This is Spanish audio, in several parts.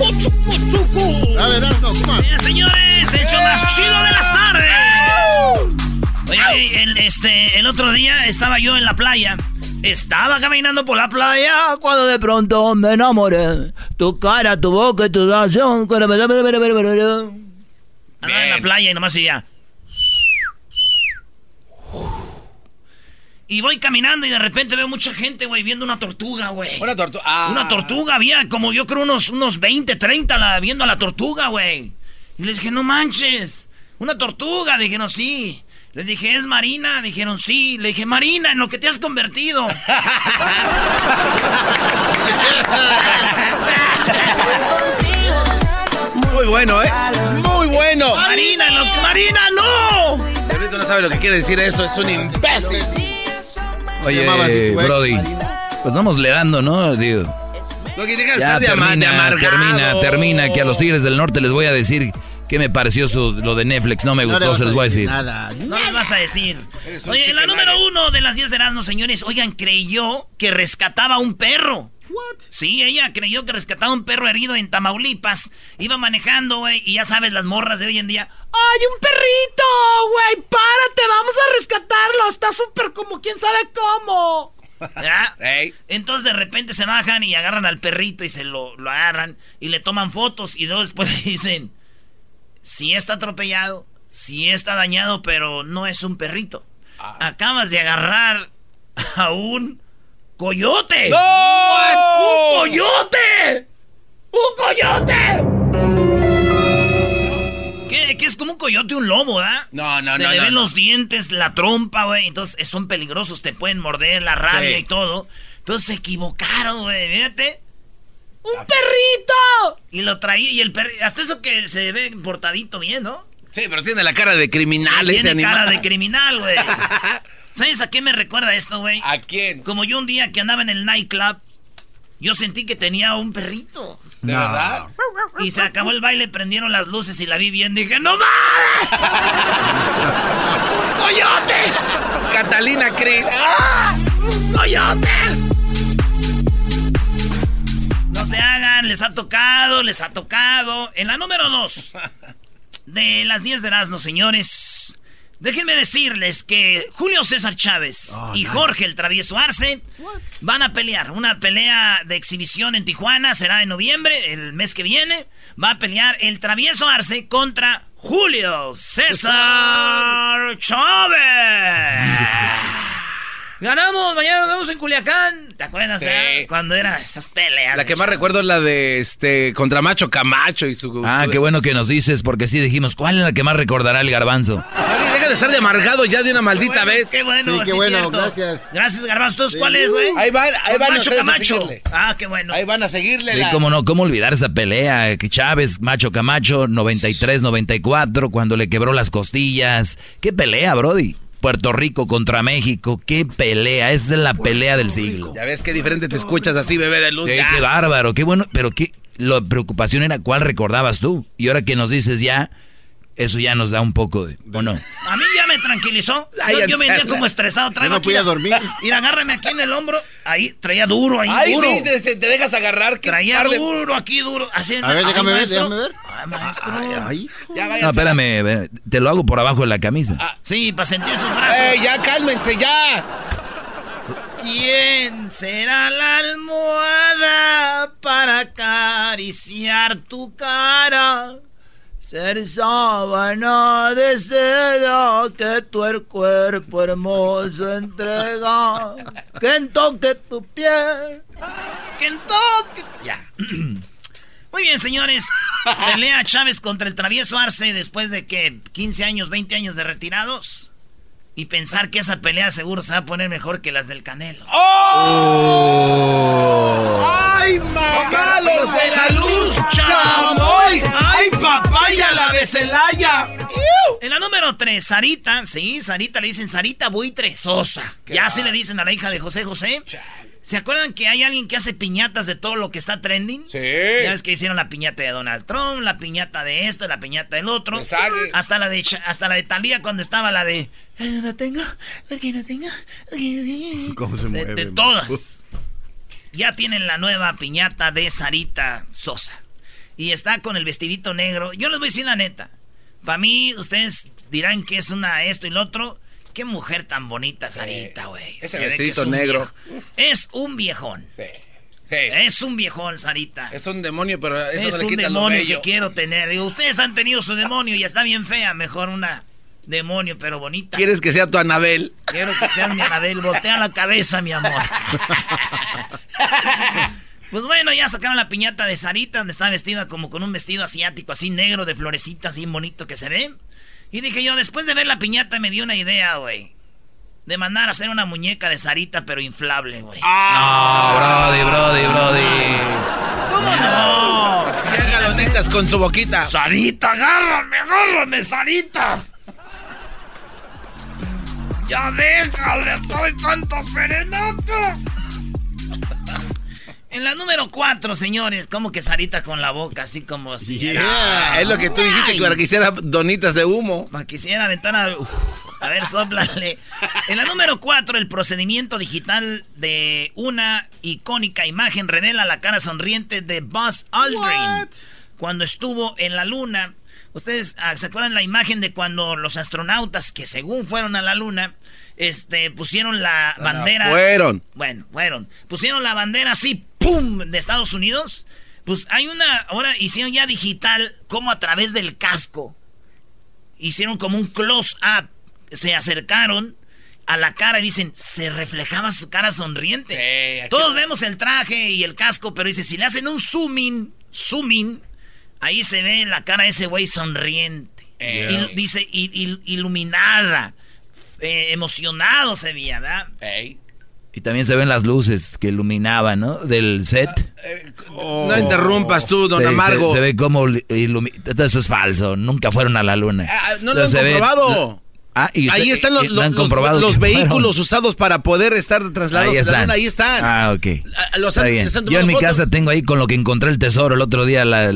A ver, no, Bien, señores, el show más chido de las tardes. Oye, el, este, el otro día estaba yo en la playa. Estaba caminando por la playa cuando de pronto me enamoré. Tu cara, tu boca y tu relación. Andaba en la playa y nomás ya. Y voy caminando y de repente veo mucha gente, güey, viendo una tortuga, güey. Una tortuga. Ah. Una tortuga, había como yo creo unos, unos 20, 30 la, viendo a la tortuga, güey. Y les dije, no manches, una tortuga. Dijeron, sí. Les dije, ¿es Marina? Dijeron, sí. Le dije, Marina, en lo que te has convertido. Muy bueno, ¿eh? Muy bueno. Marina, no, Marina, no. Ahorita no sabe lo que quiere decir eso, es un imbécil. Oye, Brody, pues vamos le dando, ¿no? Digo. Lo que digas Ya de, ama- de termina, amargado. termina, termina, que a los Tigres del Norte les voy a decir qué me pareció su, lo de Netflix. No me No gustó, se los voy a decir nada. No les vas a decir. Oye, la número uno de las 10 de Erasmus, señores. Oigan, creyó que rescataba a un perro. Sí, ella creyó que rescataba a un perro herido en Tamaulipas. Iba manejando, güey, y ya sabes, las morras de hoy en día. ¡Ay, un perrito! Güey, párate, vamos a rescatarlo. Está súper como quién sabe cómo. Entonces de repente se bajan y agarran al perrito y se lo, lo agarran y le toman fotos y luego después le dicen, si está atropellado, si está dañado, pero no es un perrito. Acabas de agarrar a un coyote. ¡No! ¡Un coyote! ¡Un coyote! ¿Qué, qué es como un coyote, un lobo, ¿verdad? No, no, Se no, le no, ven no. los dientes, la trompa, güey. Entonces son peligrosos, te pueden morder, la rabia Sí. y todo. Entonces se equivocaron, güey. Fíjate. ¡Un perrito! Y lo traía, y el perrito. Hasta eso que se ve portadito bien, ¿no? Sí, pero tiene la cara de criminal Sí, ese tiene animal. cara de criminal, güey. ¿Sabes a qué me recuerda esto, güey? ¿A quién? Como yo un día que andaba en el nightclub, yo sentí que tenía un perrito. ¿De verdad? Y se acabó el baile, prendieron las luces y la vi bien. Dije, ¡No mames! ¡Un coyote! Catalina Cris. ¡Un coyote! No se hagan, les ha tocado, les ha tocado. En la número dos de las 10 de Erasmo, señores. Déjenme decirles que Julio César Chávez y Jorge el Travieso Arce van a pelear. Una pelea de exhibición en Tijuana será en noviembre, el mes que viene. Va a pelear el Travieso Arce contra Julio César Chávez. Ganamos, mañana nos vemos en Culiacán. ¿Te acuerdas? Sí. eh? Cuando eran esas peleas. La que más recuerdo es la de este contra Macho Camacho y su. Ah, su- qué bueno que nos dices, porque sí dijimos, ¿cuál es la que más recordará el garbanzo? Oye, deja de ser de amargado ya de una maldita vez. Qué bueno, Sí, sí, qué bueno, cierto. gracias. Gracias, Garbanzo. ¿Entonces cuál es, güey? Ahí van, ahí van Macho a. Ah, qué bueno. Ahí van a seguirle Sí, la- cómo no, cómo olvidar esa pelea, que Chávez, Macho Camacho, 93, 94, cuando le quebró las costillas. ¿Qué pelea, Brody? Puerto Rico contra México, qué pelea, esa es la pelea del siglo. Ya ves qué diferente te escuchas así, bebé de luz. Qué, bárbaro, qué bueno, pero qué, la preocupación era cuál recordabas tú. Y ahora que nos dices ya, eso ya nos da un poco de, ¿o no? A mí ya me tranquilizó. Ay, Yo, yo venía como estresado. Traigo Yo no podía dormir. Mira, agárrame aquí en el hombro. Ahí, traía duro, ahí Ay, duro. sí, te, dejas agarrar. Traía duro, aquí duro. Así, A ver, ay, déjame ver, déjame ver. Ay, maestro. Ya No, espérame, te lo hago por abajo de la camisa. Sí, para sentir sus brazos. ¡Ey, ya cálmense, ya! ¿Quién será la almohada para acariciar tu cara? Ser sábana de seda que tu el cuerpo hermoso entrega. Que toque tu piel. Que toque. Ya. Muy bien, señores. Pelea Chávez contra el travieso Arce después de que 15 años, 20 años de retirados. Y pensar que esa pelea seguro se va a poner mejor que las del Canelo. ¡Oh! ¡Ay, mamá, los de la luz, chamoy! de Celaya. En la número 3, Sarita. Sí, Sarita le dicen Sarita Buitre Sosa. Ya así le dicen a la hija de José José. ¿Se acuerdan que hay alguien que hace piñatas de todo lo que está trending? Sí. Ya ves que hicieron la piñata de Donald Trump, la piñata de esto, la piñata del otro. Hasta la de hasta la de Talía cuando estaba la de "Eh, no tengo, porque no tengo. ¿Cómo se De, mueve? de todas. Ya tienen la nueva piñata de Sarita Sosa. Y está con el vestidito negro. Yo les voy a decir la neta. Para mí, ustedes dirán que es una esto y lo otro. Qué mujer tan bonita, Sarita, güey. ese vestidito es negro. viejo- Es un viejón. Sí. Sí. Es un viejón, Sarita. Es un demonio, pero eso Es no le un quita lo demonio que quiero tener. Digo, ustedes han tenido su demonio y está bien fea. Mejor una demonio, pero bonita. ¿Quieres que sea tu Anabel? Quiero que seas mi Anabel. Voltea la cabeza, mi amor. Pues bueno, ya sacaron la piñata de Sarita, donde está vestida como con un vestido asiático, así negro, de florecitas, así bonito que se ve. Y dije yo, después de ver la piñata, me dio una idea, güey. De mandar a hacer una muñeca de Sarita, pero inflable, güey. No, Brody, Brody, Brody. ¿Cómo no? Bien galonitas con su boquita. Sarita, agárrame, agárrame, Sarita. Ya déjale, estoy tanto serenato. En la número 4, señores, como que Sarita con la boca, así como si Yeah. Es lo que tú dijiste, que para que hiciera donitas de humo. para quisiera aventar a... Uf, a ver, sóplale. En la número 4, el procedimiento digital de una icónica imagen revela la cara sonriente de Buzz Aldrin cuando estuvo en la luna. Ustedes ah, se acuerdan la imagen de cuando los astronautas que según fueron a la luna, este, pusieron la bandera. Fueron. Bueno, fueron. Pusieron la bandera así, ¡pum! de Estados Unidos. Pues hay una, ahora hicieron ya digital, como a través del casco. Hicieron como un close-up. Se acercaron a la cara y dicen, se reflejaba su cara sonriente. Sí, aquí- Todos vemos el traje y el casco, pero dice, si le hacen un zooming, zooming, ahí se ve la cara de ese güey sonriente. Eh. Y- dice, il- iluminada, eh, emocionado se veía, ¿verdad? Y también se ven las luces que iluminaban, ¿no? Del set. No interrumpas tú, don Se- Amargo. Se, se ve como ilumina. Eso es falso. Nunca fueron a la luna. Ah, no lo han se ve- comprobado. Ah, y usted- Ahí están los, y- los- comprobado fueron. vehículos usados para poder estar trasladados Ahí a la están. luna. Ahí están. Ah, ok. Ah, los han- Yo en mi fotos. casa tengo ahí con lo que encontré el tesoro el otro día. La,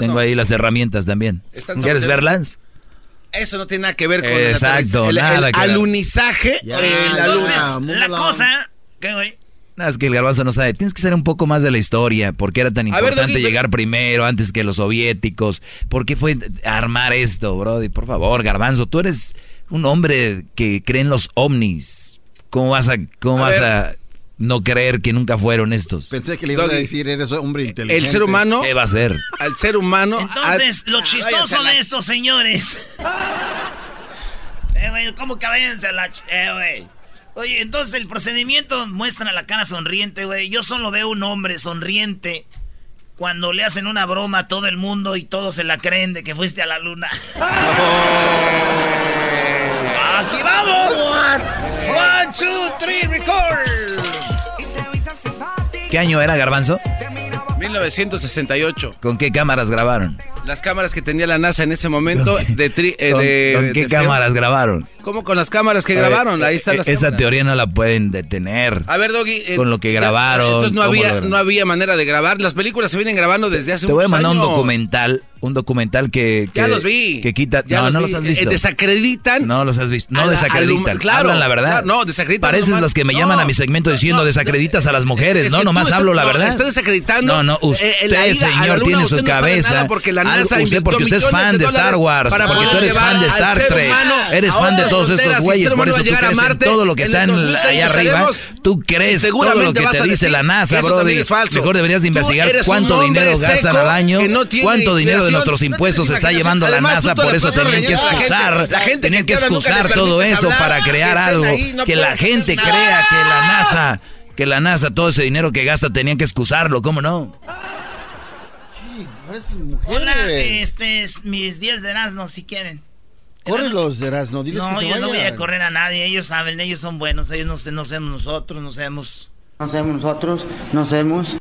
tengo no. ahí las herramientas también. Están ¿Quieres verlas? Eso no tiene nada que ver con Exacto, el, el- nada el que ver. alunizaje Ya, la Entonces, cosa... ¿Qué, güey? No, es que el garbanzo no sabe. Tienes que saber un poco más de la historia. ¿Por qué era tan ver, importante Doggy, llegar primero antes que los soviéticos? ¿Por qué fue armar esto, Brody? Por favor, garbanzo, tú eres un hombre que cree en los ovnis. ¿Cómo vas a, cómo A vas ver. a no creer que nunca fueron estos? Pensé que le ibas a decir, eres hombre inteligente. El ser humano, ¿Qué va a ser? al ser humano. Entonces, a- lo chistoso de estos señores. eh, güey, ¿cómo que váyanse a la... ch- Eh, güey. Oye, entonces el procedimiento muestra la cara sonriente, güey. Yo solo veo un hombre sonriente cuando le hacen una broma a todo el mundo y todos se la creen de que fuiste a la luna. ¡Aquí vamos! One, two, three, record. ¿Qué año era, garbanzo? 1968. ¿Con qué cámaras grabaron? Las cámaras que tenía la NASA en ese momento de, tri- eh, ¿Con, de- con qué de- cámaras grabaron? ¿Cómo con las cámaras que grabaron? Ahí están Eh, las Esa cámaras. teoría no la pueden detener. A ver, Doggy. eh, Con lo que grabaron, Entonces no ¿cómo había, grabaron? no había manera de grabar. Las películas se vienen grabando desde hace Te voy a mandar un documental, un documental que, que Ya los vi. que quita, Ya no, no vi. los has Eh, visto. desacreditan. No los has visto, no la- desacreditan. claro, Hablan la verdad. claro, no, desacreditan Pareces los que me No, llaman a mi segmento diciendo no, desacreditas a las mujeres, Es no, nomás hablo la no, verdad. Está desacreditando. No, no, usted, eh, señor, tiene su no cabeza. porque la NASA usted porque usted es fan de, Star Wars, porque tú eres fan de Star Trek, eres fan de otras todos estos güeyes, por eso tú a crees en Marte, todo lo que está el en- 2030 allá arriba. Tú crees todo lo que te dice la NASA, falso. Mejor deberías Tú investigar cuánto dinero gastan al año, cuánto dinero de nuestros impuestos tienes está llevando la NASA, por eso tenían que excusar, La gente tenían que excusar todo eso para crear algo, que la gente crea que la NASA, que la NASA todo ese dinero que gasta tenían que excusarlo, ¿cómo no? Hola, este es mis 10 de Erasmo, si quieren. Córrelos, Erasno, diles No, que se yo no voy a correr a nadie, ellos saben, ellos son buenos, ellos no, se- no somos nosotros, no sabemos. No somos nosotros, no somos.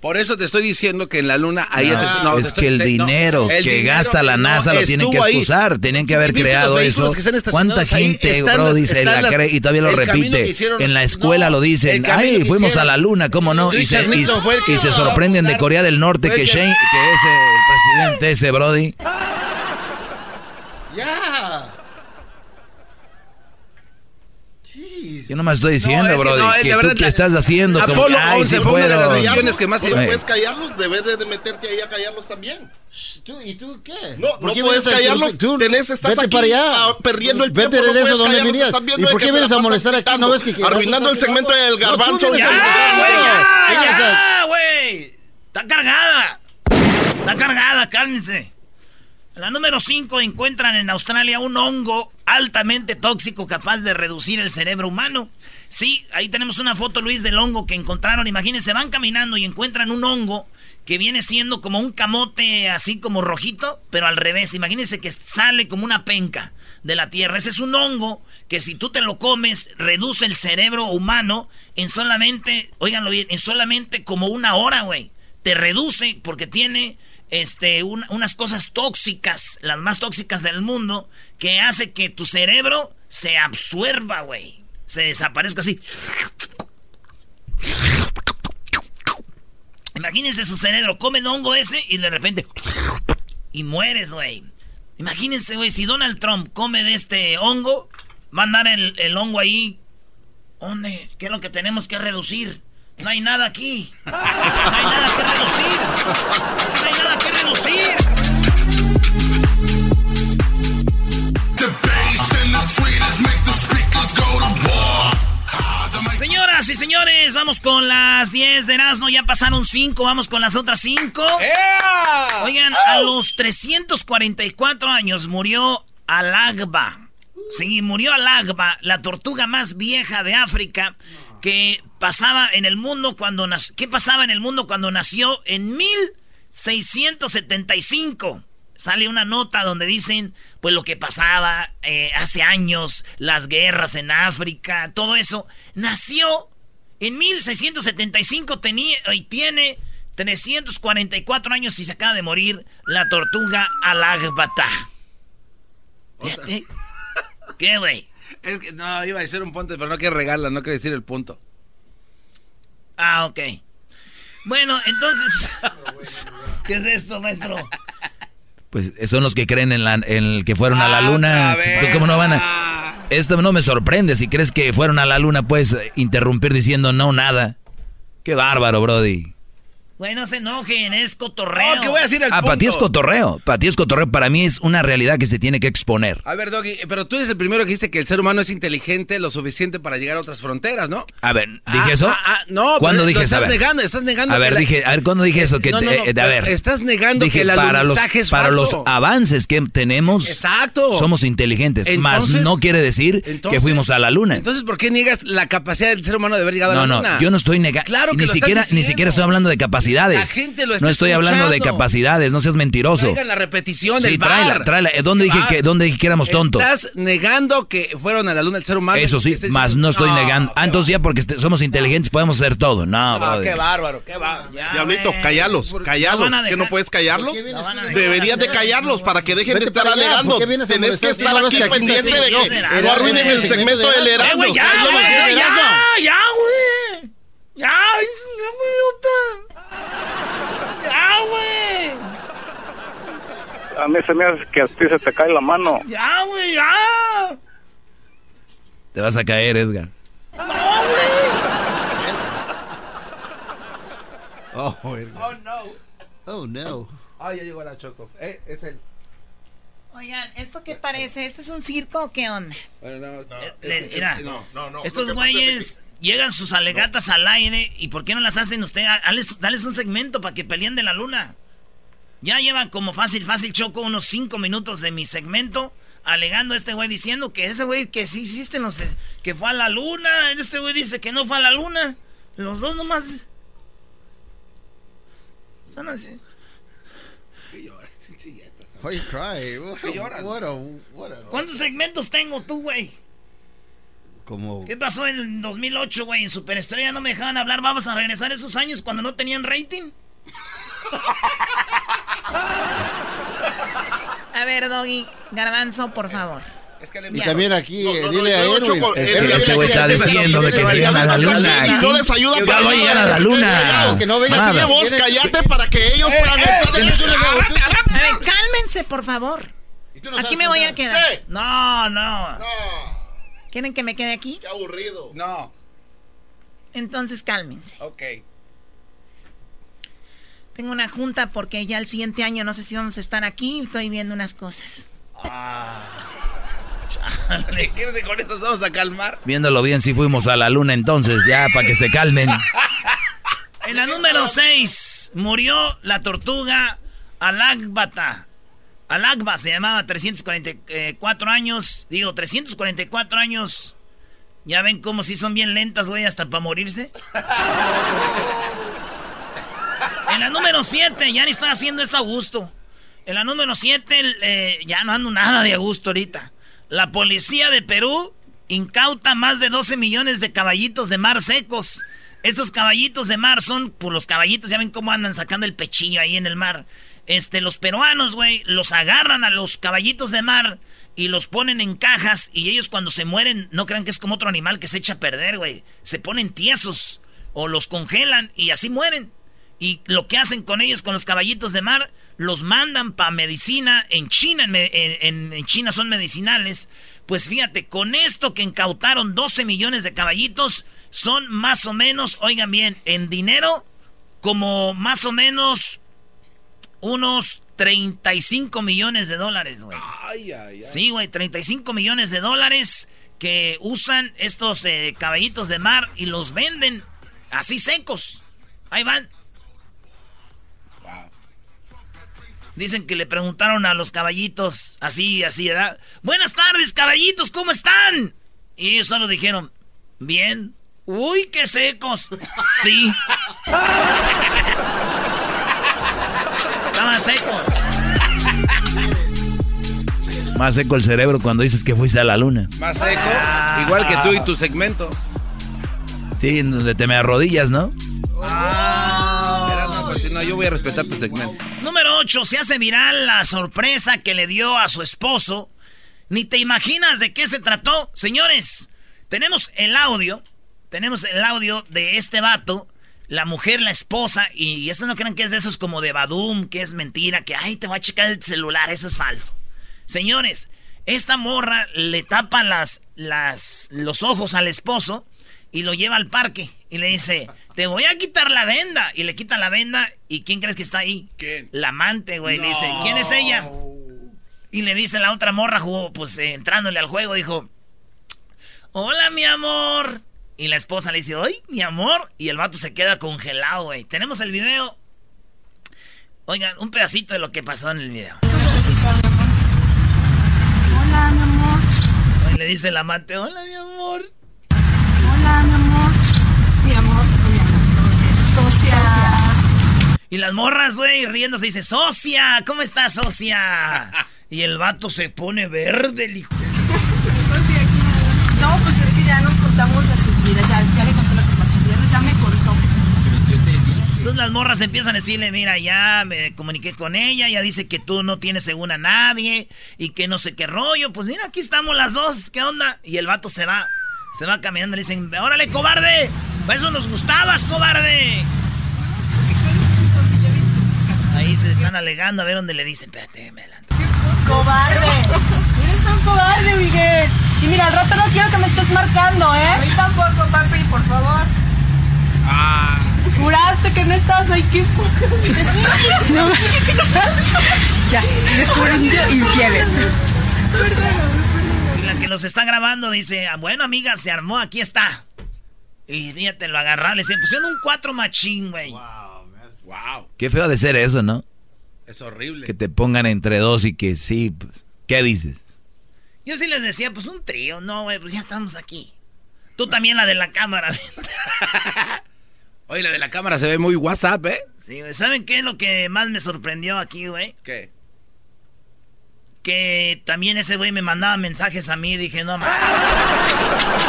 Por eso te estoy diciendo que en la luna ahí No, no, es estoy- que el te- no, dinero el que dinero gasta la no NASA lo tienen que estuvo ahí. excusar. Tenían que haber ¿Viste los creado eso. ¿Cuánta estacionados ahí? gente, Están bro, dice la las- cree y todavía lo repite? hicieron en la escuela no, lo dicen. Ay, fuimos a la luna, ¿cómo no? Y se, y- y se sorprenden de Corea del Norte que- Shane, que es el presidente ese, Brody. Ya. Jeez. Yo nomás estoy diciendo, No, es que no, que, la tú verdad, qué estás haciendo. Como Apolo ay, 11 sí fue una de las fueron. misiones que más ¿No se- Güey. puedes callarlos? Debes de meterte ahí a callarlos también. ¿Tú, ¿Y tú qué? No, ¿Por no qué puedes callarlos, tenés- estás vete aquí, para allá. ah, perdiendo el Vete tiempo, de no regreso puedes donde venías. ¿Y de por qué vienes a molestar aquí? ¿No ves que... arruinando el segmento del No, tú garbanzo. Ya, güey, no. ya, güey. Está cargada. Está cargada, cálmense. La número 5 encuentran en Australia un hongo altamente tóxico capaz de reducir el cerebro humano. Sí, ahí tenemos una foto, Luis, del hongo que encontraron. Imagínense, van caminando y encuentran un hongo que viene siendo como un camote así como rojito, pero al revés. Imagínense que sale como una penca de la tierra. Ese es un hongo que si tú te lo comes, reduce el cerebro humano en solamente, óiganlo bien, en solamente como una hora, güey. Te reduce porque tiene este, un- unas cosas tóxicas, las más tóxicas del mundo, que hace que tu cerebro se absuelva, güey. Se desaparezca así. Imagínense su cerebro, come el hongo ese y de repente... Y mueres, güey. Imagínense, güey, si Donald Trump come de este hongo, va a andar el, el hongo ahí. ¿Dónde? ¿Qué es lo que tenemos que reducir? No hay nada aquí. No hay nada que reducir. No hay nada que reducir. The bass and the tweeters make the speakers go to war. The mic- Señoras y señores, vamos con las 10 de Erasmo. Ya pasaron 5, vamos con las otras 5. Oigan, a los 344 años murió Alagba. Sí, murió Alagba, la tortuga más vieja de África que pasaba en el mundo cuando nació. ¿Qué pasaba en el mundo cuando nació? En 1675. Sale una nota donde dicen, pues lo que pasaba eh, hace años, las guerras en África, todo eso. Nació en 1675 tenía y tiene 344 años y se acaba de morir la tortuga Alagbata. ¿Qué, güey? Es que no, iba a decir un punto, pero no quiero regarla, no quiero decir el punto. Ah, ok. Bueno, entonces... ¿Qué es esto, maestro? Pues son los que creen en, la, en el que fueron a la Ah, luna. otra vez. ¿Tú ¿Cómo no van a...? Esto no me sorprende. Si crees que fueron a la luna, puedes interrumpir diciendo no, nada. Qué bárbaro, Brody. Güey, no se enojen, es cotorreo. Oh, que voy a decir el Ah, punto. para ti es cotorreo. Para ti es cotorreo. Para mí es una realidad que se tiene que exponer. A ver, Doggy, pero tú eres el primero que dice que el ser humano es inteligente lo suficiente para llegar a otras fronteras, ¿no? A ver, ¿dije Ah, eso? ah, ah, no, ¿Cuándo pero dije lo eso? A estás ver. negando, estás negando A ver, la- dije, a ver, ¿cuándo dije eso? Que, No, no, no, eh, a ver. pero estás negando Dije, que el para los, es para los avances que tenemos, Exacto. somos inteligentes. Más no quiere decir Entonces- que fuimos a la luna. Entonces, ¿por qué niegas la capacidad del ser humano de haber llegado no, a la no, luna? yo no estoy negando. Claro que ni lo estás siquiera, ni siquiera estoy hablando de capacidades. La gente lo está No estoy hablando de capacidades, no seas mentiroso. Traigan la repetición Sí, del bar. tráela, tráela. Eh, ¿Dónde dije Bar. que, dónde dije que éramos tontos? Estás negando que fueron a la luna el ser humano. Eso sí, Estás más diciendo- no estoy No, negando. Ah, entonces ya porque este- somos inteligentes podemos hacer todo. No, Ah, brother. qué bárbaro, qué bárbaro. Ya, Diablito, callalos, ¿Lo callalos. a ¿Que no puedes callarlos? Deberías de callarlos para que dejen de estar alegando. ¿por qué vienes a Tenés que estar No, no, aquí pendiente de que no arruinen el segmento del Erasmo. güey, ya, ya, güey. Ya. Ya, güey. A mí se me hace que a ti se te cae la mano. Ya, güey, ya. Te vas a caer, Edgar. No, güey. Oh, no. Oh, no. Ay, ya llegó la Choco. Eh, es el... Oigan, ¿esto qué parece? ¿Esto es un circo o qué onda? Bueno, no, Le- mira, No, no, no. estos que güeyes llegan sus alegatas al aire y ¿por qué no las hacen usted? Dales, dales un segmento para que peleen de la luna. Ya llevan como fácil, fácil, Choco, unos cinco minutos de mi segmento alegando a este güey diciendo que ese güey que sí hiciste, no sé, que fue a la luna. Este güey dice que no fue a la luna. Los dos nomás... Están así. Why you cry? What, ¿Qué lloras? what a, what a... ¿Cuántos segmentos tengo tú, güey? Como... ¿Qué pasó en 2008, güey? En Superestrella no me dejaban hablar. Vamos a regresar a esos años cuando no tenían rating. A ver, Doggy, Garbanzo, por favor. Es que Y también aquí, No, eh, no, no, dile a no, Edwin. Choco, Es eh, que mira, este mira, güey mira, está diciendo de que mira, vayan a la luna. Y no les ayuda para a llegar a la luna. Que no venga Nada. así, Vos cállate para que ellos puedan entrar A ver, cálmense, por favor. No Aquí me voy a quedar. ¿Qué? No, no. No, ¿Quieren que me quede aquí? qué aburrido. No, Entonces cálmense. ok. Tengo una junta porque ya el siguiente año no sé si vamos a estar aquí. Estoy viendo unas cosas. ¿Qué quieres que con esto nos vamos a calmar? Viéndolo bien, sí fuimos a la luna entonces, ya, para que se calmen. En la número 6 murió la tortuga Alagbata. Alagba se llamaba 344 años. Digo, 344 años. Ya ven cómo si son bien lentas, güey, hasta para morirse. En la número 7, ya ni estoy haciendo esto a gusto. En la número 7, ya no ando nada de a gusto ahorita. La policía de Perú incauta más de 12 millones de caballitos de mar secos. Estos caballitos de mar son, pues los caballitos, ya ven cómo andan sacando el pechillo ahí en el mar. Este, los peruanos, güey, los agarran a los caballitos de mar y los ponen en cajas y ellos cuando se mueren no crean que es como otro animal que se echa a perder, güey. Se ponen tiesos o los congelan y así mueren. Y lo que hacen con ellos, con los caballitos de mar, los mandan para medicina. En China, en, en- en China son medicinales. Pues fíjate, con esto que incautaron 12 millones de caballitos, son más o menos, oigan bien, en dinero, como más o menos unos 35 millones de dólares, güey. Ay, ay, ay. Sí, güey, 35 millones de dólares que usan estos eh, caballitos de mar y los venden así secos. Ahí van. Wow. Dicen que le preguntaron a los caballitos, así, así, ¿verdad? Buenas tardes, caballitos, ¿cómo están? Y ellos solo dijeron, bien. Uy, qué secos. Sí. Estaban secos. Más seco el cerebro cuando dices que fuiste a la luna. Más seco, igual que tú y tu segmento. Sí, en donde te me arrodillas, ¿no? Erasmo, continúa, yo voy a respetar tu segmento. Número 8. Se hace viral la sorpresa que le dio a su esposo. Ni te imaginas de qué se trató. Señores, tenemos el audio. Tenemos el audio de este vato. La mujer, la esposa. Y esto no crean que es de esos como de Badum, que es mentira. Que, ay, te voy a checar el celular. Eso es falso. Señores, esta morra le tapa las, las, los ojos al esposo y lo lleva al parque. Y le dice, te voy a quitar la venda. Y le quita la venda. ¿Y quién crees que está ahí? ¿Quién? La amante, güey. Le dice, ¿quién es ella? Y le dice la otra morra, jugó, pues eh, entrándole al juego, dijo, hola, mi amor. Y la esposa le dice, ¡ay, mi amor! Y el vato se queda congelado, güey. Tenemos el video. Oigan, un pedacito de lo que pasó en el video. Hola, mi amor. Le dice el amante, hola, mi amor. Hola, mi amor. Mi amor, mi amor. Socia. Y las morras, güey, riéndose, dice, socia, ¿cómo estás, socia? Y el vato se pone verde, el hijo. No, pues es que ya nos contamos las mentiras. Ya, ya le conté lo que pasó. el viernes, Ya me contó. Entonces las morras empiezan a decirle, mira, ya me comuniqué con ella, ya dice que tú no tienes según a nadie y que no sé qué rollo. Pues mira, aquí estamos las dos, ¿qué onda? Y el vato se va, se va caminando y le dicen, órale, cobarde, para eso nos gustabas, cobarde. Ahí se le están alegando a ver dónde le dicen, espérate, me adelanto. Cobarde. Eres un cobarde, Miguel. Y mira, al rato no quiero que me estés marcando, ¿eh? A mí tampoco, papi, por favor. Ah, Juraste que no estabas ahí, qué. No. ya, descubriendo infieles. Y la que los está grabando dice, ah, bueno, amiga, se armó, aquí está. Y fíjate, lo agarraron, le se pusieron un cuatro machín, güey. wow, Qué feo de ser eso, ¿no? es horrible. Que te pongan entre dos y que sí, pues, ¿qué dices? Yo sí les decía, pues un trío, no, güey, pues ya estamos aquí. Tú también la de la cámara. Oye, la de la cámara se ve muy WhatsApp, ¿eh? Sí, güey. ¿Saben qué es lo que más me sorprendió aquí, güey? ¿Qué? que también ese güey me mandaba mensajes a mí. Dije, no mames.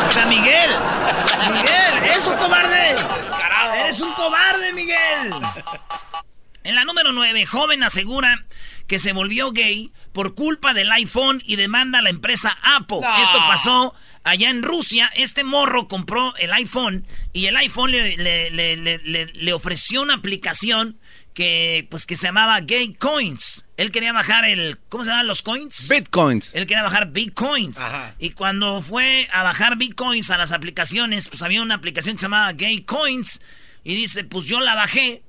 O sea, Miguel. Miguel, eres un cobarde. Descarado. Eres un cobarde, Miguel. En la número 9, joven asegura que se volvió gay por culpa del iPhone y demanda a la empresa Apple. Esto pasó allá en Rusia. Este morro compró el iPhone y el iPhone le, le- le- le- le- le ofreció una aplicación que, pues, que se llamaba Gay Coins. Él quería bajar el... ¿Cómo se llaman los coins? Bitcoins. Él quería bajar Bitcoins. Y cuando fue a bajar Bitcoins a las aplicaciones, pues había una aplicación que se llamaba Gay Coins. Y dice, pues yo la bajé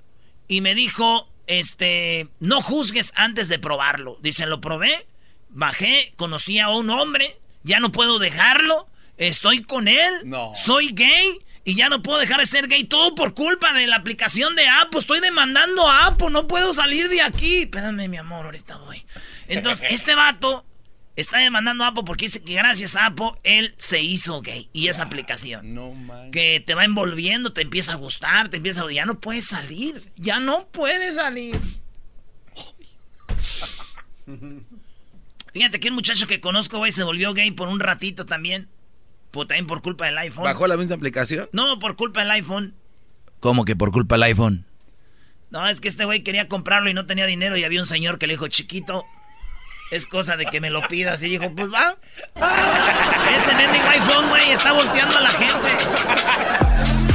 y me dijo, este, no juzgues antes de probarlo. Dice, lo probé, bajé, conocí a un hombre, ya no puedo dejarlo, estoy con él, No. soy gay. Y ya no puedo dejar de ser gay, todo por culpa de la aplicación de Apple. Estoy demandando a Apple, no puedo salir de aquí. Espérame, mi amor, ahorita voy. Entonces, este vato está demandando a Apple porque dice que gracias a Apple él se hizo gay. Y esa aplicación. No man. Que te va envolviendo, te empieza a gustar, te empieza a... Ya no puedes salir. Ya no puedes salir. Fíjate que un muchacho que conozco, güey, se volvió gay por un ratito también. Pues también por culpa del iPhone. ¿Bajó la misma aplicación? No, por culpa del iPhone. ¿Cómo que por culpa del iPhone? No, es que este güey quería comprarlo y no tenía dinero y había un señor que le dijo, chiquito, es cosa de que me lo pidas. Y dijo, pues va. Ese mendigo iPhone, güey, está volteando a la gente.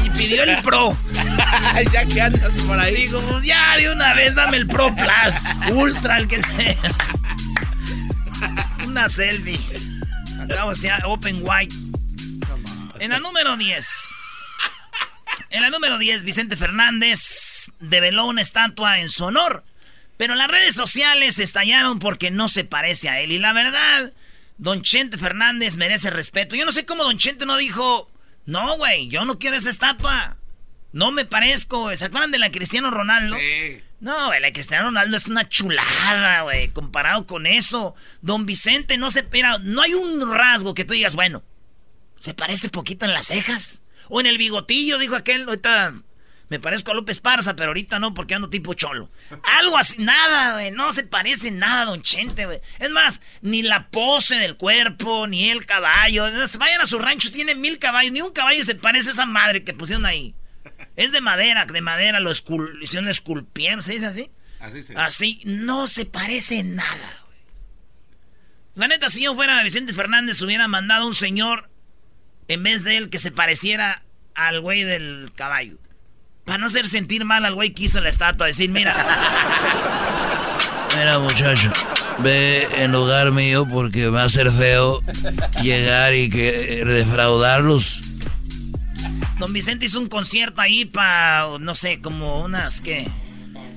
Y pidió el Pro. ya que andas por ahí. Digo, pues ya de una vez dame el Pro Plus, Ultra, el que sea. Una selfie. Acabo de Open White. En la número 10. En la número 10, Vicente Fernández develó una estatua en su honor. Pero las redes sociales estallaron porque no se parece a él. Y la verdad, Don Chente Fernández merece respeto. Yo no sé cómo Don Chente no dijo, no, güey, yo no quiero esa estatua. No me parezco. ¿Se acuerdan de la Cristiano Ronaldo? Sí. No, güey, la Cristiano Ronaldo es una chulada, güey, comparado con eso. Don Vicente no se... Mira, no hay un rasgo que tú digas, bueno, se parece poquito en las cejas. O en el bigotillo, dijo aquel, ahorita me parezco a López Parza, pero ahorita no, porque ando tipo cholo. Algo así, nada, güey, no se parece nada, don Chente, güey. Es más, ni la pose del cuerpo, ni el caballo. Vayan a su rancho, tiene mil caballos, ni un caballo se parece a esa madre que pusieron ahí. Es de madera, de madera, lo escul hicieron esculpiendo, ¿se dice así? Así se Así, no se parece en nada, güey. La neta, si yo fuera Vicente Fernández, hubiera mandado a un señor en vez de él que se pareciera al güey del caballo. Para no hacer sentir mal al güey que hizo la estatua, decir, mira, Mira, muchacho, ve en lugar mío porque va a ser feo llegar y que defraudarlos. Don Vicente hizo un concierto ahí para, no sé, como unas, ¿qué?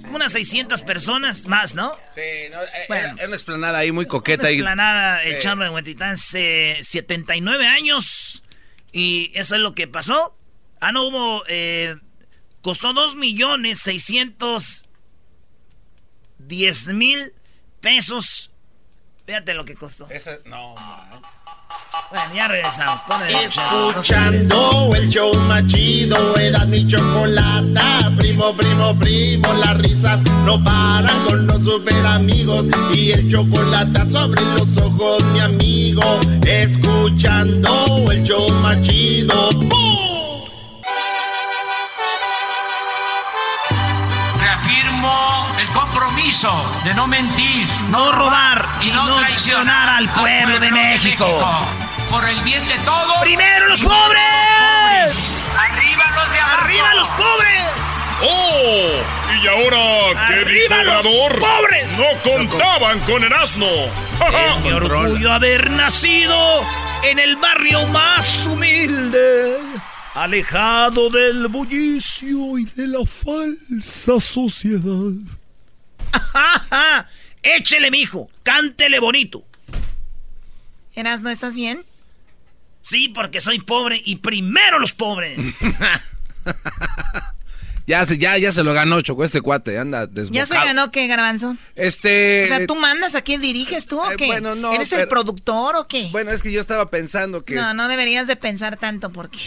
Como unas 600 personas más, ¿no? Sí, no, eh, Bueno. era una explanada ahí muy coqueta. Una y- explanada, el Sí. charro de Huentitán, se- 79 años. Y eso es lo que pasó. Ah, no hubo. eh, costó 2 millones 610 mil pesos. Fíjate lo que costó. Esa- no, man. Bueno, ya regresamos. Escuchando el show más chido, era mi chocolata. Primo, primo, primo, las risas no paran con los super amigos. Y el chocolate sobre los ojos, mi amigo. Escuchando el show más chido. ¡Bum! Reafirmo el compromiso de no mentir, No robar y no, traicionar al pueblo de México. Por el bien de todos. ¡Primero los pobres! ¡Arriba los de abajo! ¡Arriba los pobres! ¡Oh! ¿Y ahora qué dijo ¡Arriba los Obrador? pobres! No contaban con el asno. Es mi orgullo haber nacido en el barrio más humilde, alejado del bullicio y de la falsa sociedad. Échele, mijo, cántele bonito. Eras, ¿no estás bien? Sí, porque soy pobre y primero los pobres. Ya, se- ya, ya se lo ganó, Choco, este cuate, anda desbocado. ¿Ya se ganó qué, Garbanzo? Este... O sea, ¿tú mandas a quién diriges tú o eh, qué? bueno, no, ¿Eres el productor o qué? Bueno, es que yo estaba pensando que... No, no deberías de pensar tanto porque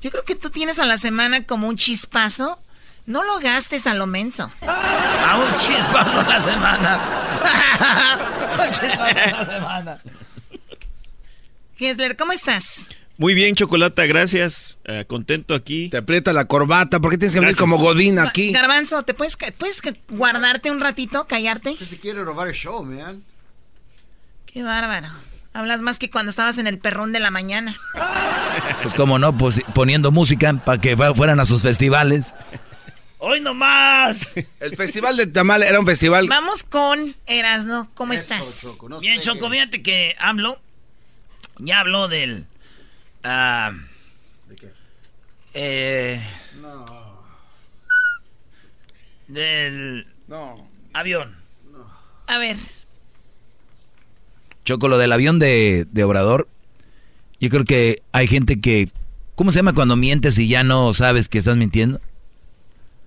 yo creo que tú tienes a la semana como un chispazo. No lo gastes a lo menso. A un chispazo a la semana. Hesler, ¿cómo estás? Muy bien, Chocolata, gracias. Eh, contento aquí. Te aprieta la corbata. ¿Por qué tienes que venir como Godín aquí? Garbanzo, ¿te puedes, puedes guardarte un ratito, callarte? Se quiere robar el show, man. Qué bárbaro. Hablas más que cuando estabas en el perrón de la mañana. Pues como no, pues poniendo música para que fu- fueran a sus festivales. ¡Hoy nomás! El festival de Tamal era un festival. Vamos con Erasno. ¿Cómo estás? Bien, Choco, fíjate que hablo. Ya habló del. ah, eh, Del. No. Avión. A ver. Choco, lo del avión de, de Obrador. Yo creo que hay gente que. ¿Cómo se llama cuando mientes y ya no sabes que estás mintiendo?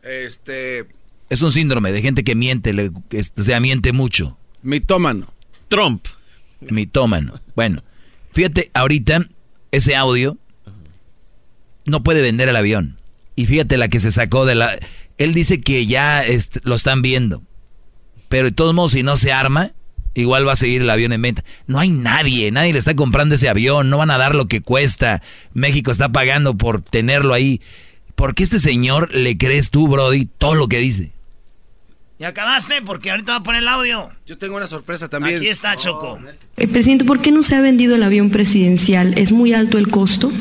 Este. Es un síndrome de gente que miente, le- es- o sea, miente mucho. Mitómano. Trump. Mitómano. Bueno, fíjate, ahorita ese audio no puede vender el avión. Y fíjate la que se sacó de la... Él dice que ya lo están viendo. Pero de todos modos, si no se arma, igual va a seguir el avión en venta. No hay nadie, nadie le está comprando ese avión, no van a dar lo que cuesta. México está pagando por tenerlo ahí. ¿Por qué este señor le crees tú, Brody, todo lo que dice? ¿Ya acabaste? Porque ahorita va a poner el audio. Yo tengo una sorpresa también. Aquí está, Choco. Eh, presidente, ¿por qué no se ha vendido el avión presidencial? ¿Es muy alto el costo?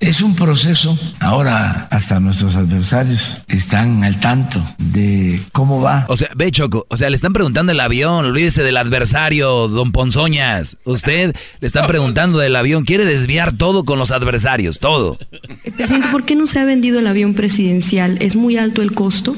Es un proceso. Ahora hasta nuestros adversarios están al tanto de cómo va. O sea, ve Choco, o sea, le están preguntando el avión, olvídese del adversario, don Ponzoñas. Usted le están preguntando del avión, quiere desviar todo con los adversarios, todo. Eh, presidente, ¿por qué no se ha vendido el avión presidencial? ¿Es muy alto el costo?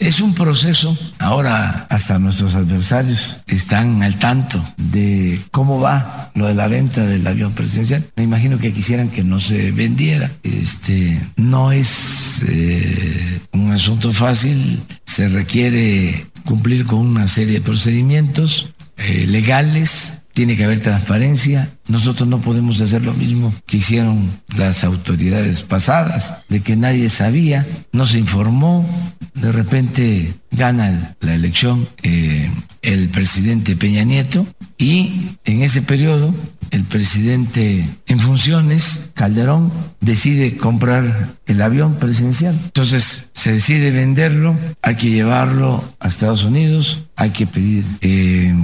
Es un proceso. Ahora hasta nuestros adversarios están al tanto de cómo va lo de la venta del avión presidencial. Me imagino que quisieran que no se vendiera. Este no es eh, un asunto fácil. Se requiere cumplir con una serie de procedimientos eh, legales. Tiene que haber transparencia. Nosotros no podemos hacer lo mismo que hicieron las autoridades pasadas, de que nadie sabía, no se informó, de repente gana la elección eh, el presidente Peña Nieto y en ese periodo el presidente en funciones, Calderón, decide comprar el avión presidencial. Entonces se decide venderlo, hay que llevarlo a Estados Unidos, hay que pedir eh,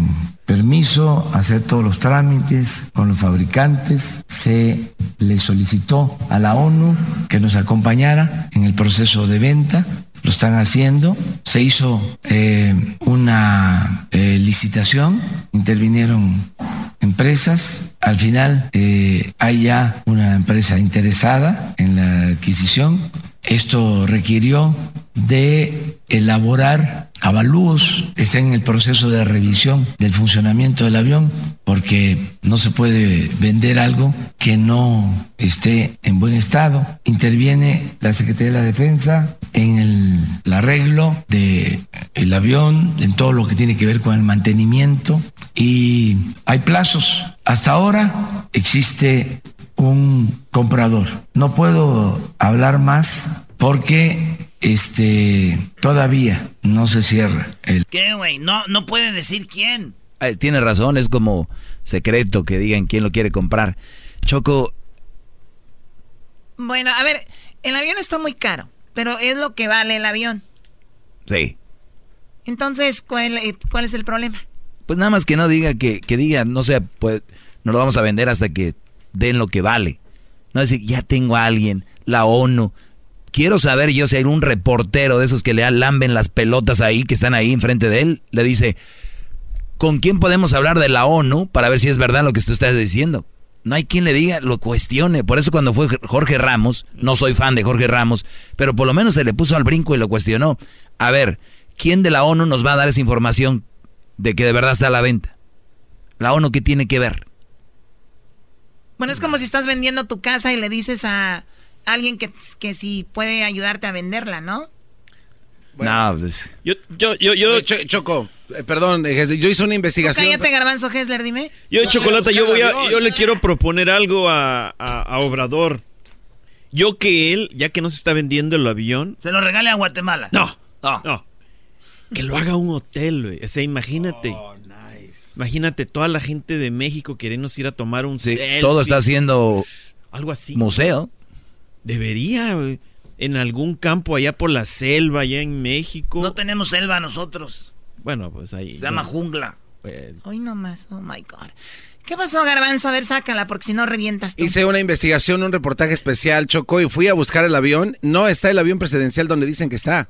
permiso, hacer todos los trámites con los fabricantes. Se le solicitó a la ONU que nos acompañara en el proceso de venta lo están haciendo. Se hizo eh, una eh, licitación, intervinieron empresas. Al final eh, hay ya una empresa interesada en la adquisición. Esto requirió de elaborar avalúos, está en el proceso de revisión del funcionamiento del avión, porque no se puede vender algo que no esté en buen estado. Interviene la Secretaría de la Defensa en el, arreglo del el avión, en todo lo que tiene que ver con el mantenimiento y hay plazos. Hasta ahora existe un comprador. No puedo hablar más porque este todavía no se cierra el ¿Qué, güey? No, no puede decir quién. Eh, tiene razón, es como secreto que digan quién lo quiere comprar. Choco, Bueno, a ver, el avión está muy caro, pero es lo que vale el avión. sí. Entonces, ¿cuál, eh, cuál es el problema? Pues nada más que no diga que, que diga, no sé, pues no lo vamos a vender hasta que den lo que vale. No decir, ya tengo a alguien, la ONU. Quiero saber yo si hay un reportero de esos que le lamben las pelotas ahí, que están ahí enfrente de él, le dice, ¿con quién podemos hablar de la ONU para ver si es verdad lo que usted está diciendo? No hay quien le diga, lo cuestione. Por eso cuando fue Jorge Ramos, no soy fan de Jorge Ramos, pero por lo menos se le puso al brinco y lo cuestionó. A ver, ¿quién de la ONU nos va a dar esa información de que de verdad está a la venta? ¿La ONU qué tiene que ver? Bueno, es como si estás vendiendo tu casa y le dices a alguien que, que si puede ayudarte a venderla, ¿no? No, pues... Yo, yo, yo, yo... Choco, eh, perdón, eh, yo hice una investigación. Cállate, Garbanzo Hessler, dime. Yo, Chocolata, yo, voy a, yo le quiero proponer algo a, a- a Obrador. Yo que él, ya que no se está vendiendo el avión... Se lo regale a Guatemala. No, No. no. Que lo haga un hotel, güey. O sea, imagínate. Imagínate toda la gente de México queriendo ir a tomar un Sí, selfie. todo está haciendo algo así. museo. Debería, güey. En algún campo allá por la selva, allá en México. No tenemos selva nosotros. Bueno, pues ahí. Se llama no. jungla. Pues, Hoy nomás, oh my God. ¿Qué pasó, Garbanzo? A ver, sácala, porque si no revientas tú. Hice una investigación, un reportaje especial, Choco, y fui a buscar el avión. No está el avión presidencial donde dicen que está.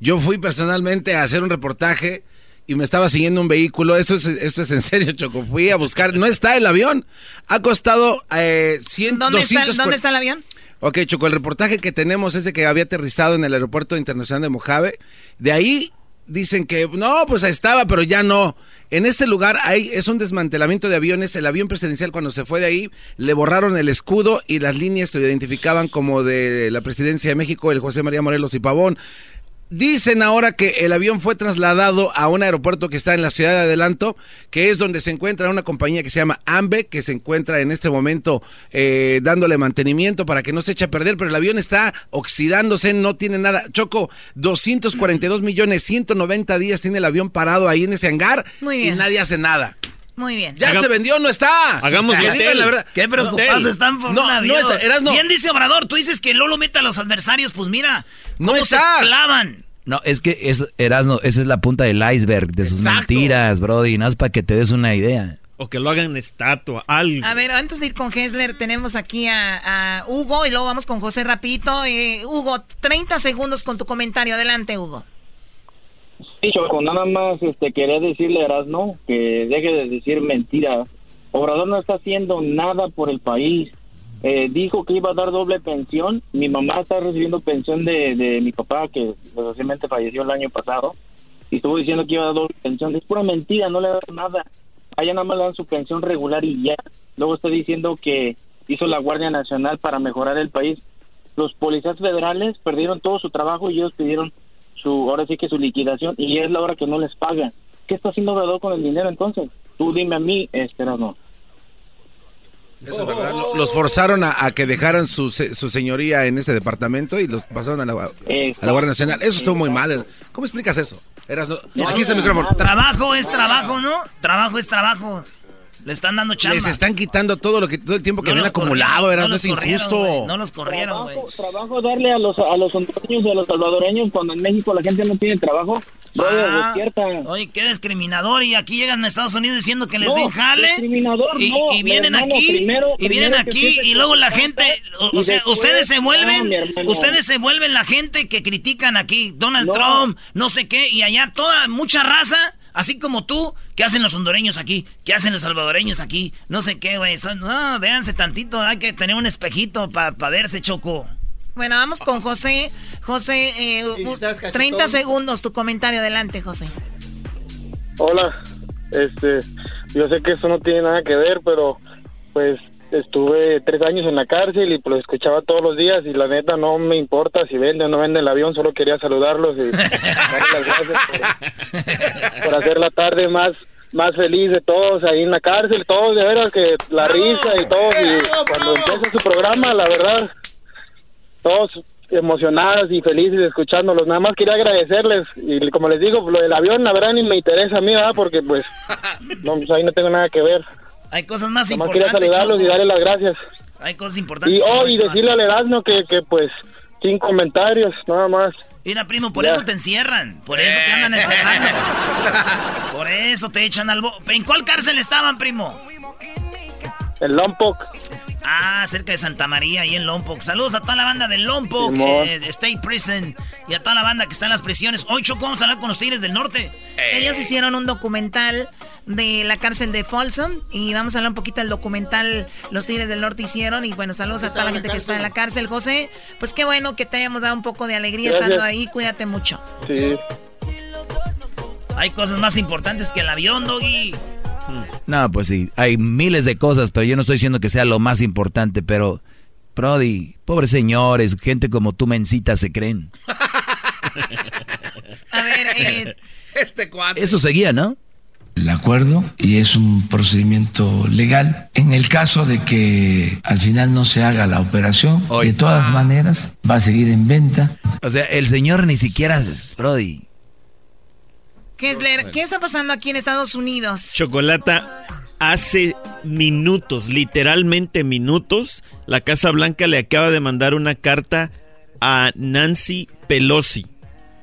Yo fui personalmente a hacer un reportaje y me estaba siguiendo un vehículo. Esto es, esto es en serio, Choco. Fui a buscar. No está el avión. Ha costado eh, 100, ¿Dónde, está, 200 ¿Dónde está el avión? Ok, Choco, el reportaje que tenemos es de que había aterrizado en el aeropuerto internacional de Mojave. De ahí dicen que no, pues estaba, pero ya no. En este lugar hay, es un desmantelamiento de aviones. El avión presidencial cuando se fue de ahí le borraron el escudo y las líneas que lo identificaban como de la presidencia de México, el José María Morelos y Pavón. Dicen ahora que el avión fue trasladado a un aeropuerto que está en la ciudad de Adelanto, que es donde se encuentra una compañía que se llama AMBE, que se encuentra en este momento eh, dándole mantenimiento para que no se eche a perder, pero el avión está oxidándose, no tiene nada. Choco, 242 millones, 190 días tiene el avión parado ahí en ese hangar y nadie hace nada. Muy bien. Ya se vendió, no está. Hagamos digan la verdad. Qué preocupados están por no, un no es- Erasno. Bien dice Obrador, tú dices que Lolo mete a los adversarios, pues mira, No cómo está. se clavan. No, es que es, Erasno, esa es la punta del iceberg de sus Exacto. mentiras, Brody. Nada más para que te des una idea. O que lo hagan estatua, algo. A ver, antes de ir con Hessler, tenemos aquí a, a Hugo y luego vamos con José Rapito. Eh, Hugo, 30 segundos con tu comentario. Adelante, Hugo. Sí, Choco, nada más este, quería decirle a Erasno que deje de decir mentiras. Obrador no está haciendo nada por el país. Eh, dijo que iba a dar doble pensión. Mi mamá está recibiendo pensión de, de mi papá, que desgraciadamente falleció el año pasado. Y estuvo diciendo que iba a dar doble pensión. Es pura mentira, no le da nada. Allá nada más le dan su pensión regular y ya. Luego está diciendo que hizo la Guardia Nacional para mejorar el país. Los policías federales perdieron todo su trabajo y ellos pidieron su, ahora sí que su liquidación y es la hora que no les pagan. ¿Qué está haciendo Obrador con el dinero entonces? Tú dime a mí, este, no. Eso es verdad. Lo- Los forzaron a, a que dejaran su, se- su señoría en ese departamento y los pasaron a la, a la Guardia Nacional. Eso estuvo muy mal. ¿Cómo explicas eso? Eras, no, aquí está el micrófono. Trabajo es trabajo, ¿no? Trabajo es trabajo. Le están dando chamba. Les están quitando todo lo que todo el tiempo que No habían acumulado, Eras, no es corrieron, injusto. güey, No los corrieron, güey. Trabajo darle a los, a los hondureños y a los salvadoreños cuando en México la gente no tiene trabajo. Ah, oye, qué discriminador. Y aquí llegan a Estados Unidos diciendo que les No, den jale. discriminador, y, no, y vienen hermano, aquí. primero- y vienen aquí. Y luego la gente. O, sea, después- ustedes se vuelven. ustedes se vuelven la gente que critican aquí. Donald No. Trump, no sé qué. Y allá toda, mucha raza. Así como tú, ¿qué hacen los hondureños aquí? ¿Qué hacen los salvadoreños aquí? No sé qué, güey. No, véanse tantito. Hay que tener un espejito para verse, Choco. Bueno, vamos con José. José, eh, u- 30 segundos tu comentario. Adelante, José. Hola, este, yo sé que eso no tiene nada que ver, pero pues estuve tres años en la cárcel y pues lo escuchaba todos los días y la neta no me importa si vende o no vende el avión, solo quería saludarlos y darles las gracias por, por hacer la tarde más más feliz de todos ahí en la cárcel, todos de veras que la risa y todos y cuando empieza su programa, la verdad, todos emocionados y felices escuchándolos. Nada más quería agradecerles y como les digo, lo del avión la verdad ni me interesa a mí, ¿verdad? Porque pues, no, pues ahí no tengo nada que ver. Hay cosas más más quería importantes. saludarlos y darles las gracias. Hay cosas importantes. Y oh, y decirle al Erasmo que, que pues, sin comentarios, nada más. Mira, primo, por Ya. eso te encierran. Por eso te andan encerrando. por eso te echan al... bo- ¿En cuál cárcel estaban, primo? El Lompoc. Ah, cerca de Santa María, ahí en Lompoc. Saludos a toda la banda de Lompoc, eh, de State Prison, y a toda la banda que está en las prisiones. Hoy, Choco, vamos a hablar con los Tigres del Norte. Ellos hicieron un documental de la cárcel de Folsom y vamos a hablar un poquito del documental Los Tigres del Norte hicieron y bueno, saludos a toda la gente que está en la cárcel, José. Pues qué bueno que te hayamos dado un poco de alegría Gracias. estando ahí, cuídate mucho. Sí. Hay cosas más importantes que el avión, Doggy. No, pues sí, hay miles de cosas, pero yo no estoy diciendo que sea lo más importante, pero, Brody, pobres señores, gente como tú, mencita, se creen. A ver, eh, Este cuadro. Eso seguía, ¿no? el acuerdo y es un procedimiento legal. En el caso de que al final no se haga la operación, de todas maneras va a seguir en venta. O sea, el señor ni siquiera, Brody. Kessler, ¿qué está pasando aquí en Estados Unidos? Chocolata, hace minutos, literalmente minutos, la Casa Blanca le acaba de mandar una carta a Nancy Pelosi.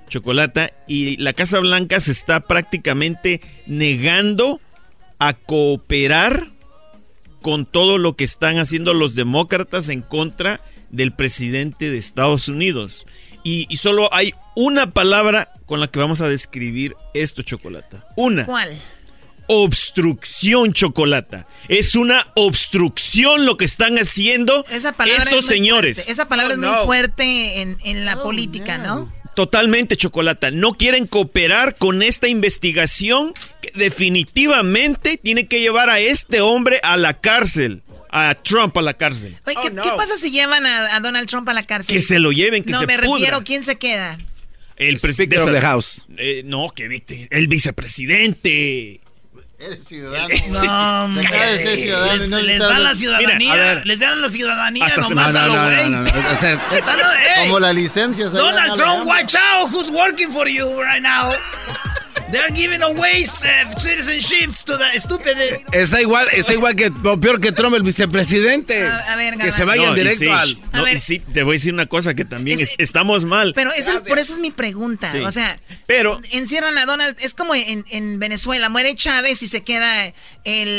Chocolata, y la Casa Blanca se está prácticamente negando a cooperar con todo lo que están haciendo los demócratas en contra del presidente de Estados Unidos. Y, y solo hay una palabra con la que vamos a describir esto, Chocolata. Una. ¿Cuál? obstrucción chocolata. Es una obstrucción lo que están haciendo Esa palabra estos es señores. fuerte. Esa palabra Oh, es no. muy fuerte en, en la política, ¿no? Totalmente chocolata. No quieren cooperar con esta investigación que definitivamente tiene que llevar a este hombre a la cárcel. A Trump a la cárcel. Oye, ¿qué, qué pasa si llevan a, a Donald Trump a la cárcel? Que se lo lleven, que no, se me pudra. refiero, ¿quién se queda? El presidente. The House. Eh, no, que viste. El vicepresidente. Eres ciudadano. No, Se de ser ciudadano Les, no les dan la ciudadanía. Mira, a ver. les dan la ciudadanía nomás No, a no, lo no, güey. no, no, no, o sea, es- Están- ey, Como la licencia. Donald Trump, ¿no? watch out who's working for you right now. They're giving away uh, citizenships to the stupid. Está igual, está igual que, o peor que Trump, el vicepresidente. A- a ver, que se vayan No, y directo sí, al. no, A ver. y sí, te voy a decir una cosa que también Es- es- estamos mal. Pero es el- por eso es mi pregunta. Sí. O sea, Pero- encierran a Donald. Es como en, en Venezuela. Muere Chávez y se queda el,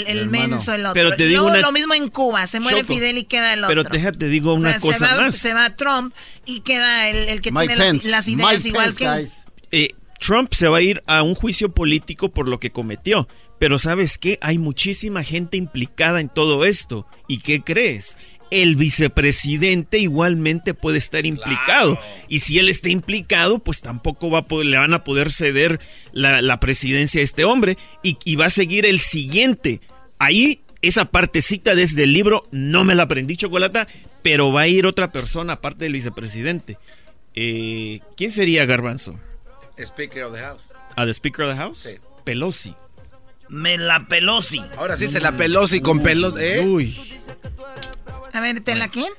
el, hermano. menso, el otro. Pero te digo Luego una- lo mismo en Cuba. Se muere Choco, Fidel y queda el otro. Pero déjate digo O sea, una cosa se va, más. Se va Trump y queda el, el que Mike tiene las, Pence. las ideas Mike igual Pence, que. Eh, Trump se va a ir a un juicio político por lo que cometió. Pero ¿sabes qué? Hay muchísima gente implicada en todo esto. ¿Y qué crees? El vicepresidente igualmente puede estar implicado. Y si él está implicado, pues tampoco va a poder- le van a poder ceder la, la presidencia a este hombre. Y, y va a seguir el siguiente. Ahí, esa partecita desde el libro, no me la aprendí, Chocolata, pero va a ir otra persona aparte del vicepresidente. Eh, ¿Quién sería Garbanzo? Speaker of the House. ¿A the Speaker of the House? Sí. Pelosi. Me la Pelosi. Ahora sí se la Pelosi con pelos, ¿eh? Uy. A ver, ¿te la quién?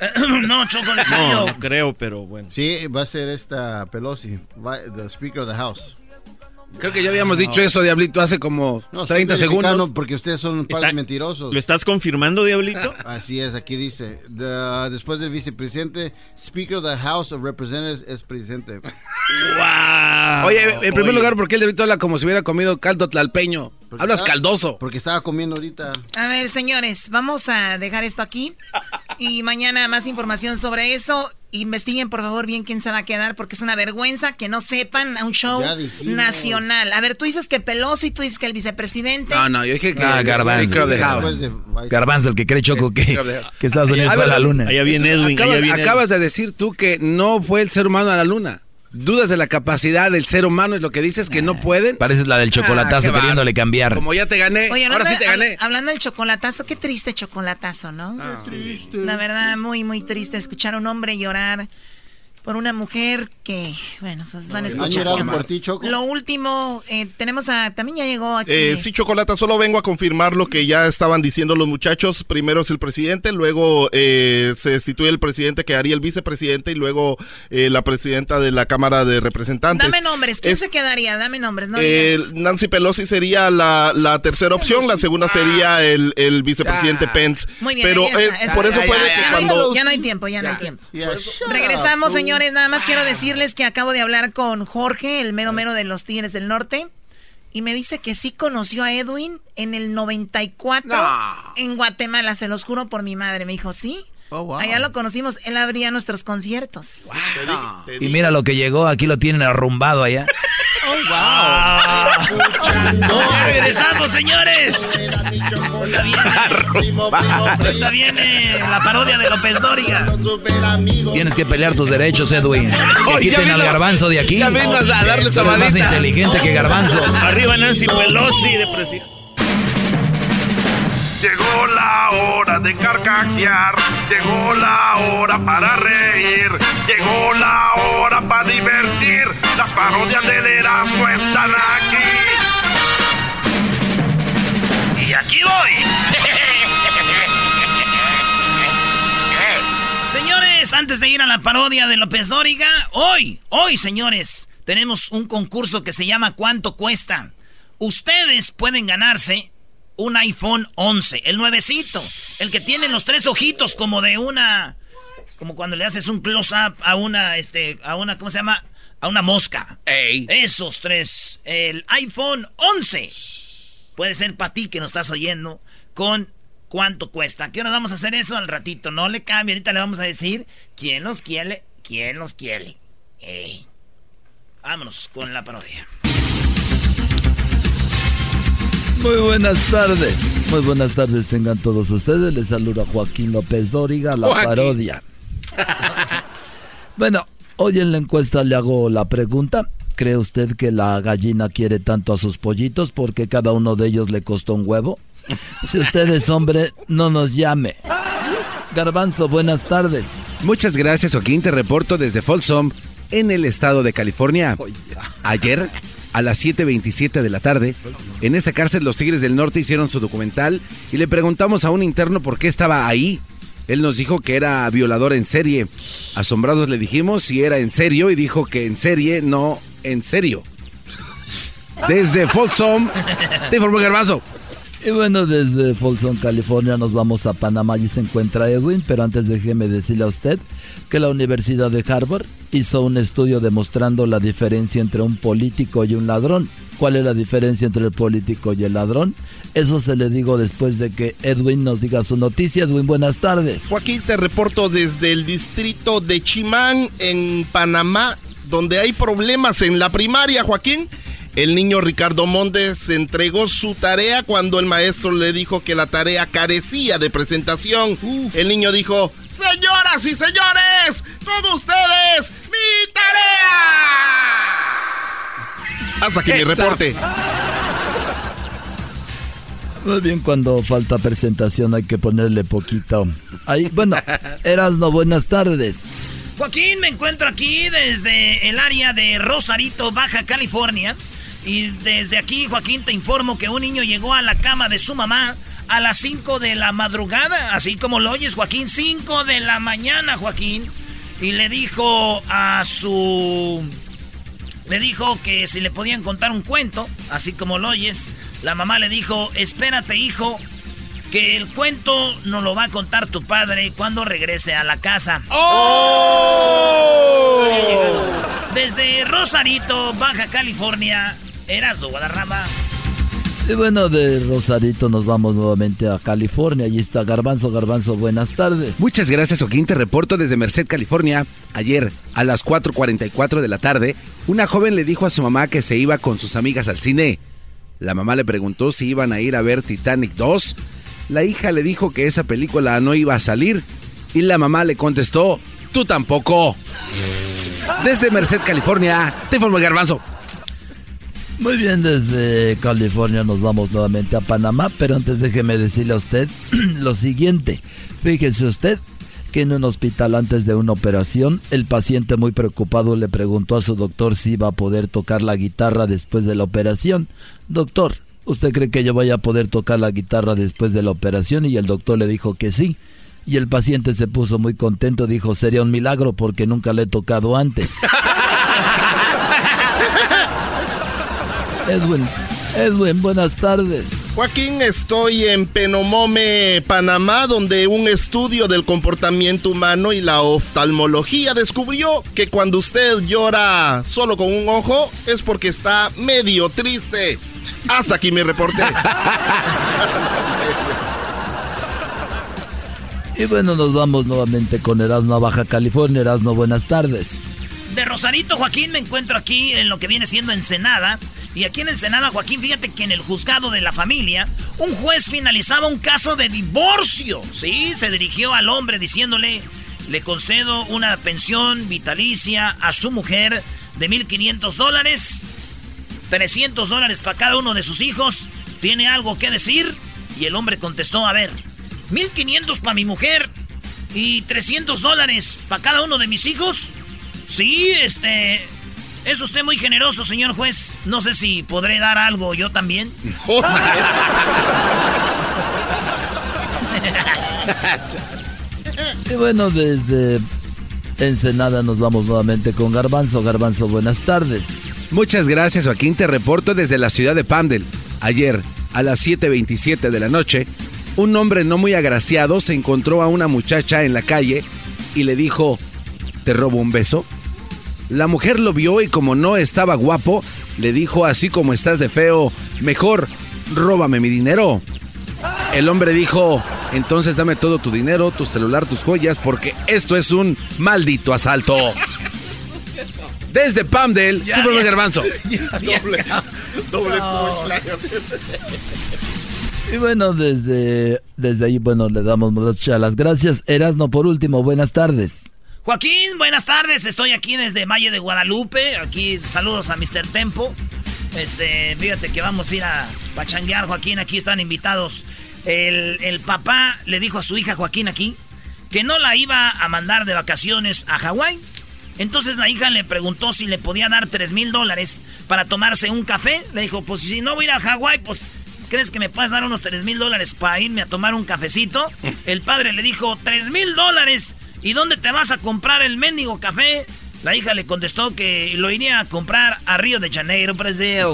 no, Choco, No, no creo, pero bueno. Sí, va a ser esta Pelosi, va- the Speaker of the House. Creo que ya habíamos dicho eso, Diablito, hace como No, estoy 30 verificando segundos. Porque ustedes son un par de mentirosos. ¿Lo estás confirmando, Diablito? Así es, aquí dice. the- después del vicepresidente, Speaker of the House of Representatives es presidente. ¡Wow! Oye, en primer Oye. lugar, ¿por qué el Diablito habla como si hubiera comido caldo tlalpeño? Hablas estaba- caldoso. Porque estaba comiendo ahorita. A ver, señores, vamos a dejar esto aquí. Y mañana más información sobre eso. Investiguen, por favor, bien quién se va a quedar, porque es una vergüenza que no sepan a un show nacional. A ver, tú dices que Pelosi, tú dices que el vicepresidente. No, no, yo dije que. Ah, Garbanzo. Garbanzo. El que cree Choco que, que Estados Unidos fue a la luna. Allá viene Edwin, Acabas, allá viene acabas de decir tú que no fue el ser humano a la luna. Dudas de la capacidad del ser humano es lo que dices que no pueden. Pareces la del chocolatazo Ah, qué queriéndole cambiar. Como ya te gané, Oye, ahora sí te gané. hab- Hablando del chocolatazo, qué triste chocolatazo, ¿no? La verdad, muy, muy triste escuchar a un hombre llorar por una mujer que, bueno, pues van a ¿Han escuchar. por ti, Choco? Lo último, eh, tenemos a, también ya llegó aquí. Eh, sí, Chocolata, solo vengo a confirmar lo que ya estaban diciendo los muchachos. Primero es el presidente, luego eh, se destituye el presidente que haría el vicepresidente y luego eh, la presidenta de la Cámara de Representantes. Dame nombres, ¿quién Es- se quedaría? Dame nombres, no Eh. Nancy Pelosi sería la, la tercera opción, la segunda sería el, el vicepresidente Pence. Muy bien, Pero eh, por es. eso fue de Ya, que ya, cuando... Ya no hay tiempo, ya no hay tiempo. Regresamos, up, señores. Nada más quiero decirles que acabo de hablar con Jorge, el mero mero de los Tigres del Norte. Y me dice que sí conoció a Edwin en el 94 en Guatemala, se los juro por mi madre. Me dijo, sí. Oh, wow. Allá lo conocimos, él abría nuestros conciertos. Y mira lo que llegó, aquí lo tienen arrumbado allá. Oh, Ah. Ya regresamos, señores. Ahorita viene, ahorita viene la parodia de López Dóriga. Tienes que pelear tus derechos, Edwin. Que quiten al garbanzo de aquí. ya a darle más inteligente que garbanzo. Arriba Nancy Pelosi de presidente. Llegó la hora de carcajear, llegó la hora para reír, llegó la hora para divertir. Las parodias del Erasmo están aquí. Y aquí voy. Señores, antes de ir a la parodia de López Dóriga, hoy, hoy, señores, tenemos un concurso que se llama ¿Cuánto cuesta? Ustedes pueden ganarse un iPhone 11, el nuevecito, el que tiene los tres ojitos como de una, como cuando le haces un close-up a una, este, a una, ¿cómo se llama? A una mosca. Esos tres, el iPhone 11. Puede ser para ti que nos estás oyendo con cuánto cuesta. ¿Qué hora vamos a hacer eso al ratito? No le cambie, ahorita le vamos a decir quién los quiere, quién los quiere. Vámonos con la parodia. Muy buenas tardes. Muy buenas tardes tengan todos ustedes. Les saluda Joaquín López Dóriga, la parodia. bueno, hoy en la encuesta le hago la pregunta. ¿Cree usted que la gallina quiere tanto a sus pollitos porque cada uno de ellos le costó un huevo? Si usted es hombre, no nos llame. Garbanzo, buenas tardes. Muchas gracias, Joaquín. Te reporto desde Folsom, en el estado de California. Ayer a las 7.27 de la tarde. En esta cárcel los Tigres del Norte hicieron su documental y le preguntamos a un interno por qué estaba ahí. Él nos dijo que era violador en serie. Asombrados le dijimos si era en serio y dijo que en serie, no en serio. Desde Folsom, te informó Garbazo. Y bueno, desde Folsom, California, nos vamos a Panamá y se encuentra Edwin, pero antes déjeme decirle a usted que la Universidad de Harvard hizo un estudio demostrando la diferencia entre un político y un ladrón. ¿Cuál es la diferencia entre el político y el ladrón? Eso se le digo después de que Edwin nos diga su noticia. Edwin, buenas tardes. Joaquín, te reporto desde el distrito de Chimán, en Panamá, donde hay problemas en la primaria, Joaquín. El niño Ricardo Montes entregó su tarea cuando el maestro le dijo que la tarea carecía de presentación. El niño dijo, señoras y señores, con ustedes, mi tarea. Hasta aquí mi reporte. Muy bien, cuando falta presentación hay que ponerle poquito. Ahí, bueno, Erasno, buenas tardes. Joaquín, me encuentro aquí desde el área de Rosarito, Baja California. Y desde aquí, Joaquín, te informo que un niño llegó a la cama de su mamá a las 5 de la madrugada, así como lo oyes, Joaquín, 5 de la mañana, Joaquín. Y le dijo a su... Le dijo que si le podían contar un cuento, así como lo oyes. La mamá le dijo, espérate, hijo, que el cuento nos lo va a contar tu padre cuando regrese a la casa. ¡Oh! Desde Rosarito, Baja California, Eras Guadarrama. Y bueno, de Rosarito nos vamos nuevamente a California. Allí está Garbanzo. Garbanzo, buenas tardes. Muchas gracias, Joaquín. Te reporto desde Merced, California. Ayer, a las 4.44 de la tarde, una joven le dijo a su mamá que se iba con sus amigas al cine. La mamá le preguntó si iban a ir a ver Titanic 2. La hija le dijo que esa película no iba a salir. Y la mamá le contestó, tú tampoco. Desde Merced, California, te informo Garbanzo. Muy bien, desde California nos vamos nuevamente a Panamá, pero antes déjeme decirle a usted lo siguiente. Fíjese usted que en un hospital antes de una operación, el paciente muy preocupado le preguntó a su doctor si iba a poder tocar la guitarra después de la operación. Doctor, ¿usted cree que yo vaya a poder tocar la guitarra después de la operación? Y el doctor le dijo que sí. Y el paciente se puso muy contento, dijo, sería un milagro porque nunca le he tocado antes. Edwin, Edwin, buenas tardes. Joaquín, estoy en Penomome, Panamá, donde un estudio del comportamiento humano y la oftalmología descubrió que cuando usted llora solo con un ojo es porque está medio triste. Hasta aquí mi reporte. y bueno, nos vamos nuevamente con Erasmo a Baja California. Erasmo, buenas tardes. De Rosarito, Joaquín, me encuentro aquí en lo que viene siendo Ensenada. Y aquí en Ensenada, Joaquín, fíjate que en el juzgado de la familia, un juez finalizaba un caso de divorcio. Sí, se dirigió al hombre diciéndole, le concedo una pensión vitalicia a su mujer de 1.500 dólares, 300 dólares para cada uno de sus hijos. ¿Tiene algo que decir? Y el hombre contestó, a ver, 1.500 para mi mujer y 300 dólares para cada uno de mis hijos. Sí, este, es usted muy generoso, señor juez. No sé si podré dar algo yo también. y bueno, desde Ensenada nos vamos nuevamente con Garbanzo. Garbanzo, buenas tardes. Muchas gracias, Joaquín. Te reporto desde la ciudad de Pandel. Ayer, a las 7.27 de la noche, un hombre no muy agraciado se encontró a una muchacha en la calle y le dijo, ¿te robo un beso? La mujer lo vio y como no estaba guapo, le dijo así como estás de feo, mejor róbame mi dinero. El hombre dijo, entonces dame todo tu dinero, tu celular, tus joyas, porque esto es un maldito asalto. Desde Pamdel, Fútbol Garbanzo. doble, doble Y bueno, desde, desde ahí, bueno, le damos muchas las gracias. Erasno, por último, buenas tardes. Joaquín, buenas tardes. Estoy aquí desde Valle de Guadalupe. Aquí saludos a Mr. Tempo. Este, fíjate que vamos a ir a pachanguear, Joaquín. Aquí están invitados. El, el papá le dijo a su hija Joaquín aquí que no la iba a mandar de vacaciones a Hawái. Entonces la hija le preguntó si le podía dar 3 mil dólares para tomarse un café. Le dijo, pues si no voy a ir a Hawái, pues ¿crees que me puedes dar unos 3 mil dólares para irme a tomar un cafecito? El padre le dijo, 3 mil dólares. ¿Y dónde te vas a comprar el mendigo café? La hija le contestó que lo iría a comprar a Río de Janeiro, Brasil.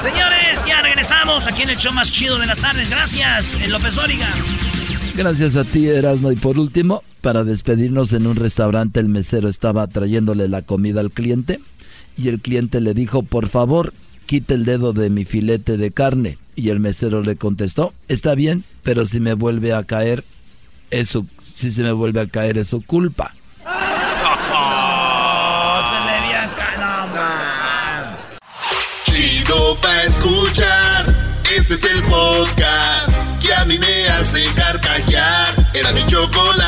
Señores, ya regresamos aquí en el show más chido de las tardes. Gracias, López Dóriga. Gracias a ti, Erasmo. Y por último, para despedirnos en un restaurante, el mesero estaba trayéndole la comida al cliente y el cliente le dijo, por favor, quite el dedo de mi filete de carne. Y el mesero le contestó, está bien, pero si me vuelve a caer, es su, si se me vuelve a caer es su culpa. Chido pa escuchar, este es el podcast que a mí me hace carcajear. Era mi chocolata.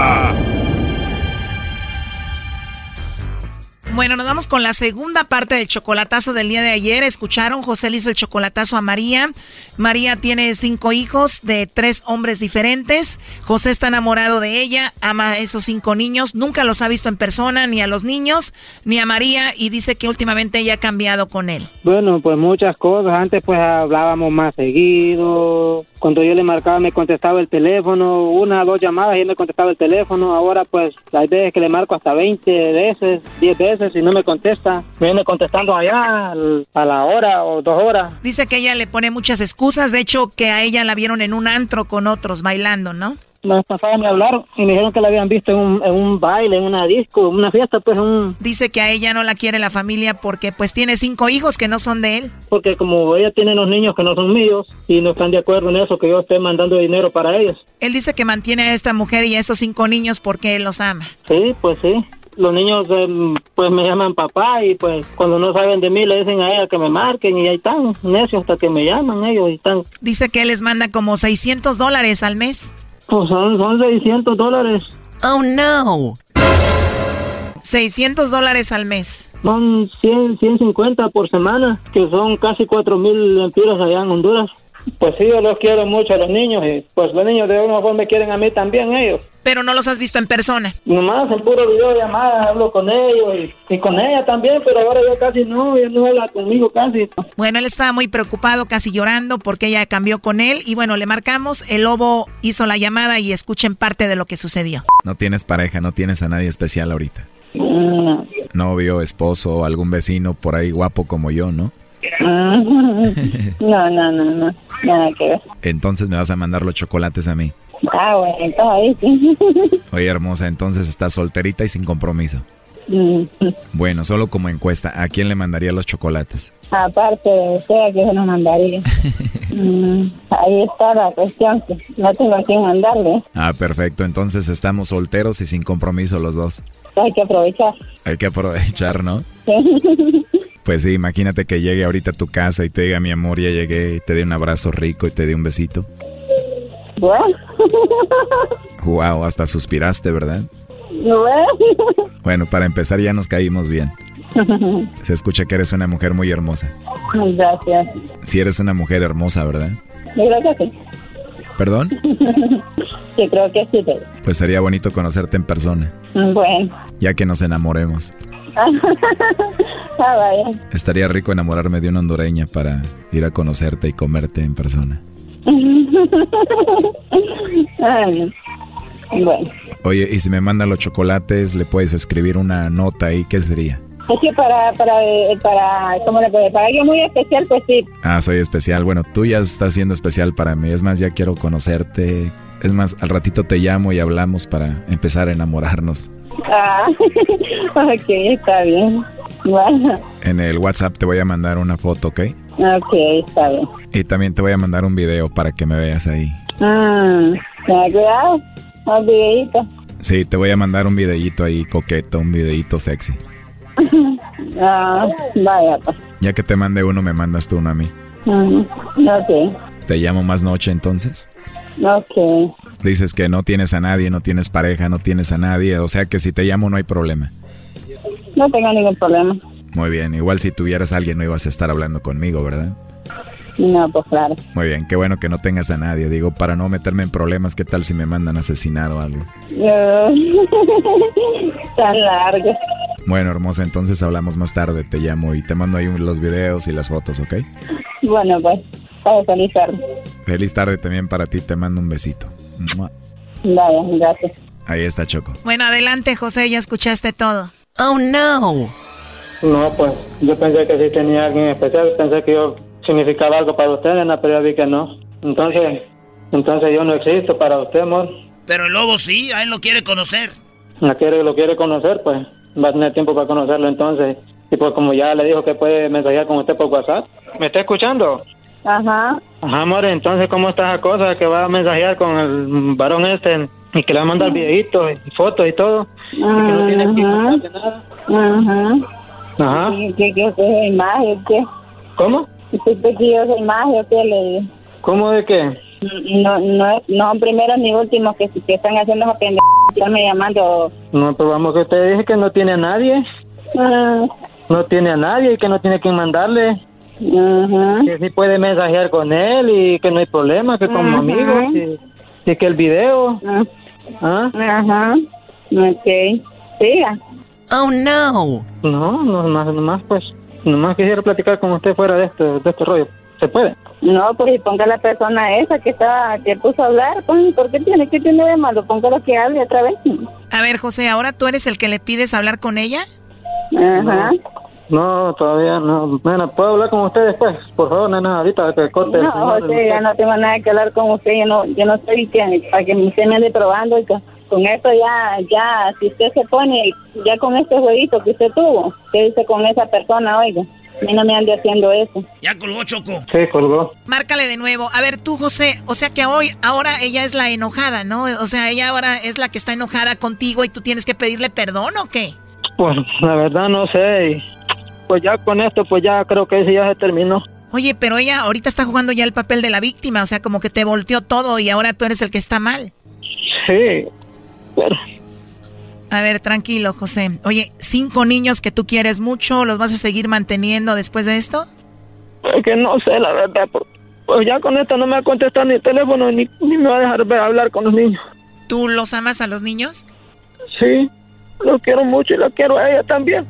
Bueno, nos vamos con la segunda parte del chocolatazo del día de ayer. Escucharon, José le hizo el chocolatazo a María. María tiene cinco hijos de tres hombres diferentes. José está enamorado de ella, ama a esos cinco niños. Nunca los ha visto en persona, ni a los niños, ni a María. Y dice que últimamente ella ha cambiado con él. Bueno, pues muchas cosas. Antes pues hablábamos más seguido. Cuando yo le marcaba me contestaba el teléfono. Una dos llamadas y él me contestaba el teléfono. Ahora pues hay veces que le marco hasta 20 veces, 10 veces si no me contesta. Viene contestando allá a la hora o dos horas. Dice que ella le pone muchas excusas. De hecho, que a ella la vieron en un antro con otros bailando, ¿no? La pasada me hablaron y me dijeron que la habían visto en un, en un baile, en una disco, en una fiesta, pues un... Dice que a ella no la quiere la familia porque pues tiene cinco hijos que no son de él. Porque como ella tiene los niños que no son míos y no están de acuerdo en eso, que yo esté mandando dinero para ellos. Él dice que mantiene a esta mujer y a estos cinco niños porque él los ama. Sí, pues sí los niños em, pues me llaman papá y pues cuando no saben de mí le dicen a ella que me marquen y ahí están, necios hasta que me llaman ellos y están. Dice que él les manda como 600 dólares al mes. Pues son, son 600 dólares. Oh no. 600 dólares al mes. Son 100, 150 por semana, que son casi 4 mil lempiras allá en Honduras. Pues sí, yo los quiero mucho a los niños y pues los niños de alguna forma me quieren a mí también ellos. Pero no los has visto en persona. Nomás en puro video llamada hablo con ellos y, con ella también, pero ahora ya casi no, ella no habla conmigo casi. Bueno, él estaba muy preocupado, casi llorando porque ella cambió con él y bueno, le marcamos, el lobo hizo la llamada y escuchen parte de lo que sucedió. No tienes pareja, no tienes a nadie especial ahorita. No. Novio, esposo, algún vecino por ahí guapo como yo, ¿no? No, no, no, no, nada que ver. Entonces me vas a mandar los chocolates a mí. Ah, bueno, entonces ahí Oye, hermosa, entonces estás solterita y sin compromiso. Mm. Bueno, solo como encuesta, ¿a quién le mandaría los chocolates? Aparte de usted, ¿a quién se los mandaría? Mm, ahí está la cuestión, no tengo a quién mandarle. Ah, perfecto, entonces estamos solteros y sin compromiso los dos. Hay que aprovechar. Hay que aprovechar, ¿no? Pues sí, imagínate que llegue ahorita a tu casa y te diga, mi amor, ya llegué, y te dé un abrazo rico y te dé un besito. Bueno. Wow, hasta suspiraste, ¿verdad? Bueno, para empezar ya nos caímos bien. Se escucha que eres una mujer muy hermosa. Gracias. Si eres una mujer hermosa, ¿verdad? Creo que sí. ¿Perdón? Sí, creo que sí. pero- Pues sería bonito conocerte en persona, Bueno. ya que nos enamoremos. Ah, vaya. Estaría rico enamorarme de una hondureña para ir a conocerte y comerte en persona. Ay, bueno. Oye, y si me mandan los chocolates, le puedes escribir una nota ahí, ¿qué sería? Es que para, para, eh, para, ¿cómo le puede? Para alguien muy especial, pues sí. Ah, soy especial. Bueno, tú ya estás siendo especial para mí. Es más, ya quiero conocerte. Es más, al ratito te llamo y hablamos para empezar a enamorarnos. Ah, ok, está bien. Bueno, En el WhatsApp te voy a mandar una foto, ¿ok? ok, está bien. Y también te voy a mandar un video para que me veas ahí. Cuidado, un videito. Sí, te voy a mandar un videíto ahí coqueto, un videíto sexy. ah, vaya, pues. Ya que te mande uno, me mandas tú uno a mí. Mm, ok, Te llamo más noche entonces. ok. Dices que no tienes a nadie, no tienes pareja, no tienes a nadie. O sea que si te llamo no hay problema. No tengo ningún problema. Muy bien, igual si tuvieras a alguien no ibas a estar hablando conmigo, ¿verdad? No, pues claro. Muy bien, qué bueno que no tengas a nadie. Digo, para no meterme en problemas, ¿qué tal si me mandan a asesinar o algo? Tan largo. Bueno, hermosa, entonces hablamos más tarde. Te llamo y te mando ahí los videos y las fotos, ¿ok? Bueno, pues, para feliz tarde. Feliz tarde también para ti. Te mando un besito. Vaya, gracias. Ahí está Choco. Bueno, adelante, José, ya escuchaste todo. Oh, no. No, pues yo pensé que sí tenía alguien especial, pensé que yo significaba algo para usted, nena, pero ya vi que no. Entonces, entonces yo no existo para usted, amor. Pero el lobo sí, a él lo quiere conocer. La quiere, lo quiere conocer, pues va a tener tiempo para conocerlo entonces. Y pues como ya le dijo que puede mensajear con usted por WhatsApp. ¿Me está escuchando? Ajá. Ajá, amor, entonces ¿cómo está esa cosa que va a mensajear con el varón este y que le va a mandar videitos y fotos y todo? Y que no tiene que nada. Ajá. Ajá. ¿Y ¿Qué, qué, qué es imagen? ¿Qué? ¿Cómo? ¿Usted que yo soy imagen? ¿Qué le digo? ¿Cómo de qué? No, no, no son primeros ni últimos que, que están haciendo esa pendeja, llamando. No, pero vamos que usted dice que no tiene a nadie. Ah, No tiene a nadie y que no tiene quien mandarle. Que sí puede mensajear con él y que no hay problema, que como amigos. Y, y que el video. ¿Ah? Ajá. Ok. Siga. Oh, no. No, no, nomás, nomás pues, nomás quisiera platicar con usted fuera de este, de este rollo. ¿Se puede? No, pues y ponga la persona esa que estaba, que puso a hablar, pues, ¿por qué tiene que tener de malo? Póngalo que hable otra vez. A ver, José, ¿ahora tú eres el que le pides hablar con ella? Ajá. No, todavía no. Nena, ¿puedo hablar con usted después? Por favor, nena, ahorita que corte el No, señor. José, ya no tengo nada que hablar con usted, yo no, yo no estoy que, para que usted me ande probando y con, con esto ya, ya, si usted se pone, ya con este jueguito que usted tuvo, ¿qué dice con esa persona, oiga? A mí no me ande haciendo eso. Ya colgó Choco. Sí, colgó. Márcale de nuevo. A ver, tú, José, o sea que hoy, ahora ella es la enojada, ¿no? O sea, ella ahora es la que está enojada contigo y tú tienes que pedirle perdón o qué? Pues la verdad no sé. Pues ya con esto, pues ya creo que ese ya se terminó. Oye, pero ella ahorita está jugando ya el papel de la víctima, o sea, como que te volteó todo y ahora tú eres el que está mal. Sí, pero A ver, tranquilo, José. Oye, cinco niños que tú quieres mucho, ¿los vas a seguir manteniendo después de esto? es que no sé la verdad. Pues, ya con esto no me va a contestar ni el teléfono ni, ni me va a dejar ver hablar con los niños. ¿Tú los amas a los niños? Sí, lo quiero mucho y la quiero a ella también.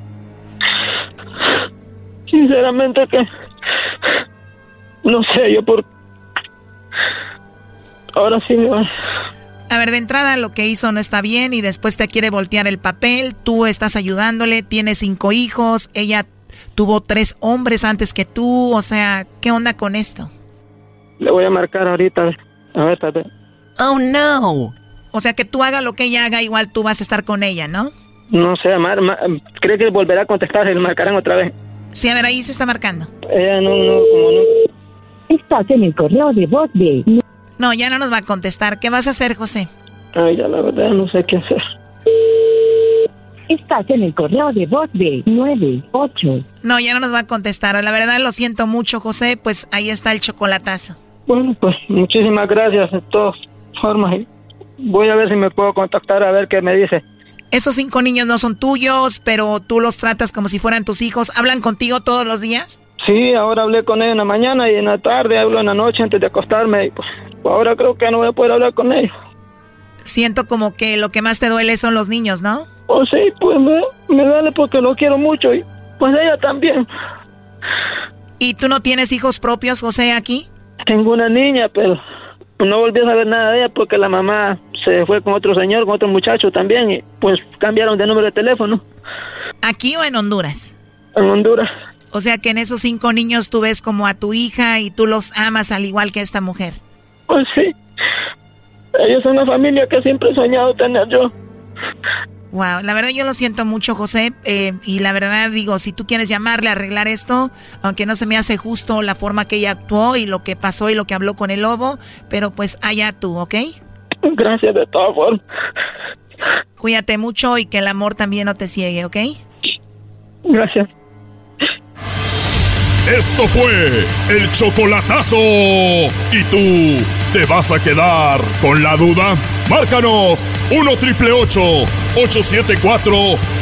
Sinceramente que no sé yo por ahora sí me va- A ver, de entrada lo que hizo no está bien y después te quiere voltear el papel, tú estás ayudándole, tienes cinco hijos, ella tuvo tres hombres antes que tú, o sea, ¿qué onda con esto? le voy a marcar ahorita. A ver. Oh, no. O sea, que tú hagas lo que ella haga, igual tú vas a estar con ella, ¿no? No sé, Mar, Ma- cree que volverá a contestar y le marcarán otra vez. Sí, a ver, ahí se está marcando. Ella no, no, como no. Estás en el correo de voz de... No, ya no nos va a contestar. ¿Qué vas a hacer, José? Ay, ya la verdad no sé qué hacer. Estás en el correo de voz de 98. No, ya no nos va a contestar. La verdad lo siento mucho, José. Pues ahí está el chocolatazo. Bueno, pues muchísimas gracias de todas formas. Voy a ver si me puedo contactar a ver qué me dice. Esos cinco niños no son tuyos, pero tú los tratas como si fueran tus hijos. ¿Hablan contigo todos los días? Sí, ahora hablé con ellos en la mañana y en la tarde, hablo en la noche antes de acostarme. Y pues, ahora creo que no voy a poder hablar con ellos. Siento como que lo que más te duele son los niños, ¿no? Oh, sí, pues me, me duele porque lo quiero mucho y pues ella también. ¿Y tú no tienes hijos propios, José, aquí? Tengo una niña, pero no volví a saber nada de ella porque la mamá se fue con otro señor, con otro muchacho también y pues cambiaron de número de teléfono. ¿Aquí o en Honduras? En Honduras. O sea que en esos cinco niños tú ves como a tu hija y tú los amas al igual que esta mujer. Pues sí. Ellos son una familia que siempre he soñado tener yo. Wow, la verdad yo lo siento mucho, José. Eh, y la verdad digo, si tú quieres llamarle a arreglar esto, aunque no se me hace justo la forma que ella actuó y lo que pasó y lo que habló con el lobo, pero pues allá tú, ¿ok? Gracias de todas formas. Cuídate mucho y que el amor también no te ciegue, ¿ok? Gracias. Esto fue el chocolatazo. ¿Y tú te vas a quedar con la duda? Márcanos 1 triple 874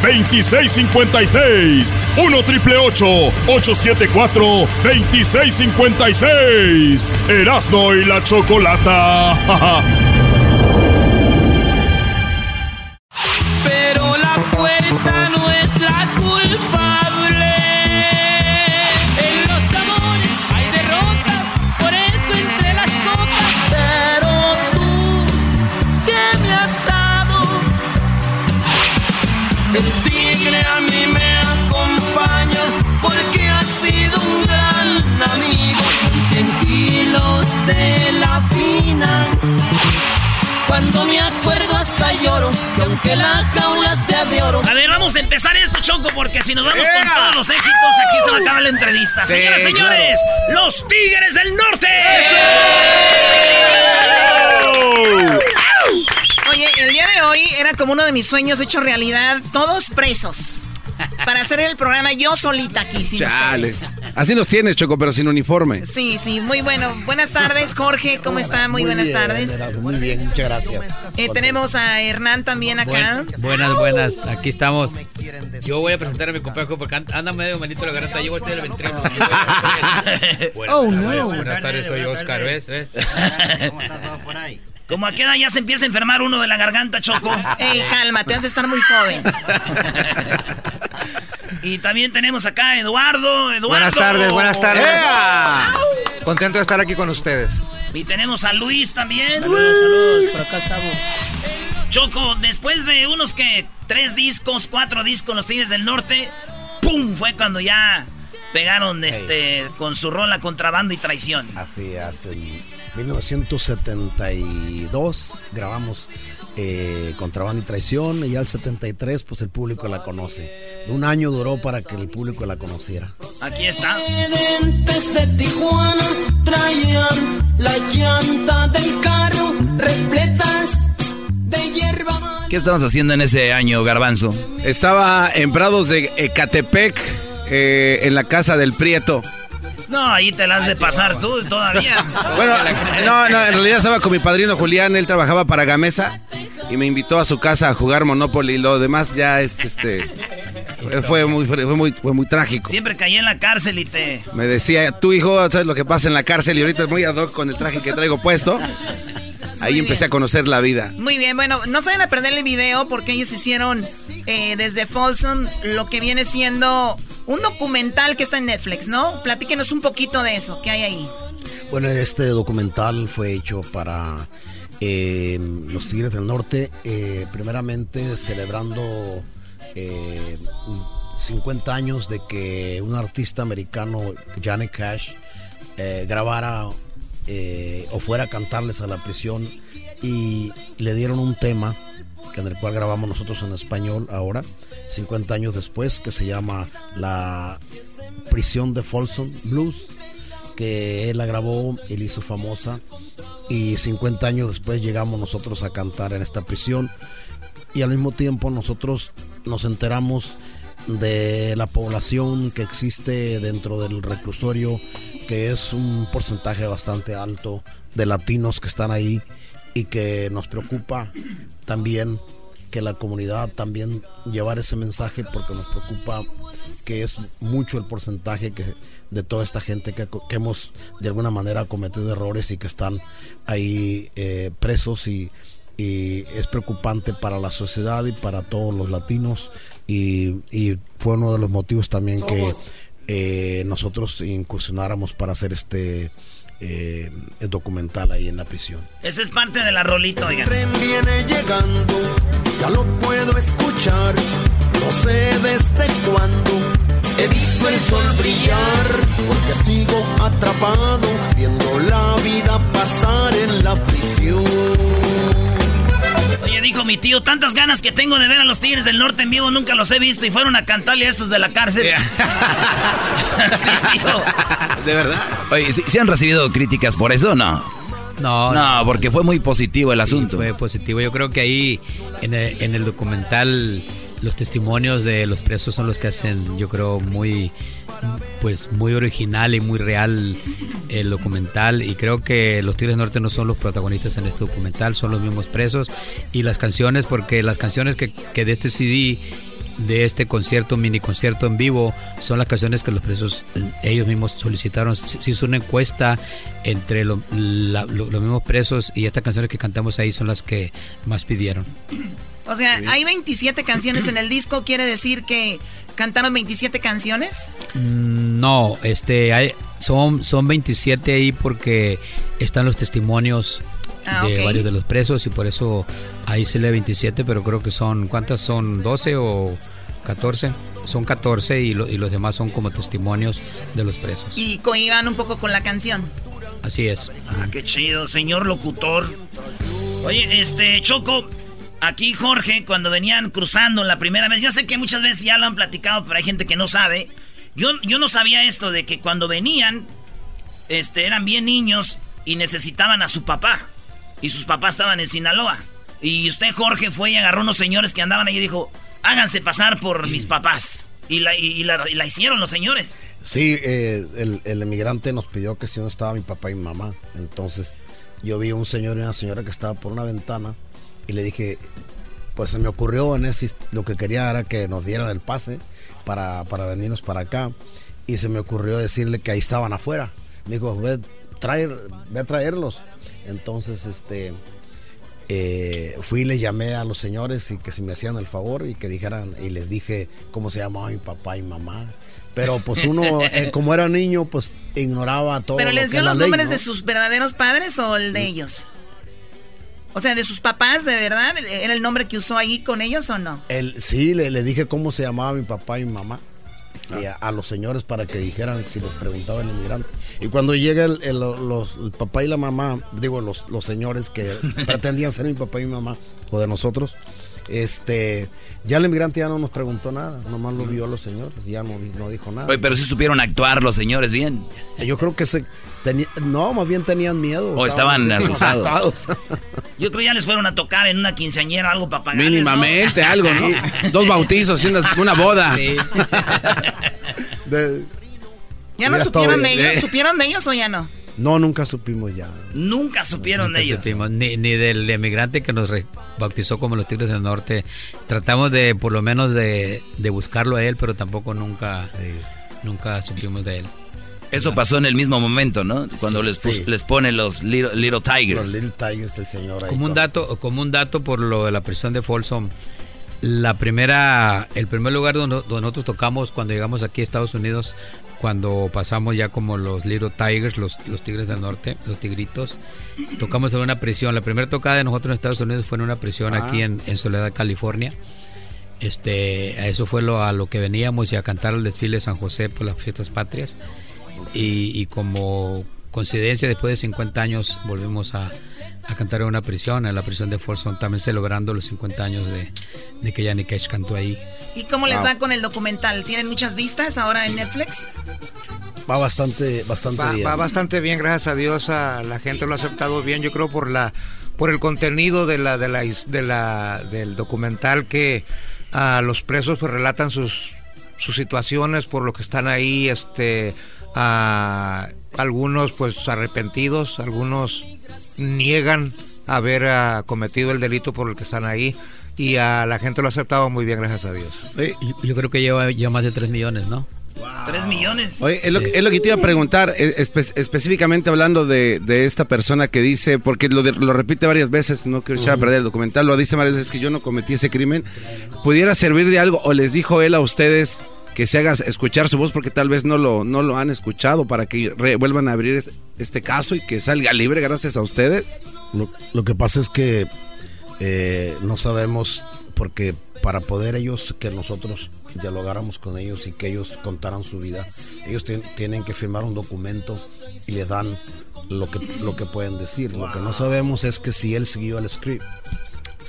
2656. 1 triple 874 2656. Erasno y la chocolata. Cuando me acuerdo hasta lloro, que aunque la jaula sea de oro. A ver, vamos a empezar esto, Choco, porque si nos vamos con todos los éxitos, aquí se va a acabar la entrevista. Sí, Señoras, señores, los Tigres del Norte. Oye, el día de hoy era como uno de mis sueños hecho realidad, todos presos. Para hacer el programa yo solita aquí, sin Chales. ustedes. Así nos tienes, Choco, pero sin uniforme. Sí, sí, muy bueno. Buenas tardes, Jorge, ¿cómo está? Muy, buenas bien, tardes. Muy bien, muchas gracias. Eh, tenemos a Hernán también acá. Buenas, buenas, aquí estamos. Yo voy a presentar a mi compañero porque and- anda medio malito la garganta. Yo voy a ser el Buenas Oh, tardes, no. Buenas tardes, soy Oscar, ¿ves? ¿Ves? Como a qué edad ya se empieza a enfermar uno de la garganta, Choco. Ey, cálmate, has de estar muy joven. Y también tenemos acá a Eduardo. Eduardo. Buenas tardes, buenas tardes. ¡Ea! Contento de estar aquí con ustedes. Y tenemos a Luis también. Saludos, saludos, por acá estamos. Choco, después de unos que tres discos, cuatro discos, los Tigres del Norte, ¡pum! Fue cuando ya pegaron este con su rola contrabando y traición. Así en 1972 grabamos eh, Contrabando y Traición y al 73 pues el público la conoce. Un año duró para que el público la conociera. Aquí está. Dentes de Tijuana traían la llanta del carro repletas de hierba. ¿Qué estabas haciendo en ese año, Garbanzo? Estaba en Prados de Ecatepec, eh, en la casa del Prieto. No, ahí te la has de pasar tú todavía. Bueno, no, no, en realidad estaba con mi padrino Julián, él trabajaba para Gamesa y me invitó a su casa a jugar Monopoly y lo demás ya es este fue muy fue muy fue muy trágico. Siempre caí en la cárcel y te. Me decía, "Tu hijo, ¿sabes lo que pasa en la cárcel?" y ahorita es muy ad hoc con el traje que traigo puesto. Ahí Muy empecé bien. a conocer la vida. Muy bien, bueno, no se vayan a perder el video porque ellos hicieron eh, desde Folsom lo que viene siendo un documental que está en Netflix, ¿no? Platíquenos un poquito de eso, ¿qué hay ahí? Bueno, este documental fue hecho para eh, los Tigres del Norte, eh, primeramente celebrando eh, 50 años de que un artista americano, Johnny Cash, eh, grabara eh, o fuera a cantarles a la prisión y le dieron un tema que en el cual grabamos nosotros en español ahora, 50 años después, que se llama La prisión de Folsom Blues que él la grabó, él hizo famosa y 50 años después llegamos nosotros a cantar en esta prisión y al mismo tiempo nosotros nos enteramos de la población que existe dentro del reclusorio, que es un porcentaje bastante alto de latinos que están ahí y que nos preocupa también que la comunidad también llevar ese mensaje porque nos preocupa que es mucho el porcentaje que de toda esta gente que, que hemos de alguna manera cometido errores y que están ahí eh, presos y, y es preocupante para la sociedad y para todos los latinos y, y fue uno de los motivos también que eh, nosotros incursionáramos para hacer este eh, documental ahí en la prisión. Esa es parte de la rolita, oigan. El tren viene llegando, ya lo puedo escuchar. No sé desde cuándo he visto el sol brillar, porque sigo atrapado viendo la vida pasar en la prisión. Oye, dijo mi tío, tantas ganas que tengo de ver a los Tigres del Norte en vivo, nunca los he visto y fueron a cantarle a estos de la cárcel. sí, tío. ¿De verdad? Oye, ¿sí, sí han recibido críticas por eso o no? No, No, porque fue muy positivo el asunto. Fue positivo. Yo creo que ahí en el, en el documental los testimonios de los presos son los que hacen, yo creo, muy pues muy original y muy real el documental y creo que los Tigres Norte no son los protagonistas en este documental, son los mismos presos y las canciones, porque las canciones que, que de este CD de este concierto, mini concierto en vivo, son las canciones que los presos eh, ellos mismos solicitaron. Se hizo una encuesta entre los mismos presos y estas canciones que cantamos ahí son las que más pidieron. O sea, hay 27 canciones en el disco, quiere decir que cantaron 27 canciones. Mm, No, este, hay, son, son 27 ahí porque están los testimonios Ah, de varios de los presos y por eso ahí se lee 27, pero creo que son, ¿cuántas son? ¿12 o 14? Son 14 y, lo- y los demás son como testimonios de los presos. Y coiban un poco con la canción. Así es. Ah, qué chido, señor locutor. Oye, este, Choco, aquí Jorge, cuando venían cruzando la primera vez, ya sé que muchas veces ya lo han platicado, pero hay gente que no sabe. Yo, yo no sabía esto de que cuando venían, este, eran bien niños y necesitaban a su papá. Y sus papás estaban en Sinaloa. Y usted, Jorge, fue y agarró unos señores que andaban ahí y dijo, háganse pasar por mis papás. Y la, y- y la- y la hicieron los señores. Sí, eh, el, el emigrante nos pidió que si no estaba mi papá y mi mamá. Entonces yo vi un señor y una señora que estaba por una ventana y le dije, pues se me ocurrió en ese, lo que quería era que nos dieran el pase para, para venirnos para acá. Y se me ocurrió decirle que ahí estaban afuera. Me dijo, ve, traer, ve a traerlos. Entonces, este, eh, fui y les llamé a los señores y que si me hacían el favor y que dijeran, y les dije cómo se llamaba mi papá y mamá. Pero pues uno, eh, como era niño, pues ignoraba todo. ¿Pero lo les dio los ley, nombres ¿no? de sus verdaderos padres o el de ellos? O sea, de sus papás, ¿de verdad? ¿Era el nombre que usó ahí con ellos o no? El, sí, le, le dije cómo se llamaba mi papá y mi mamá. Y a, a los señores para que dijeran si les preguntaba el inmigrante. Y cuando llega el, el- los- el papá y la mamá, digo, los, los señores que pretendían ser mi papá y mi mamá, o de nosotros, este, ya el inmigrante ya no nos preguntó nada, nomás lo vio a los señores, ya no, no dijo nada. Oye, pero sí supieron actuar los señores bien. Yo creo que se tenía, no, más bien tenían miedo. O estaban asustados. Yo creo ya les fueron a tocar en una quinceañera algo para Mínimamente, ¿no? algo, ¿no? Dos bautizos y una, una boda. ¿Ya no Ya supieron de ellos? eh. ¿Supieron de ellos o ya no? No, nunca supimos ya. Nunca supieron Nunca de ellos. supimos, ni, ni del emigrante que nos bautizó como los Tigres del Norte. Tratamos de, por lo menos, de, de buscarlo a él, pero tampoco nunca, nunca supimos de él. Eso pasó en el mismo momento, ¿no? Cuando les, pus- Sí. les pone los Little, little Tigers. Los Little Tigers, el señor ahí. Como un dato, como un dato por lo de la prisión de Folsom, la primera, el primer lugar donde, donde nosotros tocamos cuando llegamos aquí a Estados Unidos, cuando pasamos ya como los Little Tigers, los, los Tigres del Norte, los Tigritos, tocamos en una prisión. La primera tocada de nosotros en Estados Unidos fue en una prisión Ah. aquí en, en Soledad, California. Este, a eso fue lo, a lo que veníamos y a cantar el desfile de San José por las fiestas patrias. Y, y como coincidencia, después de 50 años volvimos a, a cantar en una prisión, en la prisión de Folsom, también celebrando los 50 años de, de que Johnny Cash cantó ahí. ¿Y cómo les Wow. va con el documental? ¿Tienen muchas vistas ahora en Netflix? Va bastante, bastante Va, bien. va bastante bien, gracias a Dios. a la gente lo ha aceptado bien. Yo creo por la por el contenido de la de la de la del documental que a los presos pues relatan sus sus situaciones por lo que están ahí, este a algunos pues arrepentidos, algunos niegan haber ah, cometido el delito por el que están ahí. y a la gente lo ha aceptado muy bien, gracias a Dios. Yo, yo creo que lleva, lleva más de 3 millones, ¿no? Tres millones. Oye, es lo, que- es lo que te iba a preguntar, espe- específicamente hablando de, de esta persona que dice, porque lo, de- lo repite varias veces, no quiero echar a perder el documental, lo dice varias veces que yo no cometí ese crimen, ¿pudiera servir de algo o les dijo él a ustedes que se haga escuchar su voz porque tal vez no lo, no lo han escuchado para que re- vuelvan a abrir este, este caso y que salga libre gracias a ustedes? Lo, lo que pasa es que eh, no sabemos, porque para poder ellos, que nosotros dialogáramos con ellos y que ellos contaran su vida, ellos tien- tienen que firmar un documento y le dan lo que, lo que pueden decir. Lo que no sabemos es que si él siguió el script.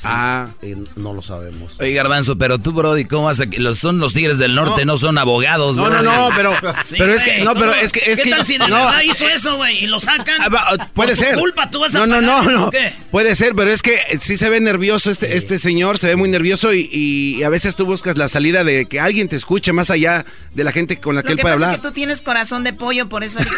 Sí, Ah. y no lo sabemos. Oye, Garbanzo, pero tú, Brody, ¿cómo vas a que los, son los Tigres del Norte, no, son abogados, No, no, brody? no, pero, Sí, pero es que, no, pero es que, es ¿Qué que, tal si de no, verdad hizo eso, güey? Y lo sacan. Ah, va, puede Por su ser. culpa tú vas a no, no, pagar, no, ¿o no. qué? Puede ser, pero es que eh, sí se ve nervioso este, este señor, se ve muy nervioso y, y a veces tú buscas la salida de que alguien te escuche más allá de la gente con la que Lo él que puede pasa hablar. es que tú tienes corazón de pollo, por eso ahorita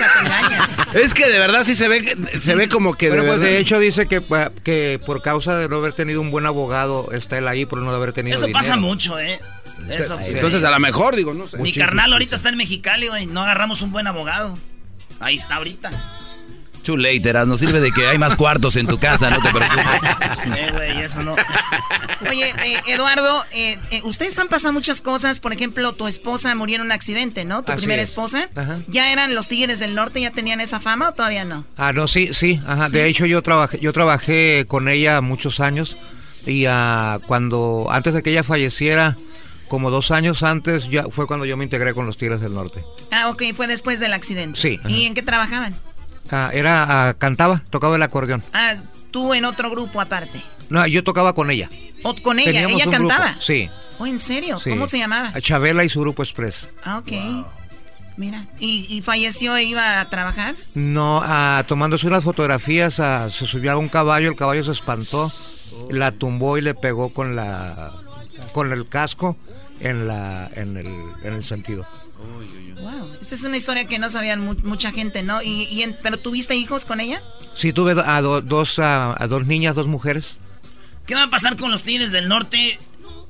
te. Es que de verdad sí se ve, que- se ve como que Pero de pues verdad. de hecho dice que, que por causa de no haber tenido un buen abogado está él ahí por no haber tenido Eso pasa mucho, ¿eh? Eso, Entonces a lo mejor digo, no sé. Mi carnal ahorita está en Mexicali, güey. No agarramos un buen abogado. Ahí está ahorita. Too late, Eras, no sirve de que hay más cuartos en tu casa, no te preocupes. Eh, güey, eso no. Oye, eh, Eduardo, eh, eh, ustedes han pasado muchas cosas. Por ejemplo, tu esposa murió en un accidente, ¿no? Tu Así primera es. esposa. Ajá. ¿Ya eran los Tigres del Norte? ¿Ya tenían esa fama o todavía no? Ah, no, sí, sí, ajá. Sí. De hecho, yo trabajé, yo trabajé con ella muchos años y ah, cuando, antes de que ella falleciera, como dos años antes, ya fue cuando yo me integré con los Tigres del Norte. Ah, ok, fue después del accidente. Sí, ¿Y ajá. en qué trabajaban? Ah, era, ah, cantaba, tocaba el acordeón. Ah, tú en otro grupo aparte. No, yo tocaba con ella. ¿O con ella? Teníamos ¿Ella grupo. cantaba? Sí. Oh, ¿en serio? sí. ¿Cómo se llamaba? Chabela y su grupo Express. Ah, ok. Mira, ¿Y, y falleció e iba a trabajar? No, ah, tomándose unas fotografías, ah, se subió a un caballo, el caballo se espantó, la tumbó y le pegó con la con el casco en la en el, en el sentido. Wow, esa es una historia que no sabían mu- mucha gente, ¿no? Y, y en- ¿Pero tuviste hijos con ella? Sí, tuve a, do- dos a, a dos niñas, dos mujeres. ¿Qué va a pasar con los Tigres del Norte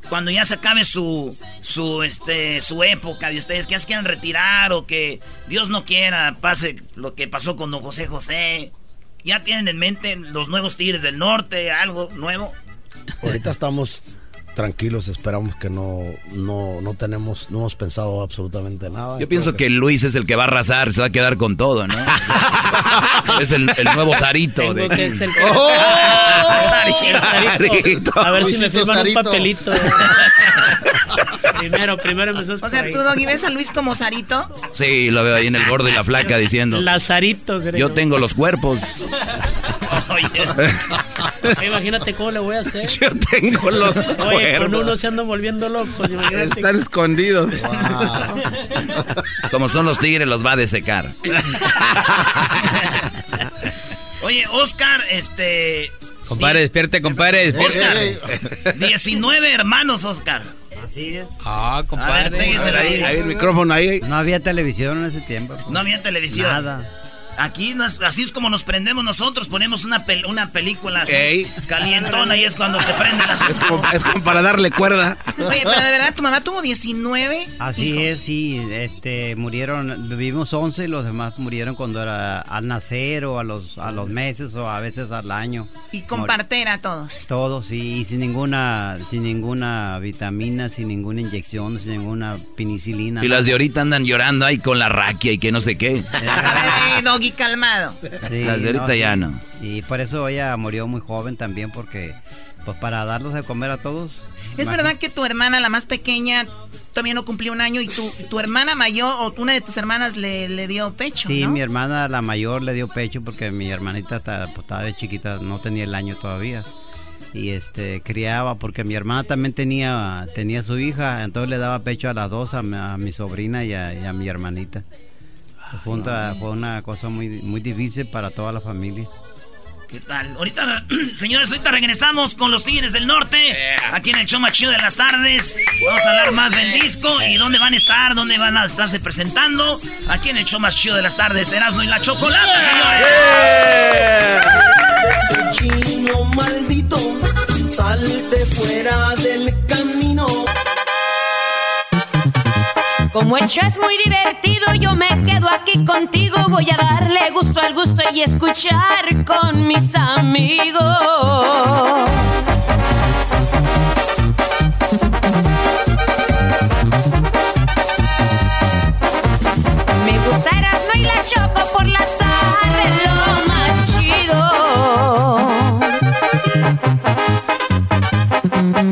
cuando ya se acabe su su este su época de ustedes que ya se quieran retirar o que Dios no quiera pase lo que pasó con don José José? ¿Ya tienen en mente los nuevos Tigres del Norte, algo nuevo? Ahorita estamos tranquilos, esperamos que no, no, no tenemos, no hemos pensado absolutamente nada. Yo pienso que Luis es el que va a arrasar, se va a quedar con todo, ¿no? es el, el nuevo Sarito. de que ser- ¡Oh! El Sarito. A ver si me firman Sarito. un papelito. Primero, primero empezó O sea, tú, Doggy, ves a Luis como Sarito. Sí, lo veo ahí en el gordo y la flaca diciendo. Lazarito. Yo tengo los cuerpos. Ay, Imagínate cómo le voy a hacer. Yo tengo los Oye, con cuervos. uno se anda volviendo locos. Imagínate. Están escondidos. Como son los tigres, los va a desecar. Oye, Oscar, este Compadre, despierte, compadre, despierte. Oscar, 19 hermanos, Oscar. Así es. Ah, A ver, compadre. ahí. Ahí el micrófono ahí. No había televisión en ese tiempo. No había televisión. Nada. Aquí nos- así es como nos prendemos nosotros, ponemos una, pel- una película así, Ey. calientona y es cuando se prende la Es como, es como para darle cuerda. Oye, pero de verdad, tu mamá tuvo 19 Así hijos. es, sí, este, murieron, vivimos 11 y los demás murieron cuando era al nacer o a los, a los meses o a veces al año. Y con partera todos. Todos, sí, y sin ninguna, sin ninguna vitamina, sin ninguna inyección, sin ninguna penicilina. Y las de ahorita andan llorando ahí con la raquia y que no sé qué. A ver, eh, Doggy, calmado. Sí, Las de ahorita sí. ya no. Y por eso ella murió muy joven también porque, pues para darlos de comer a todos. ¿Es verdad que tu hermana, la más pequeña, todavía no cumplió un año y tu, tu hermana mayor o una de tus hermanas le, le dio pecho? Sí, ¿no? mi hermana, la mayor, le dio pecho porque mi hermanita ta- pues, estaba de chiquita, no tenía el año todavía. Y este, criaba porque mi hermana también tenía, tenía su hija, entonces le daba pecho a las dos, a mi, a mi sobrina y a, y a mi hermanita. Fue, una, fue una cosa muy, muy difícil para toda la familia. ¿Qué tal? Ahorita, señores, ahorita regresamos con los Tigres del Norte. Aquí en el show más chido de las tardes. Vamos a hablar más del disco y dónde van a estar, dónde van a estarse presentando. Aquí en el show más chido de las tardes, Erasmo y la Chocolata, señores. Chino maldito, salte fuera Como el show es muy divertido, yo me quedo aquí contigo. Voy a darle gusto al gusto y escuchar con mis amigos.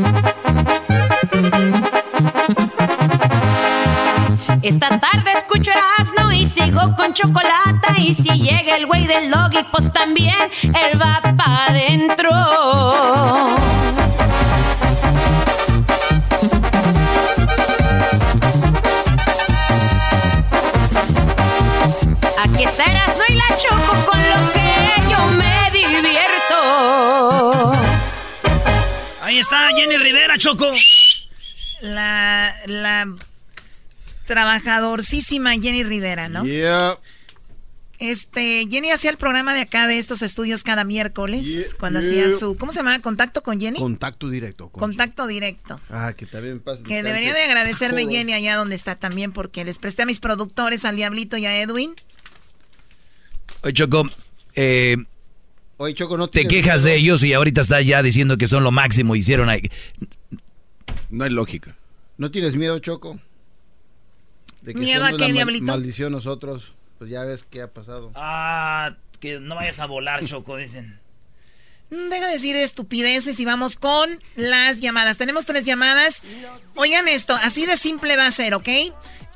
Me Esta tarde escucho Erasmo y sigo con chocolate. Y si llega el güey del doggy, pues también él va pa' adentro. Aquí está Erasmo y la Choco con lo que yo me divierto. Ahí está Jenny Rivera, Choco. La, la trabajadorcísima Jenny Rivera, ¿no? Este, Jenny hacía el programa de acá de estos estudios cada miércoles, Yeah, cuando yeah. hacía su, ¿cómo se llama? ¿Contacto con Jenny? Contacto directo. con- Contacto directo. Ah, que también pasa. Que debería de agradecerme Jenny allá donde está también, porque les presté a mis productores, al Diablito y a Edwin. Oye, Choco, eh, Oye, Choco, no te quejas miedo? de ellos y ahorita estás ya diciendo que son lo máximo, hicieron ahí. No hay lógica. ¿No tienes miedo, Choco? De ¿Miedo a qué, mal- Diablito? maldición nosotros. Pues ya ves qué ha pasado. Ah, que no vayas a volar, Choco, dicen. Mm, Deja de decir estupideces y vamos con las llamadas. Tenemos tres llamadas. Oigan esto, así de simple va a ser, ¿ok?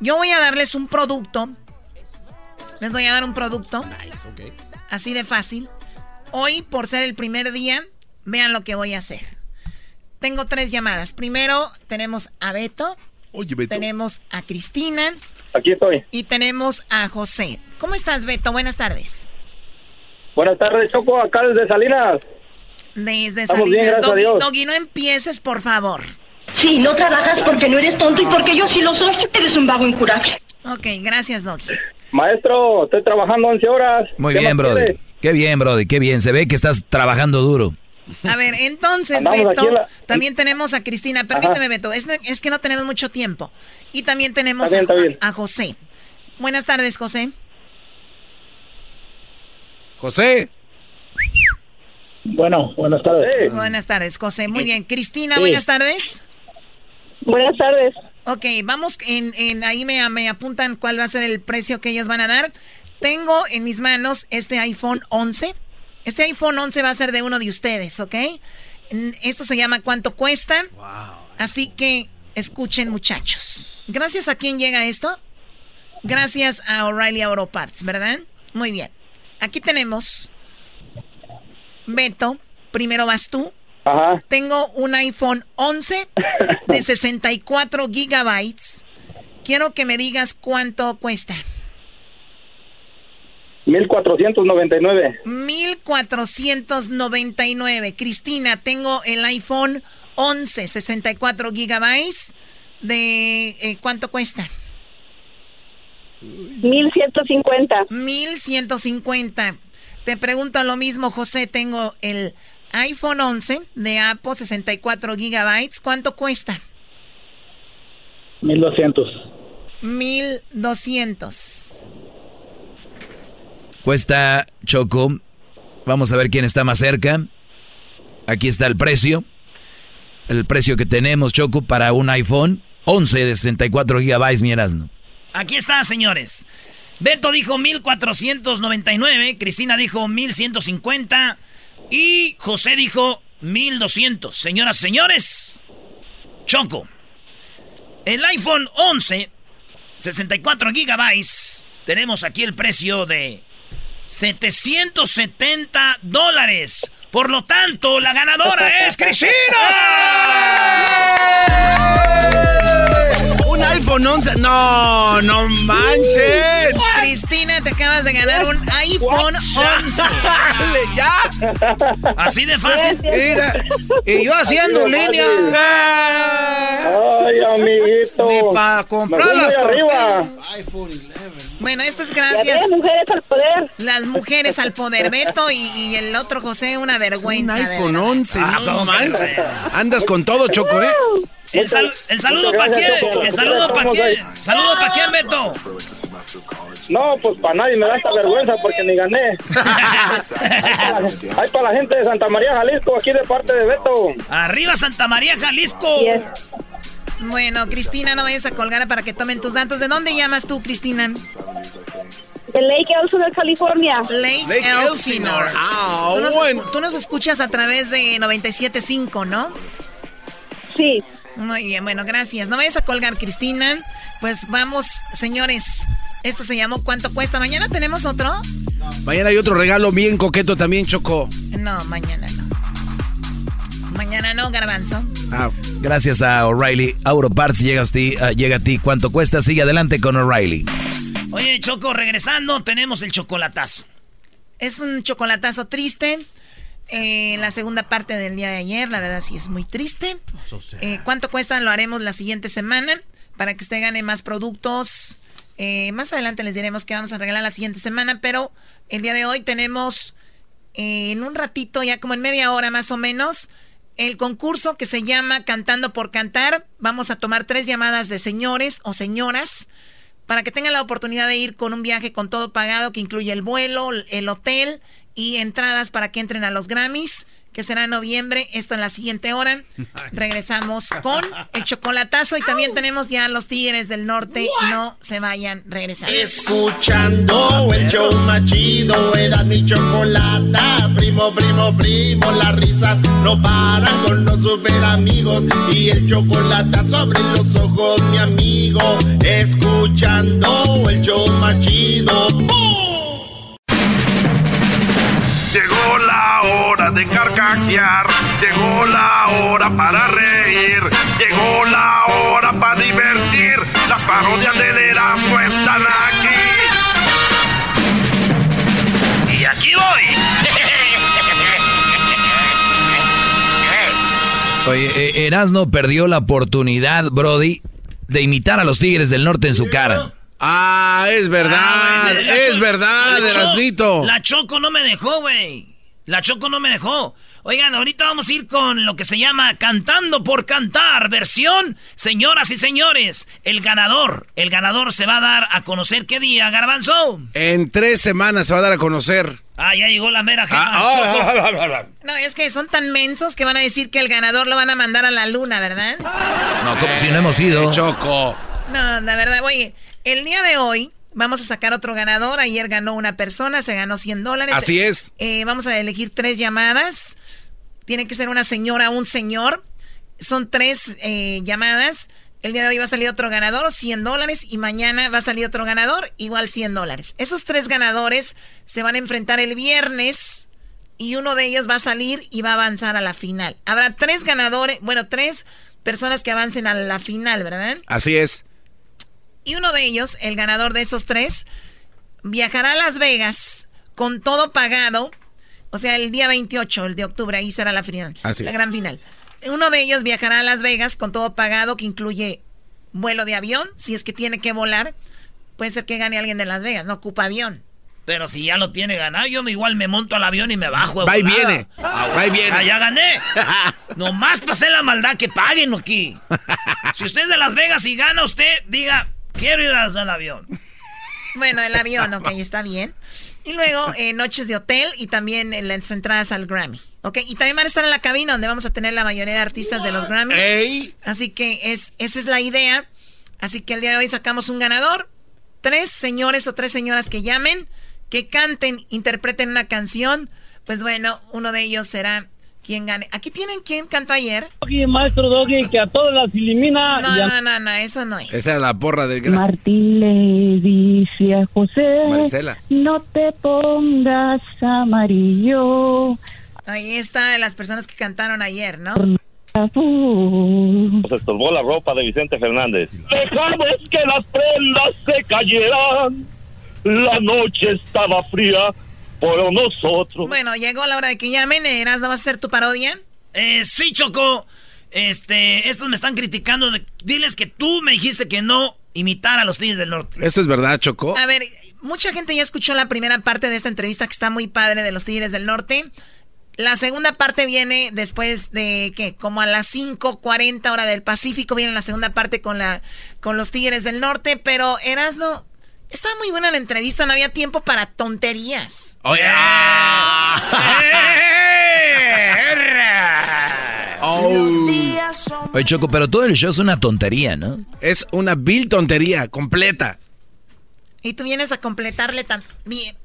Yo voy a darles un producto. Les voy a dar un producto. Así de fácil. Hoy, por ser el primer día, vean lo que voy a hacer. Tengo tres llamadas. Primero tenemos a Beto. Tenemos a Cristina. Aquí estoy. Y tenemos a José. ¿Cómo estás, Beto? Buenas tardes. Buenas tardes, Choco, acá desde Salinas. Desde Estamos Salinas. Doggy, no empieces, por favor. Sí, no trabajas porque no eres tonto y porque yo sí lo soy. Eres un vago incurable. Ok, gracias, Doggy. Maestro, estoy trabajando 11 horas. Muy ¿Qué bien, Brody. Qué bien, Brody, qué bien. Se ve que estás trabajando duro. A ver, entonces, Andamos Beto, la- también tenemos a Cristina. Permíteme, Ajá. Beto, es, es que no tenemos mucho tiempo. Y también tenemos Está bien, a, está bien. a José. Buenas tardes, José. José. Bueno, buenas tardes. Buenas tardes, José. Muy bien. Cristina, Sí. buenas tardes. Buenas tardes. Ok, vamos, en, en ahí me, me apuntan cuál va a ser el precio que ellas van a dar. Tengo en mis manos este iPhone 11. Este iPhone 11 va a ser de uno de ustedes, ¿ok? Esto se llama ¿Cuánto cuesta? Así que escuchen, muchachos. Gracias a quién llega esto. Gracias a O'Reilly Auto Parts, ¿verdad? Muy bien. Aquí tenemos Beto. Primero vas tú. Ajá. Tengo un iPhone 11 de 64 gigabytes. Quiero que me digas cuánto cuesta. 1499. 1499. Cristina, tengo el iPhone 11, 64 gigabytes. ¿De eh, cuánto cuesta? 1150. 1150. Te pregunto lo mismo, José. Tengo el iPhone 11 de Apple, 64 gigabytes. ¿Cuánto cuesta? 1200. 1200. Cuesta Choco. Vamos a ver quién está más cerca. Aquí está el precio. El precio que tenemos, Choco, para un iPhone 11 de 64 gigabytes, mi Erasmo. Aquí está, señores. Beto dijo 1499, Cristina dijo 1150 y José dijo 1200. Señoras, señores, Choco. El iPhone 11, 64 gigabytes, tenemos aquí el precio de 770 dólares. Por lo tanto, la ganadora es Cristina. Un iPhone 11. No, no manchen. Cristina, te acabas de ganar un iPhone 11. Dale, ya. Así de fácil. Mira, y yo haciendo línea. Ay, amiguito. Ni para comprar las arriba. Bueno, esto es gracias. ves, mujeres al poder. Las mujeres al poder, Beto y, y el otro José, una Un vergüenza. de iPhone verdad. 11, Ah, no. Andas con todo, Choco, ¿eh? ¿El, sal- el saludo para quién? ¿El saludo para quién? ¿Saludo para quién, Beto? No, pues para nadie me da esta vergüenza porque ni gané. Hay para la gente de Santa María, Jalisco, aquí de parte de Beto. Arriba Santa María, Jalisco. Bueno, Cristina, no vayas a colgar para que tomen tus datos. ¿De dónde llamas tú, Cristina? De Lake Elsinore, California. Lake, Lake Elsinore. Elsinore. Ah, tú, nos, bueno. tú nos escuchas a través de 97.5, ¿no? Sí. Muy bien, bueno, gracias. No vayas a colgar, Cristina. Pues vamos, señores. Esto se llamó ¿Cuánto cuesta? ¿Mañana tenemos otro? Mañana hay otro regalo bien coqueto también, Choco. No, mañana no. Mañana no, garbanzo. Ah, Gracias a O'Reilly Auto Parts llega a ti, ah, llega a ti cuánto cuesta. Sigue adelante con O'Reilly. Oye, Choco, regresando, tenemos el chocolatazo. Es un chocolatazo triste. Eh, la segunda parte del día de ayer, la verdad sí es muy triste. Eh, ¿Cuánto cuesta? Lo haremos la siguiente semana para que usted gane más productos. Eh, más adelante les diremos que vamos a regalar la siguiente semana, pero el día de hoy tenemos eh, en un ratito, ya como en media hora más o menos, el concurso que se llama Cantando por Cantar. Vamos a tomar tres llamadas de señores o señoras para que tengan la oportunidad de ir con un viaje con todo pagado que incluye el vuelo, el hotel y entradas para que entren a los Grammys, que será en noviembre. Esto en la siguiente hora. Regresamos con el chocolatazo y también tenemos ya los Tigres del Norte. No se vayan, regresando. Escuchando el show más chido, era mi chocolata. Primo, primo, primo, las risas no paran con los super amigos. Y el chocolate sobre los ojos, mi amigo. Escuchando el show más chido. ¡Bum! Llegó la hora de carcajear, llegó la hora para reír, llegó la hora para divertir. Las parodias del Erasmo están aquí. Y aquí voy. Oye, eh, Erasno perdió la oportunidad, Brody, de imitar a los Tigres del Norte en su cara. Ah, es verdad, Ah, es Cho- verdad, Erasnito. La Choco no me dejó, güey. La Choco no me dejó. Oigan, ahorita vamos a ir con lo que se llama Cantando por Cantar, versión, señoras y señores, el ganador. El ganador se va a dar a conocer qué día, Garbanzo. En tres semanas se va a dar a conocer. Ah, ya llegó la mera jefa. Ah, ah, Choco. No, es que son tan mensos que van a decir que el ganador lo van a mandar a la luna, ¿verdad? No, como si no hemos ido. Choco. No, la verdad, oye, el día de hoy vamos a sacar otro ganador. Ayer ganó una persona, se ganó 100 dólares. Así es. Eh, vamos a elegir tres llamadas. Tiene que ser una señora o un señor. Son tres eh, llamadas. El día de hoy va a salir otro ganador, 100 dólares. Y mañana va a salir otro ganador, igual 100 dólares. Esos tres ganadores se van a enfrentar el viernes. Y uno de ellos va a salir y va a avanzar a la final. Habrá tres ganadores, bueno, tres personas que avancen a la final, ¿verdad? Así es. Y uno de ellos, el ganador de esos tres, viajará a Las Vegas con todo pagado. O sea, el día 28, el de octubre, ahí será la final. Así la es. gran final. Uno de ellos viajará a Las Vegas con todo pagado, que incluye vuelo de avión, si es que tiene que volar. Puede ser que gane alguien de Las Vegas, no ocupa avión. Pero si ya lo tiene ganado, yo me- igual me monto al avión y me bajo. Va y viene. Ah, Va y viene. ah, ya gané. Nomás pasé la maldad que paguen aquí. Si usted es de Las Vegas y gana usted, diga, quiero ir al avión. Bueno, el avión, ok, está bien. Y luego eh, noches de hotel y también eh, las entradas al Grammy. Ok, y también van a estar en la cabina donde vamos a tener la mayoría de artistas de los Grammys. Ey. Así que es, esa es la idea. Así que el día de hoy sacamos un ganador. Tres señores o tres señoras que llamen, que canten, interpreten una canción. Pues bueno, uno de ellos será quien gane. Aquí tienen quien cantó ayer. Doggy, maestro Doggy, que a todas las elimina. No, no, no, no, eso no es. Esa era la porra del gran. Martín le dice a José, Marcela. no te pongas amarillo. Ahí está las personas que cantaron ayer, ¿no? azul". Se estorbó la ropa de Vicente Fernández. Dejamos que las prendas se cayeran. La noche estaba fría por nosotros. Bueno, llegó la hora de que llamen. Eras, ¿no vas a hacer tu parodia? Eh, sí, Choco. Este, estos me están criticando. de- diles que tú me dijiste que no imitar a los Tigres del Norte. Esto es verdad, Choco. A ver, mucha gente ya escuchó la primera parte de esta entrevista que está muy padre de los Tigres del Norte. La segunda parte viene después de, ¿qué? Como a las 5.40 hora del Pacífico viene la segunda parte con, la, con los Tigres del Norte, pero Erasno, estaba muy buena la entrevista, no había tiempo para tonterías. Oye. Oye, Choco, pero todo el show es una tontería, ¿no? Es una vil tontería, completa. Y tú vienes a completarle tan... Bien.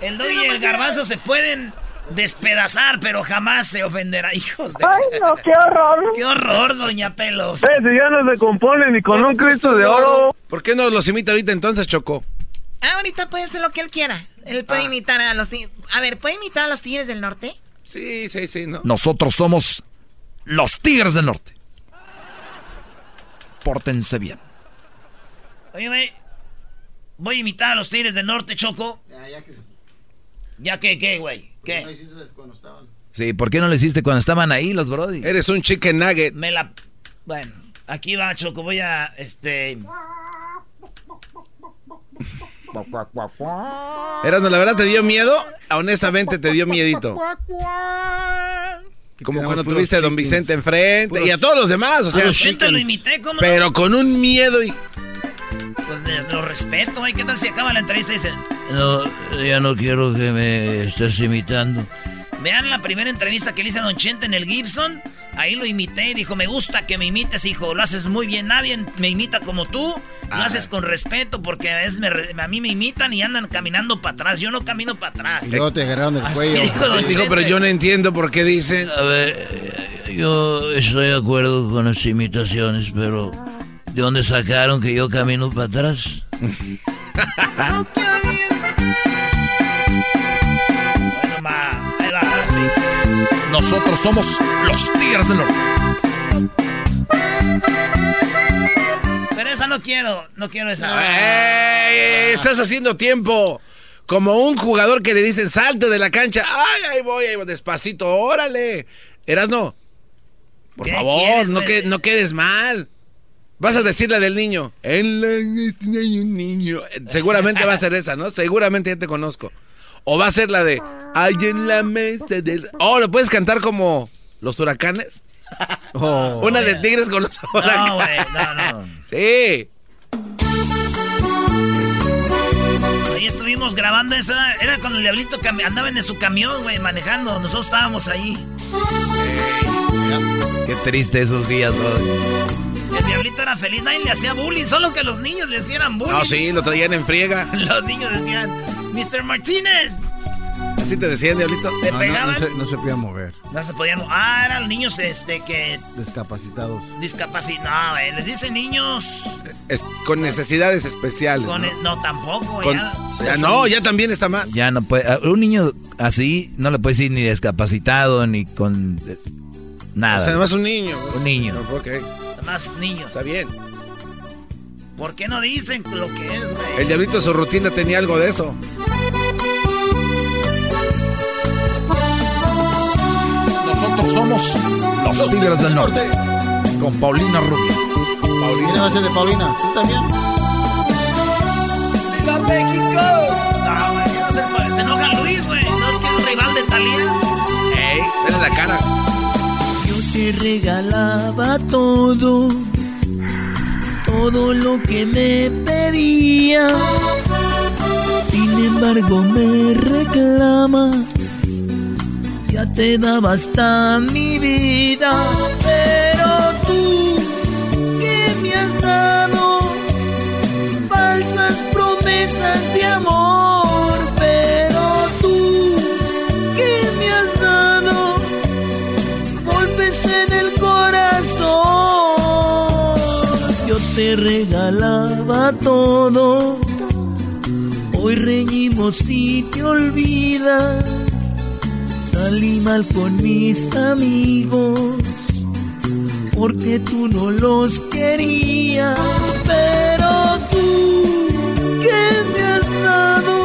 El doy y el garbanzo se pueden despedazar, pero jamás se ofenderá, hijos de... Ay, no, qué horror. ¡Qué horror, doña Pelos! Eh, si ya no se compone ni con un Cristo de oro. ¿Por qué no los imita ahorita entonces, Choco? Ah, ahorita puede hacer lo que él quiera. Él puede imitar a los tigres. A ver, ¿puede imitar a los tigres del norte? Sí, sí, sí, ¿no? Nosotros somos los Tigres del Norte. Pórtense bien. Oye, voy a imitar a los Tigres del Norte, Choco. Ya, ya que se... ¿Ya qué, qué, güey? ¿Qué? No hiciste cuando estaban. Sí, ¿por qué no lo hiciste cuando estaban ahí los Brody? Eres un chicken nugget. Me la... Bueno, aquí va, Choco, voy a, este... Erasno, ¿la verdad te dio miedo? Honestamente te dio miedito. Como cuando tuviste a Don Vicente enfrente y a todos los demás, o sea. Vicente lo imité, ¿cómo no? Pero con un miedo y... Pues de- lo respeto, güey. ¿Qué tal si acaba la entrevista y dicen... No, ya no quiero que me estés imitando. Vean la primera entrevista que le hice a Don Chente en el Gibson. Ahí lo imité y dijo, me gusta que me imites, hijo. Lo haces muy bien. Nadie me imita como tú. Lo haces con respeto porque a, veces me re- a mí me imitan y andan caminando para atrás. Yo no camino para atrás. Y luego te agarraron el Así cuello. dijo Don Dijo, pero yo no entiendo por qué dicen... A ver, yo estoy de acuerdo con las imitaciones, pero ¿de dónde sacaron que yo camino para atrás? Bueno, ma, ahí va, ahora sí. Nosotros somos los Tigres del Norte. Pero esa no quiero, no quiero esa. ¡Ey! Estás haciendo tiempo. Como un jugador que le dicen salte de la cancha. ¡Ay, ahí voy, ahí voy! Despacito, órale. Por ¿Qué favor, quieres, no, güey? que, no quedes mal. Vas a decir la del niño. En la hay un niño. Seguramente va a ser esa, ¿no? Seguramente ya te conozco. O va a ser la de Hay en la mesa del. Oh, ¿lo puedes cantar como los huracanes? Oh. Una de tigres con los huracanes. No, güey, no, no. Sí. Ahí estuvimos grabando esa. Era cuando el diablito andaba en su camión, güey, manejando. Nosotros estábamos ahí. Qué triste esos días, Brody. El diablito era feliz, nadie le hacía bullying, solo que los niños le hacían bullying. No, sí, lo traían en friega. Los niños decían, Mr. Martínez. Así te decían, diablito. ¿Te No, pegaban? no se, no se podía mover. No se podían. Ah, eran los niños este que Discapacitados. discapacitados. No, güey, les dicen niños. Es- con necesidades especiales. Con ¿no? el- no, tampoco, Con- ya. ya no, ya también está mal. Ya no puede. Un niño así no le puede decir ni discapacitado ni con eh, nada. O sea, además un niño. Un niño. Ok, Más niños. está bien. ¿Por qué no dicen lo que es, güey? El diablito su rutina tenía algo de eso. Nosotros somos los Tigres del Norte. Con Paulina Rubio. ¿Quién va a ser de Paulina? ¿Tú también? ¡Viva México! No, güey, no se puede. Se enoja Luis, güey. No es que es rival de Talía. Ey, ven la cara. Te regalaba todo, todo lo que me pedías. Sin embargo me reclamas, ya te daba hasta mi vida. Pero tú, ¿qué me has dado? Falsas promesas de amor. Todo. Hoy reñimos y te olvidas. Salí mal con mis amigos. Porque tú no los querías. Pero tú, ¿qué me has dado?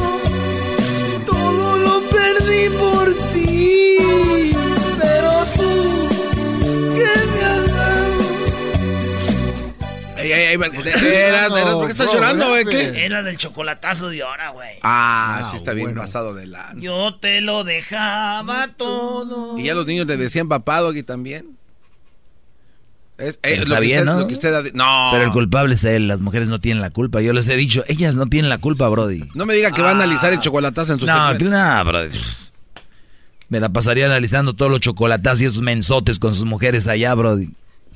Eras- eras- ¿Por qué estás llorando, güey? ¿Qué? Era del chocolatazo de ahora, güey. Ah, sí está bien pasado de la... Yo te lo dejaba todo. Y ya los niños le decían papado aquí también. Es, Está lo bien, usted- ¿no? lo que usted ha di- no. Pero el culpable es él, las mujeres no tienen la culpa. Yo les he dicho, ellas no tienen la culpa, Brody. No me diga que va a analizar el chocolatazo en su No, que no, Brody. Me la pasaría analizando todos los chocolatazos y esos mensotes con sus mujeres allá, Brody.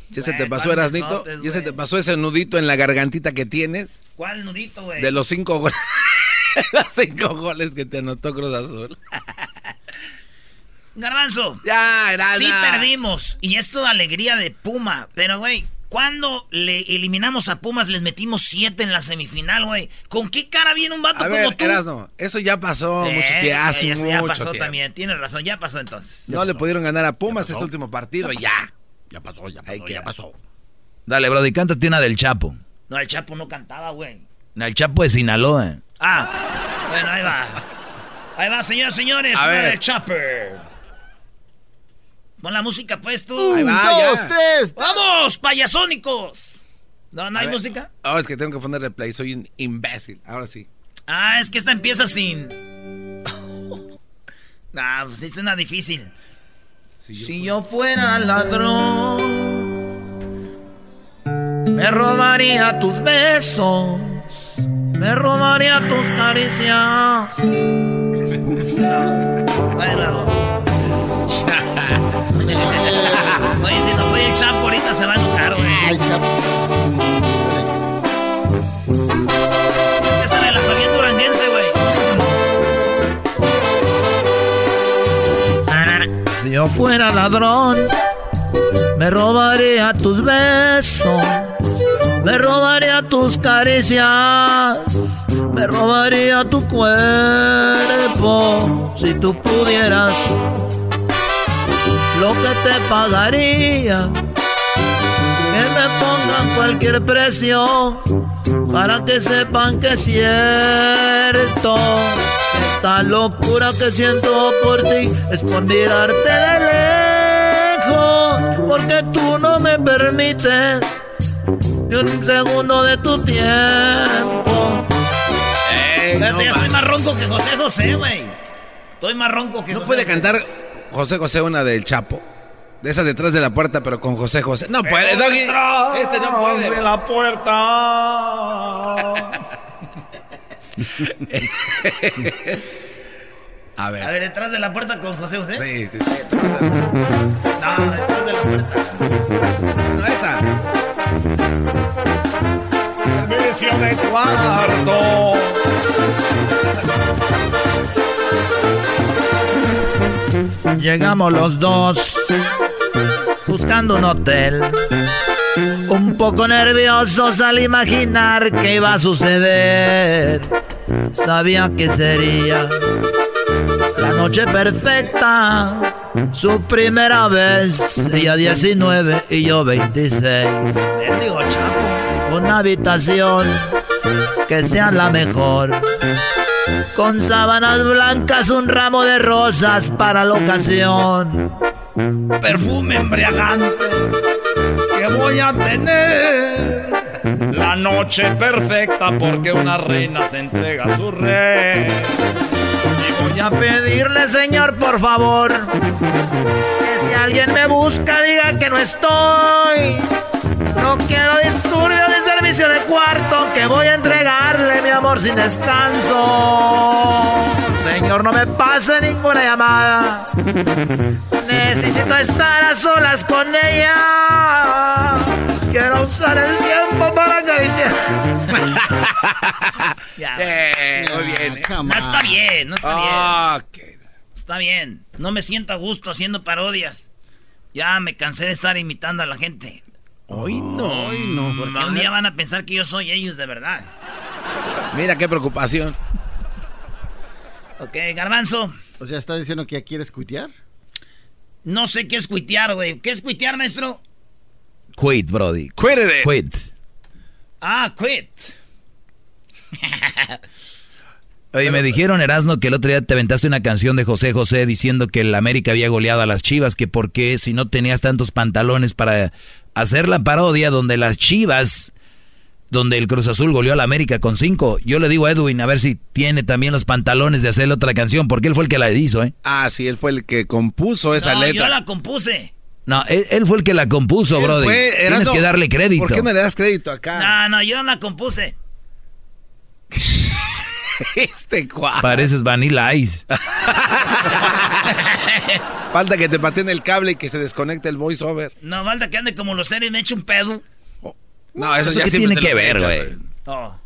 ¿Ya se te pasó, Erasnito? ¿Ya se te pasó ese nudito en la gargantita que tienes? ¿Cuál nudito, güey? De los cinco goles. los cinco goles que te anotó Cruz Azul. Garbanzo. Ya. Sí perdimos. Y esto es alegría de Puma. Pero, güey, cuando le eliminamos a Pumas, les metimos siete en la semifinal, güey. ¿Con qué cara viene un vato A como ver, tú? Erasno, eso ya pasó Eh, mucho tiempo, hace ya- ya mucho pasó tiempo. también. Tienes razón, ya pasó entonces. No le pudieron ganar a Pumas este último partido, ya. Ya pasó, ya pasó, ya pasó. Dale, Brody, cántate una del Chapo. No, el Chapo no cantaba, güey. El Chapo de Sinaloa. Ah, bueno, ahí va. Ahí va, señores, señores. A una ver. del Chopper. Pon la música, pues tú. Ahí va, dos, ya. tres. ¡Vamos, payasónicos! ¿No, no A hay ver. música? Oh, es que tengo que ponerle play, soy un imbécil. Ahora sí. Ah, es que esta empieza sin. nah, pues es una difícil. Si yo fuera ladrón, me robaría tus besos, me robaría tus caricias. Oye, si no soy el Chapo, ahorita se va a enojar, güey. Yo fuera ladrón, me robaría tus besos, me robaría tus caricias, me robaría tu cuerpo. Si tú pudieras, lo que te pagaría, que me pongan cualquier precio para que sepan que es cierto. Esta locura que siento por ti es por mirarte de lejos, porque tú no me permites ni un segundo de tu tiempo. Ey, no, ya estoy más ronco que José José, güey. Estoy más ronco que ¿No José puede José. cantar José José una del Chapo? De esa detrás de la puerta, pero con José José. No puede, Doggy. Este no puede. de la puerta. A ver. A ver, detrás de la puerta con José José. Sí, sí, sí. No, detrás de la puerta. No, esa. Servicio de cuarto. Llegamos los dos buscando un hotel. Un poco nerviosos al imaginar que iba a suceder. Sabía que sería la noche perfecta. Su primera vez, ella 19 y yo 26. digo, chapo. Una habitación que sea la mejor. Con sábanas blancas, un ramo de rosas para la ocasión. Perfume embriagante que voy a tener. La noche perfecta porque una reina se entrega a su rey. Y voy a pedirle, señor, por favor, que si alguien me busca, diga que no estoy. No quiero disturbios de servicio de cuarto, que voy a entregarle mi amor sin descanso. Señor, no me pase ninguna llamada. Necesito estar a solas con ella. Quiero usar el tiempo para acariciar. ya. Eh, muy bien. No está bien, no está Ah, bien. Está bien. No me siento a gusto haciendo parodias. Ya me cansé de estar imitando a la gente. Hoy no. Hoy no. Porque un día van a pensar que yo soy ellos de verdad. Mira qué preocupación. Ok, garbanzo. O sea, ¿estás diciendo que ya quieres cuitear? No sé qué es cuitear, güey. ¿Qué es cuitear, maestro? Quit, Brody. Quit it. Quit. Ah, quit. Oye, me dijeron, Erasno, que el otro día te aventaste una canción de José José diciendo que el América había goleado a las Chivas, que por qué si no tenías tantos pantalones para hacer la parodia donde las Chivas donde el Cruz Azul goleó a la América con cinco. Yo le digo a Edwin a ver si tiene también los pantalones de hacerle otra canción, porque él fue el que la hizo, ¿eh? Ah, sí, él fue el que compuso esa no, letra. yo la compuse. No, él, él fue el que la compuso, Brody. fue- Tienes que darle crédito. ¿Por qué no le das crédito acá? No, no, yo la compuse. este cuadro. Pareces Vanilla Ice. Falta que te pateen el cable y que se desconecte el voiceover. No, falta que ande como los seres y me eche un pedo. No, eso, ¿Eso ya tiene que ver, güey? Oh.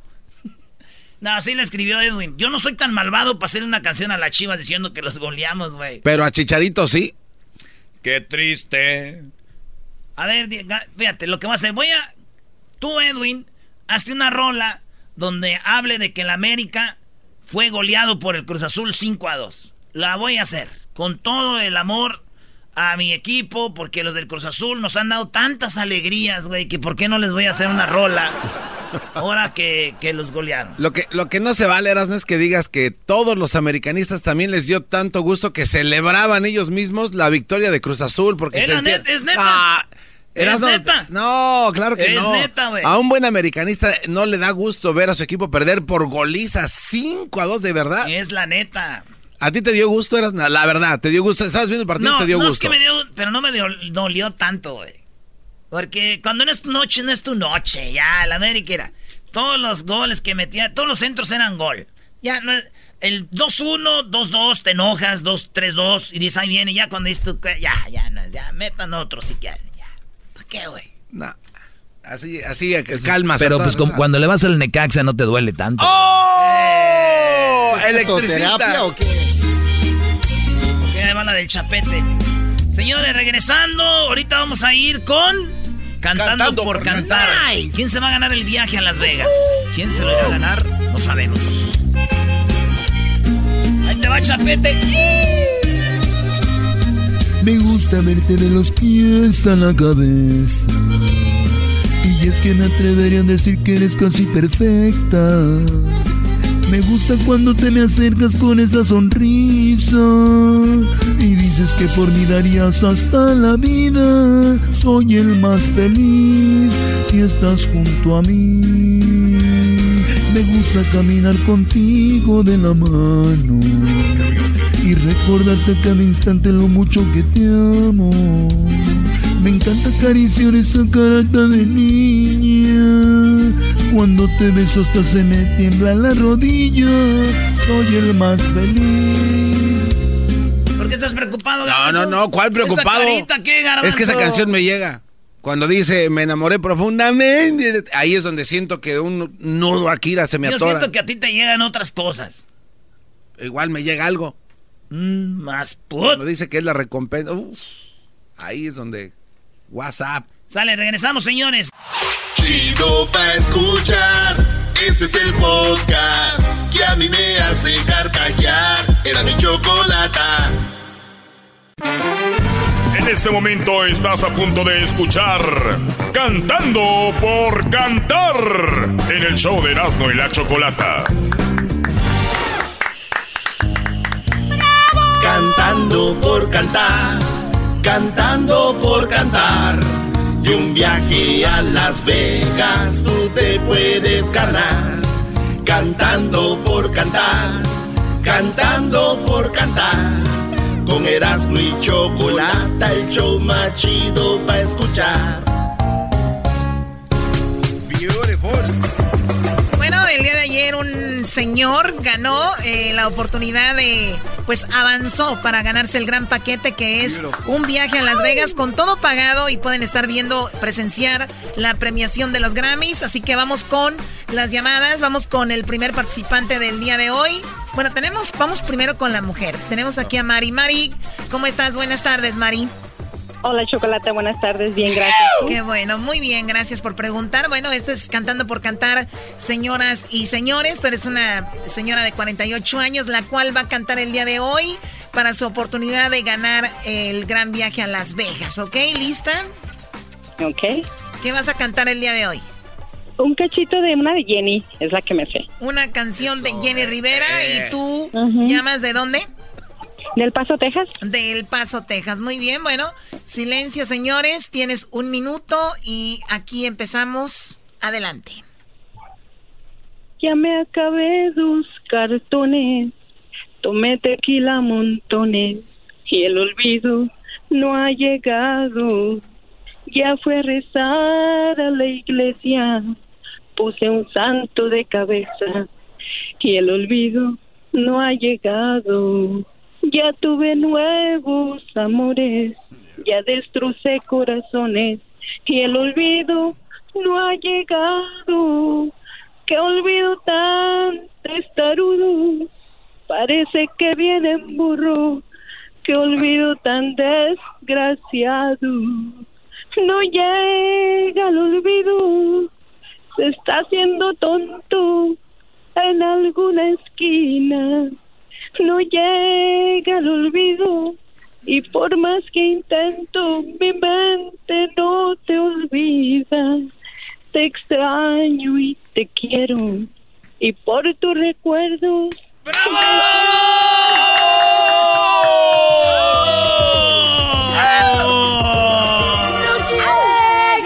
No, así le escribió Edwin. Yo no soy tan malvado para hacerle una canción a las chivas diciendo que los goleamos, güey. Pero a Chicharito sí. Qué triste. A ver, fíjate, lo que voy a hacer. Voy a. Tú, Edwin, hazte una rola donde hable de que el América fue goleado por el Cruz Azul 5 a 2. La voy a hacer con todo el amor a mi equipo, porque los del Cruz Azul nos han dado tantas alegrías, güey, que por qué no les voy a hacer una rola ahora que, que los golearon. Lo que, lo que no se vale, Eras, no es que digas que todos los americanistas también les dio tanto gusto que celebraban ellos mismos la victoria de Cruz Azul. Porque Es se la enti- net- es neta. Ah, Eras, Es no, neta. No, claro que Es no. neta. A un buen americanista no le da gusto ver a su equipo perder por goliza 5 a 2, de verdad. Es la neta. ¿A ti te dio gusto, Eras? La verdad, te dio gusto. ¿Estabas viendo el partido? No, te dio no gusto. es que me dio, pero no me dio- dolió tanto, güey. Porque cuando no es tu noche, no es tu noche. Ya, la América era. Todos los goles que metía, todos los centros eran gol. Ya, no es- el 2-1, 2-2, te enojas, 2-3-2, y dices, ahí viene, ya cuando dices tú, ya, ya, no, ya, metan otro si quieren, ya. ¿Para qué, güey? No. Así, así, calma. Pero pues como cuando le vas al Necaxa no te duele tanto. ¡Oh! ¡Electricista! ¿Terapia o qué? Ok, ahí va la del chapete. Señores, regresando, ahorita vamos a ir con Cantando, Cantando por, por cantar. Nice. ¿Quién se va a ganar el viaje a Las Vegas? ¿Quién se lo irá a ganar? No sabemos. Ahí te va chapete. Me gusta verte de los pies a la cabeza. Y es que me atrevería a decir que eres casi perfecta. Me gusta cuando te me acercas con esa sonrisa. Y dices que por mí darías hasta la vida. Soy el más feliz si estás junto a mí. Me gusta caminar contigo de la mano y recordarte cada instante lo mucho que te amo. Me encanta acariciar esa carita de niña. Cuando te beso hasta se me tiembla la rodilla. Soy el más feliz. ¿Por qué estás preocupado, No, Garbanzo? no, no, ¿cuál preocupado? ¿Esa carita qué, Garbanzo? Es que esa canción me llega. Cuando dice, me enamoré profundamente, ahí es donde siento que un nudo aquí se me Yo atora. siento que a ti te llegan otras cosas. Igual me llega algo. Mm, más put. Cuando dice que es la recompensa, uf, ahí es donde WhatsApp. Sale, regresamos, señores. Chido pa' escuchar. Este es el podcast que a mí me hace carcajear. Era mi chocolata. En este momento estás a punto de escuchar Cantando por Cantar en el show de Erasmo y la Chocolata. Cantando por cantar, cantando por cantar. Y un viaje a Las Vegas tú te puedes ganar. Cantando por cantar, cantando por cantar. Con Erasmo y Chocolata, el show más chido para escuchar. El día de ayer un señor ganó eh, la oportunidad de, pues avanzó para ganarse el gran paquete que es un viaje a Las Vegas con todo pagado y pueden estar viendo, presenciar la premiación de los Grammys. Así que vamos con las llamadas, vamos con el primer participante del día de hoy. Bueno, tenemos, vamos primero con la mujer. Tenemos aquí a Mari. Mari, ¿cómo estás? Buenas tardes, Mari. Hola, Chocolate, buenas tardes, bien, gracias. Qué bueno, muy bien, gracias por preguntar. Bueno, esto es Cantando por Cantar, señoras y señores. Tú eres una señora de 48 años, la cual va a cantar el día de hoy para su oportunidad de ganar el gran viaje a Las Vegas, ¿ok? ¿Lista? Ok. ¿Qué vas a cantar el día de hoy? Un cachito de una de Jenny, es la que me sé. Una canción de Jenny Rivera eh. y tú llamas de dónde? Del Paso, Texas. Del Paso, Texas. Muy bien, bueno, silencio, señores. Tienes un minuto y aquí empezamos. Adelante. Ya me acabé dos cartones, tomé tequila montones y el olvido no ha llegado. Ya fue a rezar a la iglesia, puse un santo de cabeza y el olvido no ha llegado. Ya tuve nuevos amores, ya destrocé corazones y el olvido no ha llegado. Qué olvido tan testarudo, parece que viene en burro. Qué olvido tan desgraciado. No llega el olvido, se está haciendo tonto en alguna esquina. No llega el olvido y por más que intento, mi mente no te olvida. Te extraño y te quiero y por tus recuerdos.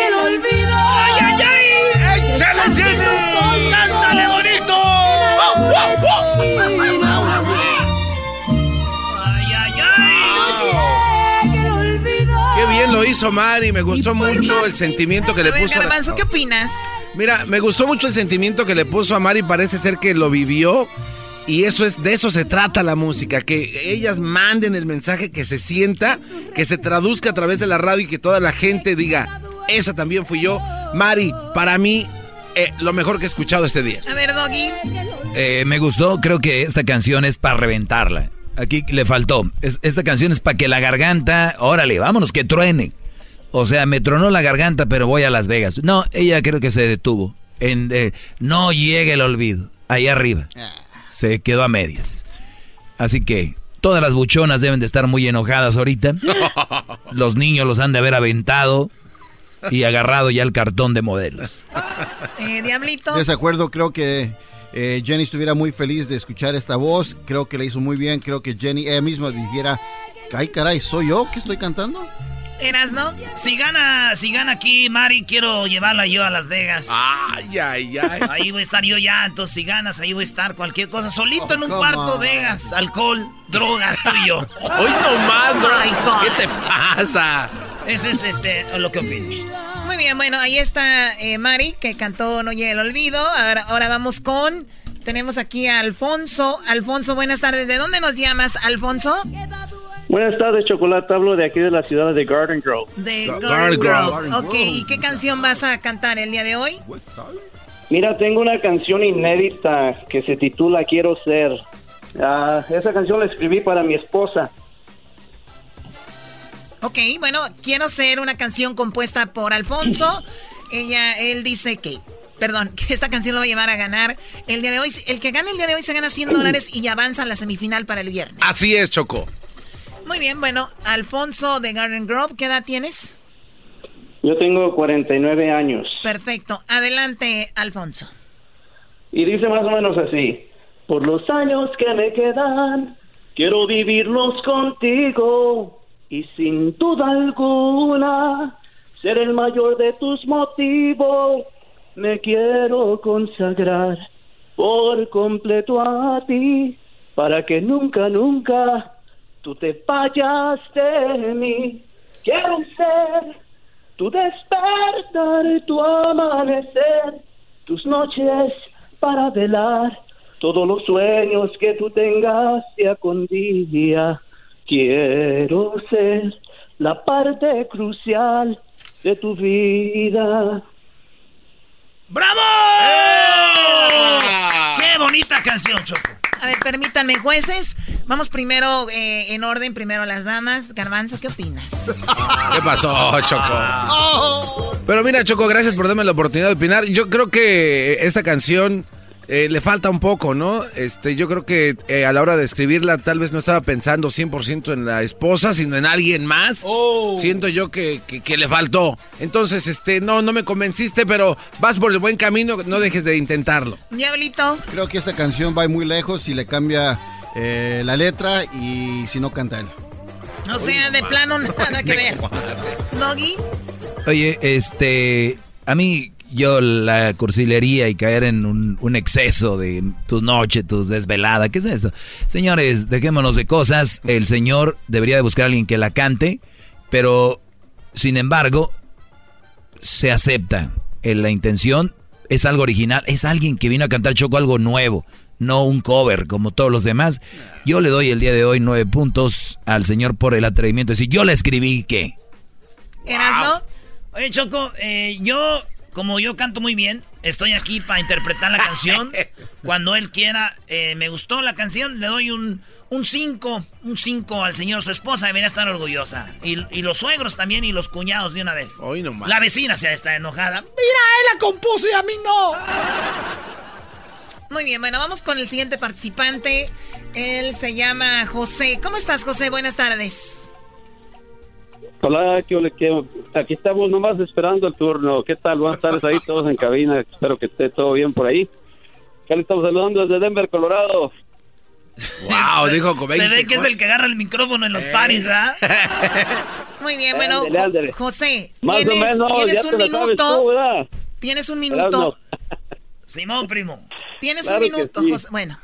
el olvido. ¡Ay, ay, ay! ¡Échale, hizo Mari, me gustó mucho el sentimiento que le ver, puso. a la- Garbanzo, ¿qué opinas? Mira, me gustó mucho el sentimiento que le puso a Mari, parece ser que lo vivió. Y eso es, de eso se trata la música, que ellas manden el mensaje, que se sienta, que se traduzca a través de la radio y que toda la gente diga, esa también fui yo. Mari, para mí, eh, lo mejor que he escuchado este día. A ver, Doggy. Eh, me gustó, creo que esta canción es para reventarla. Aquí le faltó. Es- esta canción es para que la garganta, órale, vámonos, que truene. O sea, me tronó la garganta, pero voy a Las Vegas. No, ella creo que se detuvo. En, eh, no llega el olvido. Ahí arriba. Se quedó a medias. Así que todas las buchonas deben de estar muy enojadas ahorita. Los niños los han de haber aventado y agarrado ya el cartón de modelos. Eh, Diablito. Desacuerdo, creo que eh, Jenny estuviera muy feliz de escuchar esta voz. Creo que le hizo muy bien. Creo que Jenny ella misma dijera, ay caray, ¿soy yo que estoy cantando? ¿Eras, no? Si gana, si gana aquí Mari, quiero llevarla yo a Las Vegas. Ay, ay, ay. Ahí voy a estar yo ya, entonces si ganas, ahí voy a estar cualquier cosa. Solito en un come cuarto, on. Vegas, alcohol, drogas, tú y yo. Hoy nomás, bro. God. ¿Qué te pasa? Ese es este, lo que opino. Muy bien, bueno, ahí está eh, Mari, que cantó No llega el olvido. Ahora, ahora vamos con... Tenemos aquí a Alfonso. Alfonso, buenas tardes. ¿De dónde nos llamas, Alfonso? Buenas tardes, Chocolate. Hablo de aquí de la ciudad de Garden Grove. De Garden Grove. Ok, ¿y qué canción vas a cantar el día de hoy? Mira, tengo una canción inédita que se titula Quiero ser. Ah, esa canción la escribí para mi esposa. Ok, bueno, quiero ser una canción compuesta por Alfonso. Ella, él dice que, perdón, que esta canción lo va a llevar a ganar el día de hoy. El que gane el día de hoy se gana 100 dólares y avanza a la semifinal para el viernes. Así es, Choco. Muy bien, bueno, Alfonso de Garden Grove, ¿qué edad tienes? Yo tengo 49 años. Perfecto, adelante, Alfonso. Y dice más o menos así. Por los años que me quedan, quiero vivirlos contigo. Y sin duda alguna, ser el mayor de tus motivos. Me quiero consagrar por completo a ti, para que nunca, nunca tú te vayas de mí. Quiero ser tu despertar, tu amanecer, tus noches para velar todos los sueños que tú tengas día con día. Quiero ser la parte crucial de tu vida. ¡Bravo! ¡Qué bonita canción, Choco! A ver, permítanme, jueces. Vamos primero eh, en orden, primero las damas. Garbanzo, ¿qué opinas? ¿Qué pasó, Choco? Pero mira, Choco, gracias por darme la oportunidad de opinar. Yo creo que esta canción eh, le falta un poco, ¿no? Este, yo creo que eh, a la hora de escribirla tal vez no estaba pensando 100% en la esposa, sino en alguien más. Siento yo que, que- que le faltó. Entonces, este, no, no me convenciste, pero vas por el buen camino, no dejes de intentarlo. Diablito. Creo que esta canción va muy lejos si le cambia eh, la letra y si no canta él. O sea, de plano nada que ver. Doggy. Oye, este, a mí, yo la cursilería y caer en un, un exceso de tu noche, tus desvelada. ¿Qué es esto? Señores, dejémonos de cosas. El señor debería de buscar a alguien que la cante, pero sin embargo, se acepta. En la intención es algo original, es alguien que vino a cantar Choco algo nuevo, no un cover como todos los demás. Yo le doy el día de hoy nueve puntos al señor por el atrevimiento. Es decir, yo le escribí que. ¿Eras no? Oye, Choco, eh, yo, como yo canto muy bien, estoy aquí para interpretar la canción. Cuando él quiera, eh, me gustó la canción, le doy un 5, un 5 al señor. Su esposa debería estar orgullosa. Y, y los suegros también y los cuñados de una vez. Hoy nomás. La vecina se está enojada. Mira, él la compuso y a mí no. Muy bien, bueno, vamos con el siguiente participante. Él se llama José. ¿Cómo estás, José? Buenas tardes. Hola, ¿qué ole, qué? aquí estamos nomás esperando el turno. ¿Qué tal? Buenas tardes ahí todos en cabina. Espero que esté todo bien por ahí. Acá le estamos saludando desde Denver, Colorado. Wow, dijo con Se 20 ve que es el que agarra el micrófono en los paris, ¿verdad? Muy bien, bueno, Ándale, ándale. José, Más o tienes, menos, tienes ya un minuto. tú, ¿verdad? tienes un minuto. Simón, primo. Tienes Claro un minuto, sí. José. Bueno,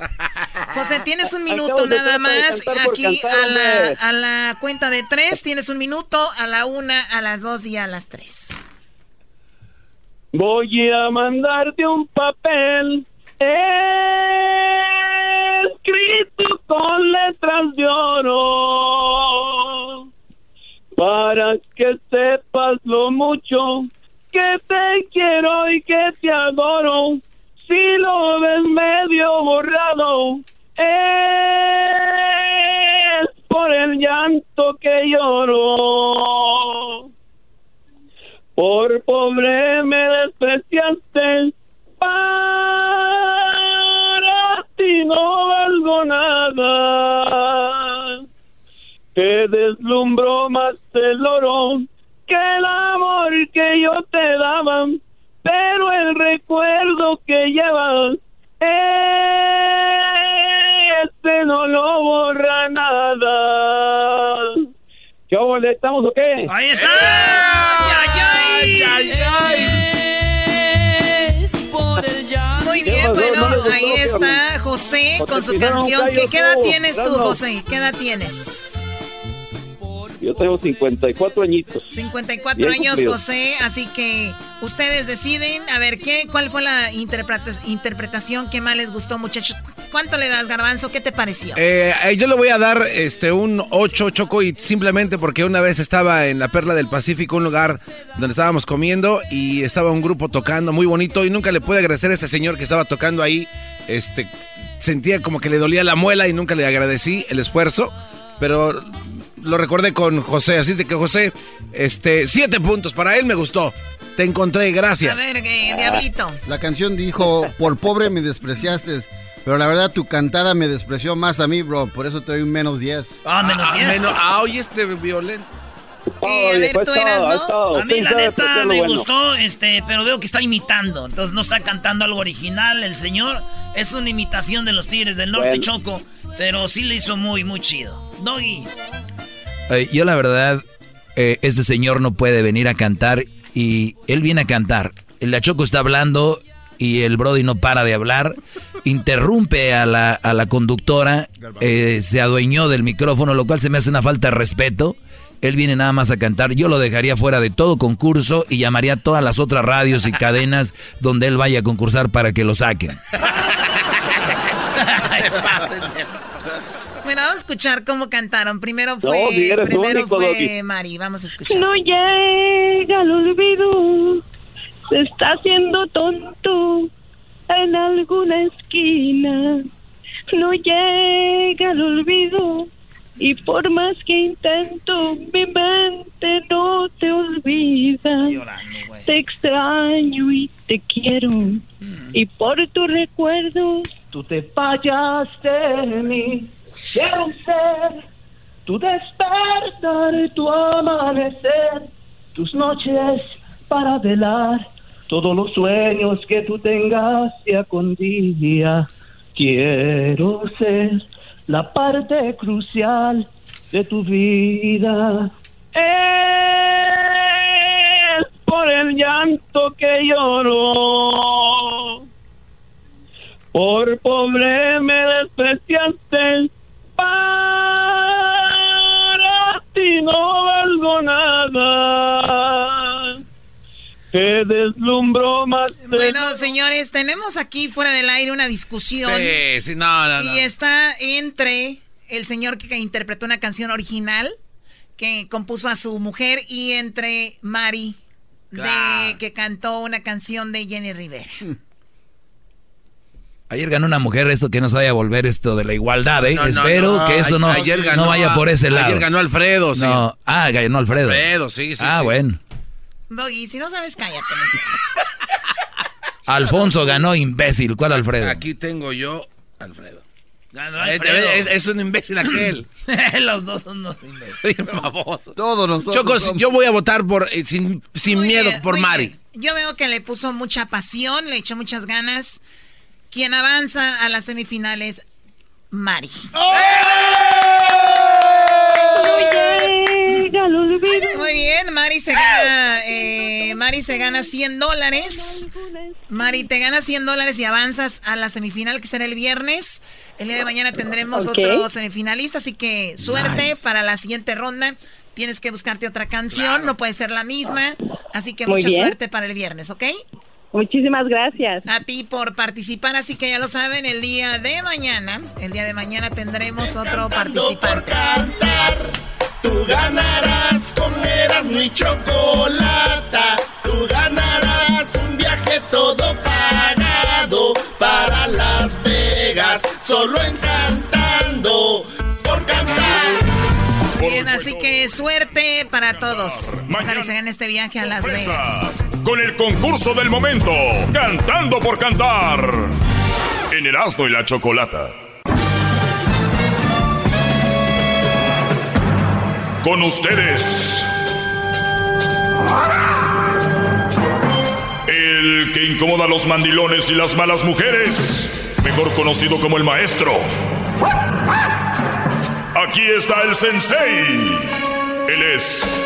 José, tienes un minuto nada más. Aquí a la, a la cuenta de tres tienes un minuto, a la una, a las dos y a las tres. Voy a mandarte un papel escrito con letras de oro para que sepas lo mucho que te quiero y que te adoro. Si lo medio borrado, es por el llanto que lloro. Por pobre me despreciaste, para ti no valgo nada. Te deslumbró más el oro que el amor que yo te daba, pero el recuerdo que llevas, este no lo borra nada. ¿Qué ole, ¿Estamos o qué? ¡Ahí está! ¡Ay, ay, Muy bien, pasó? bueno, ¿No les gustó, ahí qué está José con su canción. ¿Qué, edad tienes tú? José? ¿Qué edad tienes? Yo tengo 54 añitos. 54 Bien años, cumplido. José, así que ustedes deciden, a ver, ¿qué, ¿cuál fue la interpreta- interpretación que más les gustó, muchachos? ¿Cuánto le das, Garbanzo? ¿Qué te pareció? Eh, eh, yo le voy a dar este un 8 choco y simplemente porque una vez estaba en la Perla del Pacífico, un lugar donde estábamos comiendo y estaba un grupo tocando muy bonito y nunca le pude agradecer a ese señor que estaba tocando ahí. Este sentía como que le dolía la muela y nunca le agradecí el esfuerzo, pero lo recordé con José, así de que José, este, siete puntos, para él me gustó. Te encontré, gracias. A ver, Diablito. La canción dijo, por pobre me despreciaste, pero la verdad tu cantada me despreció más a mí, bro, por eso te doy un menos 10. Ah, menos Ah, 10. menos- ah, oye, este violento. Eh, a ver, tú eras, ¿no? A mí la neta me gustó, este, pero veo que está imitando. Entonces no está cantando algo original. El señor es una imitación de los Tigres del Norte, Bueno. Choco. Pero sí le hizo muy, muy chido. Doggy. Eh, yo la verdad, eh, este señor no puede venir a cantar y él viene a cantar. El Choco está hablando y el Brody no para de hablar. Interrumpe a la, a la conductora, eh, se adueñó del micrófono, lo cual se me hace una falta de respeto. Él viene nada más a cantar. Yo lo dejaría fuera de todo concurso y llamaría a todas las otras radios y cadenas donde él vaya a concursar para que lo saquen. Bueno, vamos a escuchar cómo cantaron. Primero No, fue, si eres primero único, fue Doggy. Mari. Vamos a escuchar. No llega el olvido, se está haciendo tonto en alguna esquina. No llega el olvido y por más que intento, mi mente no te olvida. Te extraño y te quiero y por tu recuerdo tú te fallaste de mí. Quiero ser tu despertar, tu amanecer, tus noches para velar todos los sueños que tú tengas día con. Quiero ser la parte crucial de tu vida. Es por el llanto que lloro. Por pobre me despreciaste, para ti no valgo nada. Te deslumbro más. de- Bueno, señores, tenemos aquí fuera del aire una discusión. Sí, sí, no, no, no. Y está entre el señor que interpretó una canción original que compuso a su mujer y entre Mari de que cantó una canción de Jenny Rivera. Ayer ganó una mujer esto que no se vaya a volver esto de la igualdad, ¿eh? No, no, Espero no. que esto no, Ayer ganó vaya a- por ese lado. ayer ganó Alfredo, sí. No, ah, ganó Alfredo. Alfredo, sí, sí, Ah, sí. bueno. Doggy, si no sabes, cállate. Alfonso ganó imbécil. ¿Cuál Alfredo? Aquí tengo yo, Alfredo. Ganó Eh, Alfredo. Es, es un imbécil aquel. Los dos son unos imbéciles. Todos nosotros. Chocos, somos- yo voy a votar por eh, sin, sin miedo bien, por Mari. bien. Yo veo que le puso mucha pasión, le echó muchas ganas. Quien avanza a las semifinales, Mari. Muy bien, Mari se gana, eh, Mari se gana 100 dólares. Mari, te gana 100 dólares y avanzas a la semifinal que será el viernes. El día de mañana tendremos Ok. otro semifinalista, así que suerte para la siguiente ronda. Tienes que buscarte otra canción, no puede ser la misma. Así que Muy mucha bien. suerte para el viernes, ¿ok? Muchísimas gracias. A ti por participar, así que ya lo saben, el día de mañana, el día de mañana tendremos otro participante. Tú ganarás con Erasmo y Chocolata. Tú ganarás un viaje todo pagado para Las Vegas. Solo encantando por cantar. Bien, así que suerte para todos. Se ganen este viaje a Las Vegas. Con el concurso del momento, Cantando por Cantar. En Erasmo y la Chocolata. Con ustedes. El que incomoda a los mandilones y las malas mujeres. Mejor conocido como el maestro. Aquí está el sensei. Él es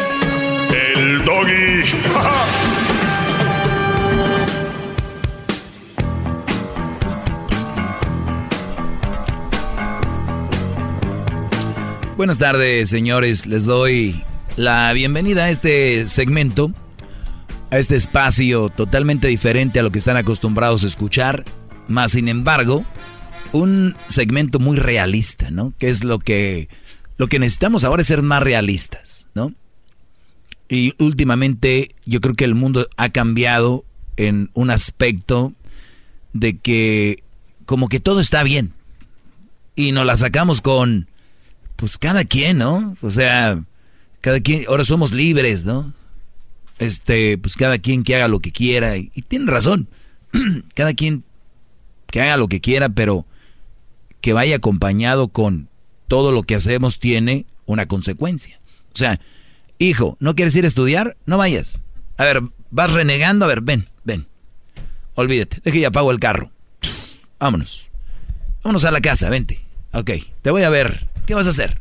el doggy. Buenas tardes, señores. Les doy la bienvenida a este segmento, a este espacio totalmente diferente a lo que están acostumbrados a escuchar. Más sin embargo, un segmento muy realista, ¿no? Que es lo que lo que necesitamos ahora es ser más realistas, ¿no? Y últimamente yo creo que el mundo ha cambiado en un aspecto de que como que todo está bien. Y nos la sacamos con pues cada quien, ¿no? O sea, cada quien, ahora somos libres, ¿no? Este, pues cada quien que haga lo que quiera. Y, y tienen razón. cada quien que haga lo que quiera, pero que vaya acompañado con todo lo que hacemos tiene una consecuencia. O sea, hijo, ¿no quieres ir a estudiar? No vayas. A ver, vas renegando, a ver, ven, ven. Olvídate, deje ya apago el carro. Vámonos. Vámonos a la casa, vente. Ok, te voy a ver. ¿Qué vas a hacer?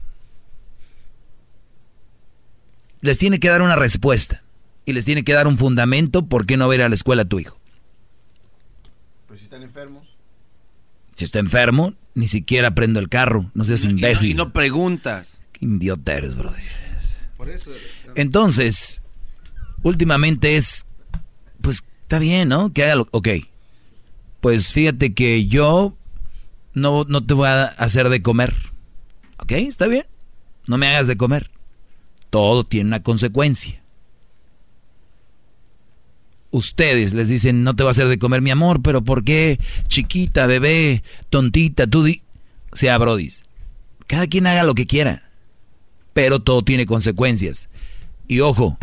Les tiene que dar una respuesta. Y les tiene que dar un fundamento por qué no va a ir a la escuela tu hijo. Pues si están enfermos. Si está enfermo, ni siquiera prendo el carro. No seas Y no- imbécil. Y no preguntas. Qué idiota eres, brother. Por eso. Entonces, últimamente es, pues está bien, ¿no? Que haga lo, ok. Pues fíjate que yo no, no te voy a hacer de comer. ¿Ok? ¿Está bien? No me hagas de comer. Todo tiene una consecuencia. Ustedes les dicen, no te voy a hacer de comer mi amor, pero ¿por qué? Chiquita, bebé, tontita, tú di... O sea, brodis, cada quien haga lo que quiera, pero todo tiene consecuencias. Y ojo,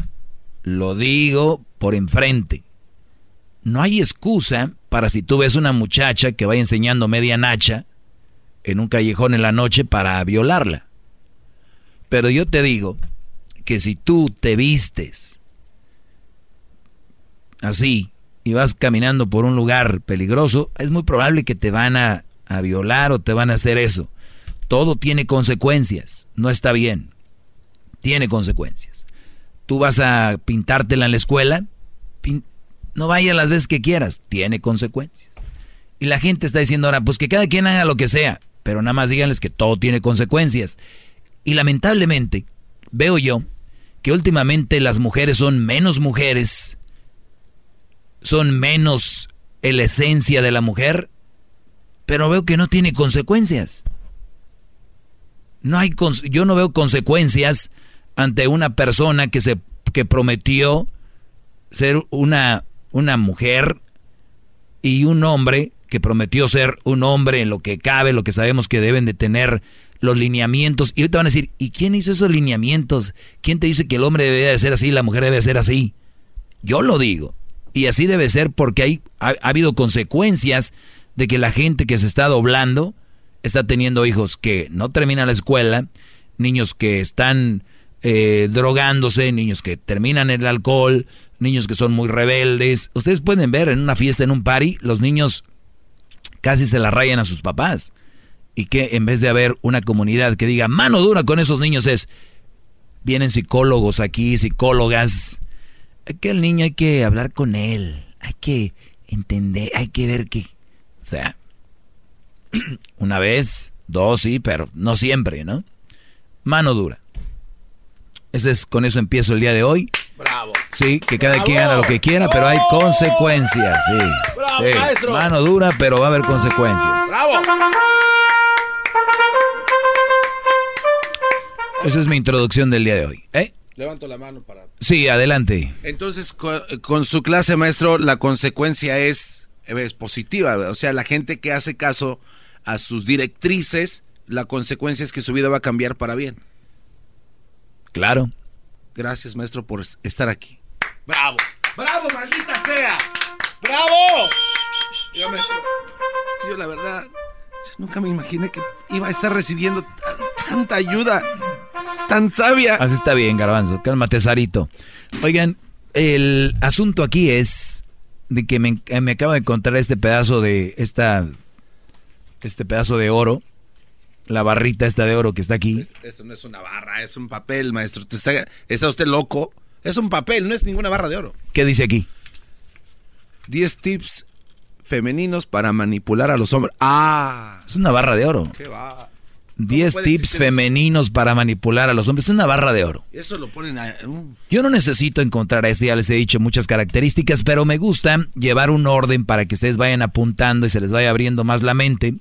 lo digo por enfrente. No hay excusa para si tú ves una muchacha que va enseñando media nacha en un callejón en la noche para violarla. Pero yo te digo que si tú te vistes así y vas caminando por un lugar peligroso, es muy probable que te van a, a violar o te van a hacer eso. Todo tiene consecuencias, no está bien. Tiene consecuencias. Tú vas a pintártela en la escuela, no vaya las veces que quieras, tiene consecuencias. Y la gente está diciendo ahora, pues que cada quien haga lo que sea, pero nada más díganles que todo tiene consecuencias. Y lamentablemente, veo yo que últimamente las mujeres son menos mujeres, son menos en la esencia de la mujer, pero veo que no tiene consecuencias. No hay yo no veo consecuencias ante una persona que se que prometió ser una una mujer y un hombre que prometió ser un hombre en lo que cabe, lo que sabemos que deben de tener los lineamientos. Y ahorita van a decir, ¿y quién hizo esos lineamientos? ¿Quién te dice que el hombre debe de ser así, la mujer debe de ser así? Yo lo digo. Y así debe ser porque hay, ha, habido consecuencias de que la gente que se está doblando está teniendo hijos que no terminan la escuela, niños que están eh, drogándose, niños que terminan el alcohol, niños que son muy rebeldes. Ustedes pueden ver en una fiesta, en un party, los niños casi se la rayan a sus papás. Y que en vez de haber una comunidad que diga mano dura con esos niños es, vienen psicólogos aquí, psicólogas. Que el niño hay que hablar con él, hay que entender, hay que ver que, o sea, una vez, dos, sí, pero no siempre, ¿no? Mano dura. Ese es, con eso empiezo el día de hoy. Bravo. Sí, que cada quien haga lo que quiera, pero hay consecuencias, sí. Bravo, Sí, maestro. Mano dura, pero va a haber consecuencias. ¡Bravo! Esa es mi introducción del día de hoy. ¿eh? Levanto la mano para... Sí, adelante. Entonces, co- con, su clase, maestro, la consecuencia es, es positiva. O sea, la gente que hace caso a sus directrices, la consecuencia es que su vida va a cambiar para bien. Claro. Gracias, maestro, por es- estar aquí. ¡Bravo! ¡Bravo, maldita sea! ¡Bravo! Yo, maestro, es que yo la verdad, yo nunca me imaginé que iba a estar recibiendo tan- tanta ayuda, tan sabia. Así está bien, Garbanzo. Cálmate, Sarito. Oigan, el asunto aquí es de que me, eh, me acabo de encontrar este pedazo de esta este pedazo de oro, la barrita esta de oro que está aquí. Eso no es una barra, es un papel, maestro. Está, está usted loco. Es un papel, no es ninguna barra de oro. ¿Qué dice aquí? 10 tips femeninos para manipular a los hombres. ¡Ah! Es una barra de oro. ¿Qué va? 10 puede tips eso? femeninos para manipular a los hombres. Es una barra de oro. Eso lo ponen a... uh, Yo no necesito encontrar esto, ya les he dicho muchas características, pero me gusta llevar un orden para que ustedes vayan apuntando y se les vaya abriendo más la mente.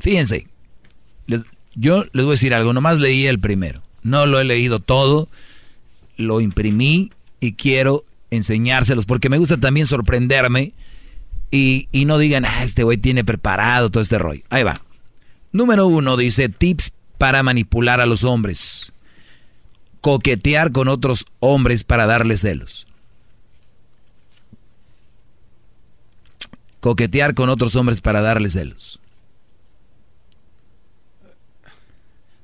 Fíjense, les- yo les voy a decir algo, nomás leí el primero, no lo he leído todo, lo imprimí y quiero enseñárselos porque me gusta también sorprenderme y, y no digan, ah, este güey tiene preparado todo este rollo. Ahí va. Número uno dice tips para manipular a los hombres coquetear con otros hombres para darles celos. Coquetear con otros hombres para darles celos.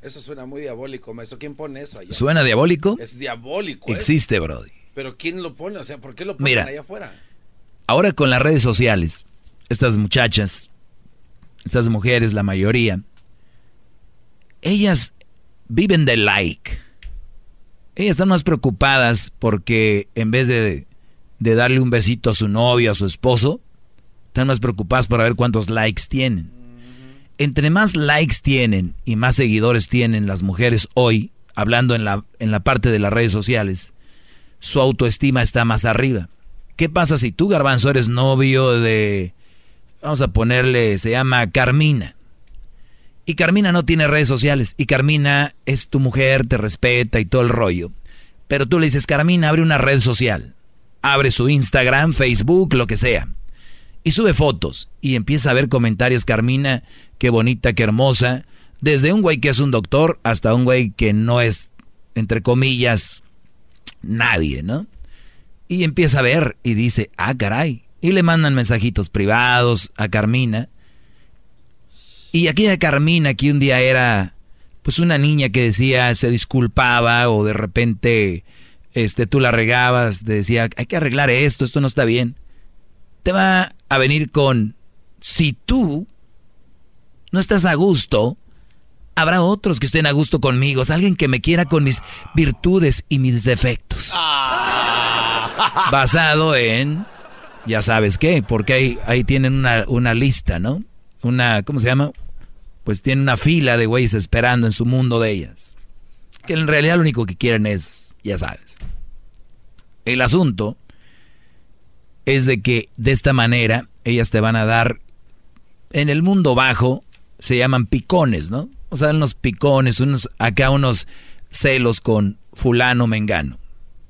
Eso suena muy diabólico, maestro. ¿Quién pone eso allá? ¿Suena diabólico? Es diabólico. ¿eh? Existe, Brody. Pero ¿quién lo pone? O sea, ¿por qué lo ponen Mira. allá afuera? Ahora con las redes sociales, estas muchachas, estas mujeres, la mayoría, ellas viven de like. Ellas están más preocupadas porque en vez de, de darle un besito a su novio, a su esposo, están más preocupadas por ver cuántos likes tienen. Entre más likes tienen y más seguidores tienen las mujeres hoy, hablando en la, en la parte de las redes sociales, su autoestima está más arriba. ¿Qué pasa si tú, Garbanzo, eres novio de, vamos a ponerle, se llama Carmina? Y Carmina no tiene redes sociales. Y Carmina es tu mujer, te respeta y todo el rollo. Pero tú le dices, Carmina, abre una red social. Abre su Instagram, Facebook, lo que sea. Y sube fotos. Y empieza a ver comentarios, Carmina, qué bonita, qué hermosa. Desde un güey que es un doctor hasta un güey que no es, entre comillas, nadie, ¿no? Y empieza a ver y dice, ah, caray. Y le mandan mensajitos privados a Carmina. Y aquella Carmina que un día era pues una niña que decía, se disculpaba o de repente este, tú la regabas, te decía, hay que arreglar esto, esto no está bien. Te va a venir con, si tú no estás a gusto, habrá otros que estén a gusto conmigo, es alguien que me quiera con mis virtudes y mis defectos. basado en, ya sabes qué, porque ahí, ahí tienen una, una lista, ¿no? Una, ¿cómo se llama? Pues tienen una fila de güeyes esperando en su mundo de ellas. Que en realidad lo único que quieren es, ya sabes. El asunto es de que de esta manera ellas te van a dar, en el mundo bajo se llaman picones, ¿no? O sea, unos picones, unos, acá unos celos con fulano mengano.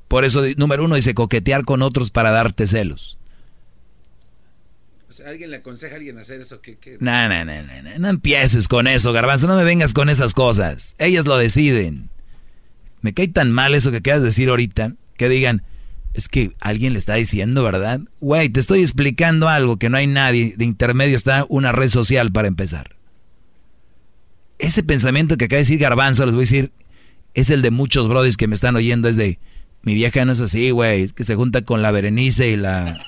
Por eso, número uno, dice coquetear con otros para darte celos. Sea, ¿alguien le aconseja a alguien hacer eso? No, no, no, no, no, no empieces con eso, garbanzo, no me vengas con esas cosas. Ellas lo deciden. Me cae tan mal eso que quieras decir ahorita, que digan, es que alguien le está diciendo, ¿verdad? Güey, te estoy explicando algo que no hay nadie, de intermedio está una red social para empezar. Ese pensamiento que acaba de decir Garbanzo, les voy a decir, es el de muchos brodis que me están oyendo, es de, mi vieja no es así, güey, es que se junta con la Berenice y la,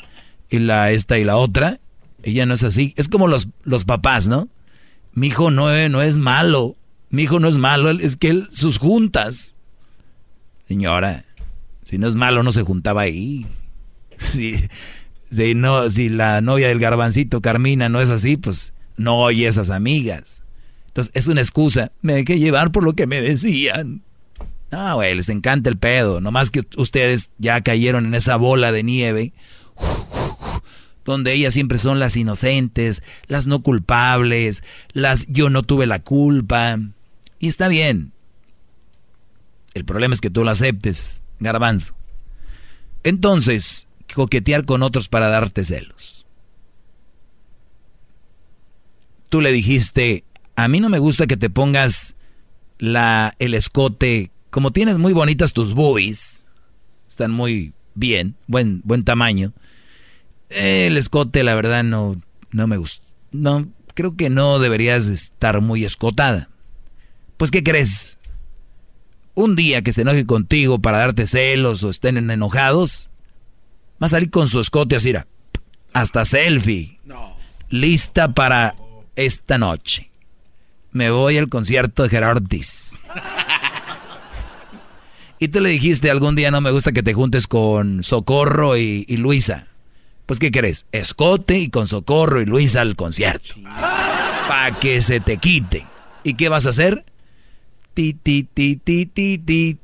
y la esta y la otra, ella no es así. Es como los, los papás, ¿no? Mi hijo no, no es malo, mi hijo no es malo, es que él, sus juntas. Señora, si no es malo no se juntaba ahí. Si, si, no, si la novia del garbancito Carmina no es así, pues no oye esas amigas. Entonces es una excusa. Me dejé llevar por lo que me decían. Ah, güey, les encanta el pedo. Nomás que ustedes ya cayeron en esa bola de nieve. Donde ellas siempre son las inocentes, las no culpables, las yo no tuve la culpa. Y está bien. El problema es que tú lo aceptes, garbanzo. Entonces, coquetear con otros para darte celos. Tú le dijiste, a mí no me gusta que te pongas la, el escote como tienes muy bonitas tus boobies, están muy bien, buen, buen tamaño. El escote, la verdad, no, no me gusta. No, creo que no deberías estar muy escotada. Pues, ¿qué crees? Un día que se enoje contigo para darte celos o estén enojados, va a salir con su escote así, hasta selfie. Lista para esta noche. Me voy al concierto de Gerardis. Y tú le dijiste algún día no me gusta que te juntes con Socorro y, Luisa. Pues ¿qué crees? Escote y con Socorro y Luisa al concierto. Para que se te quite. ¿Y qué vas a hacer? Ti, ti, ti, ti, ti, ti.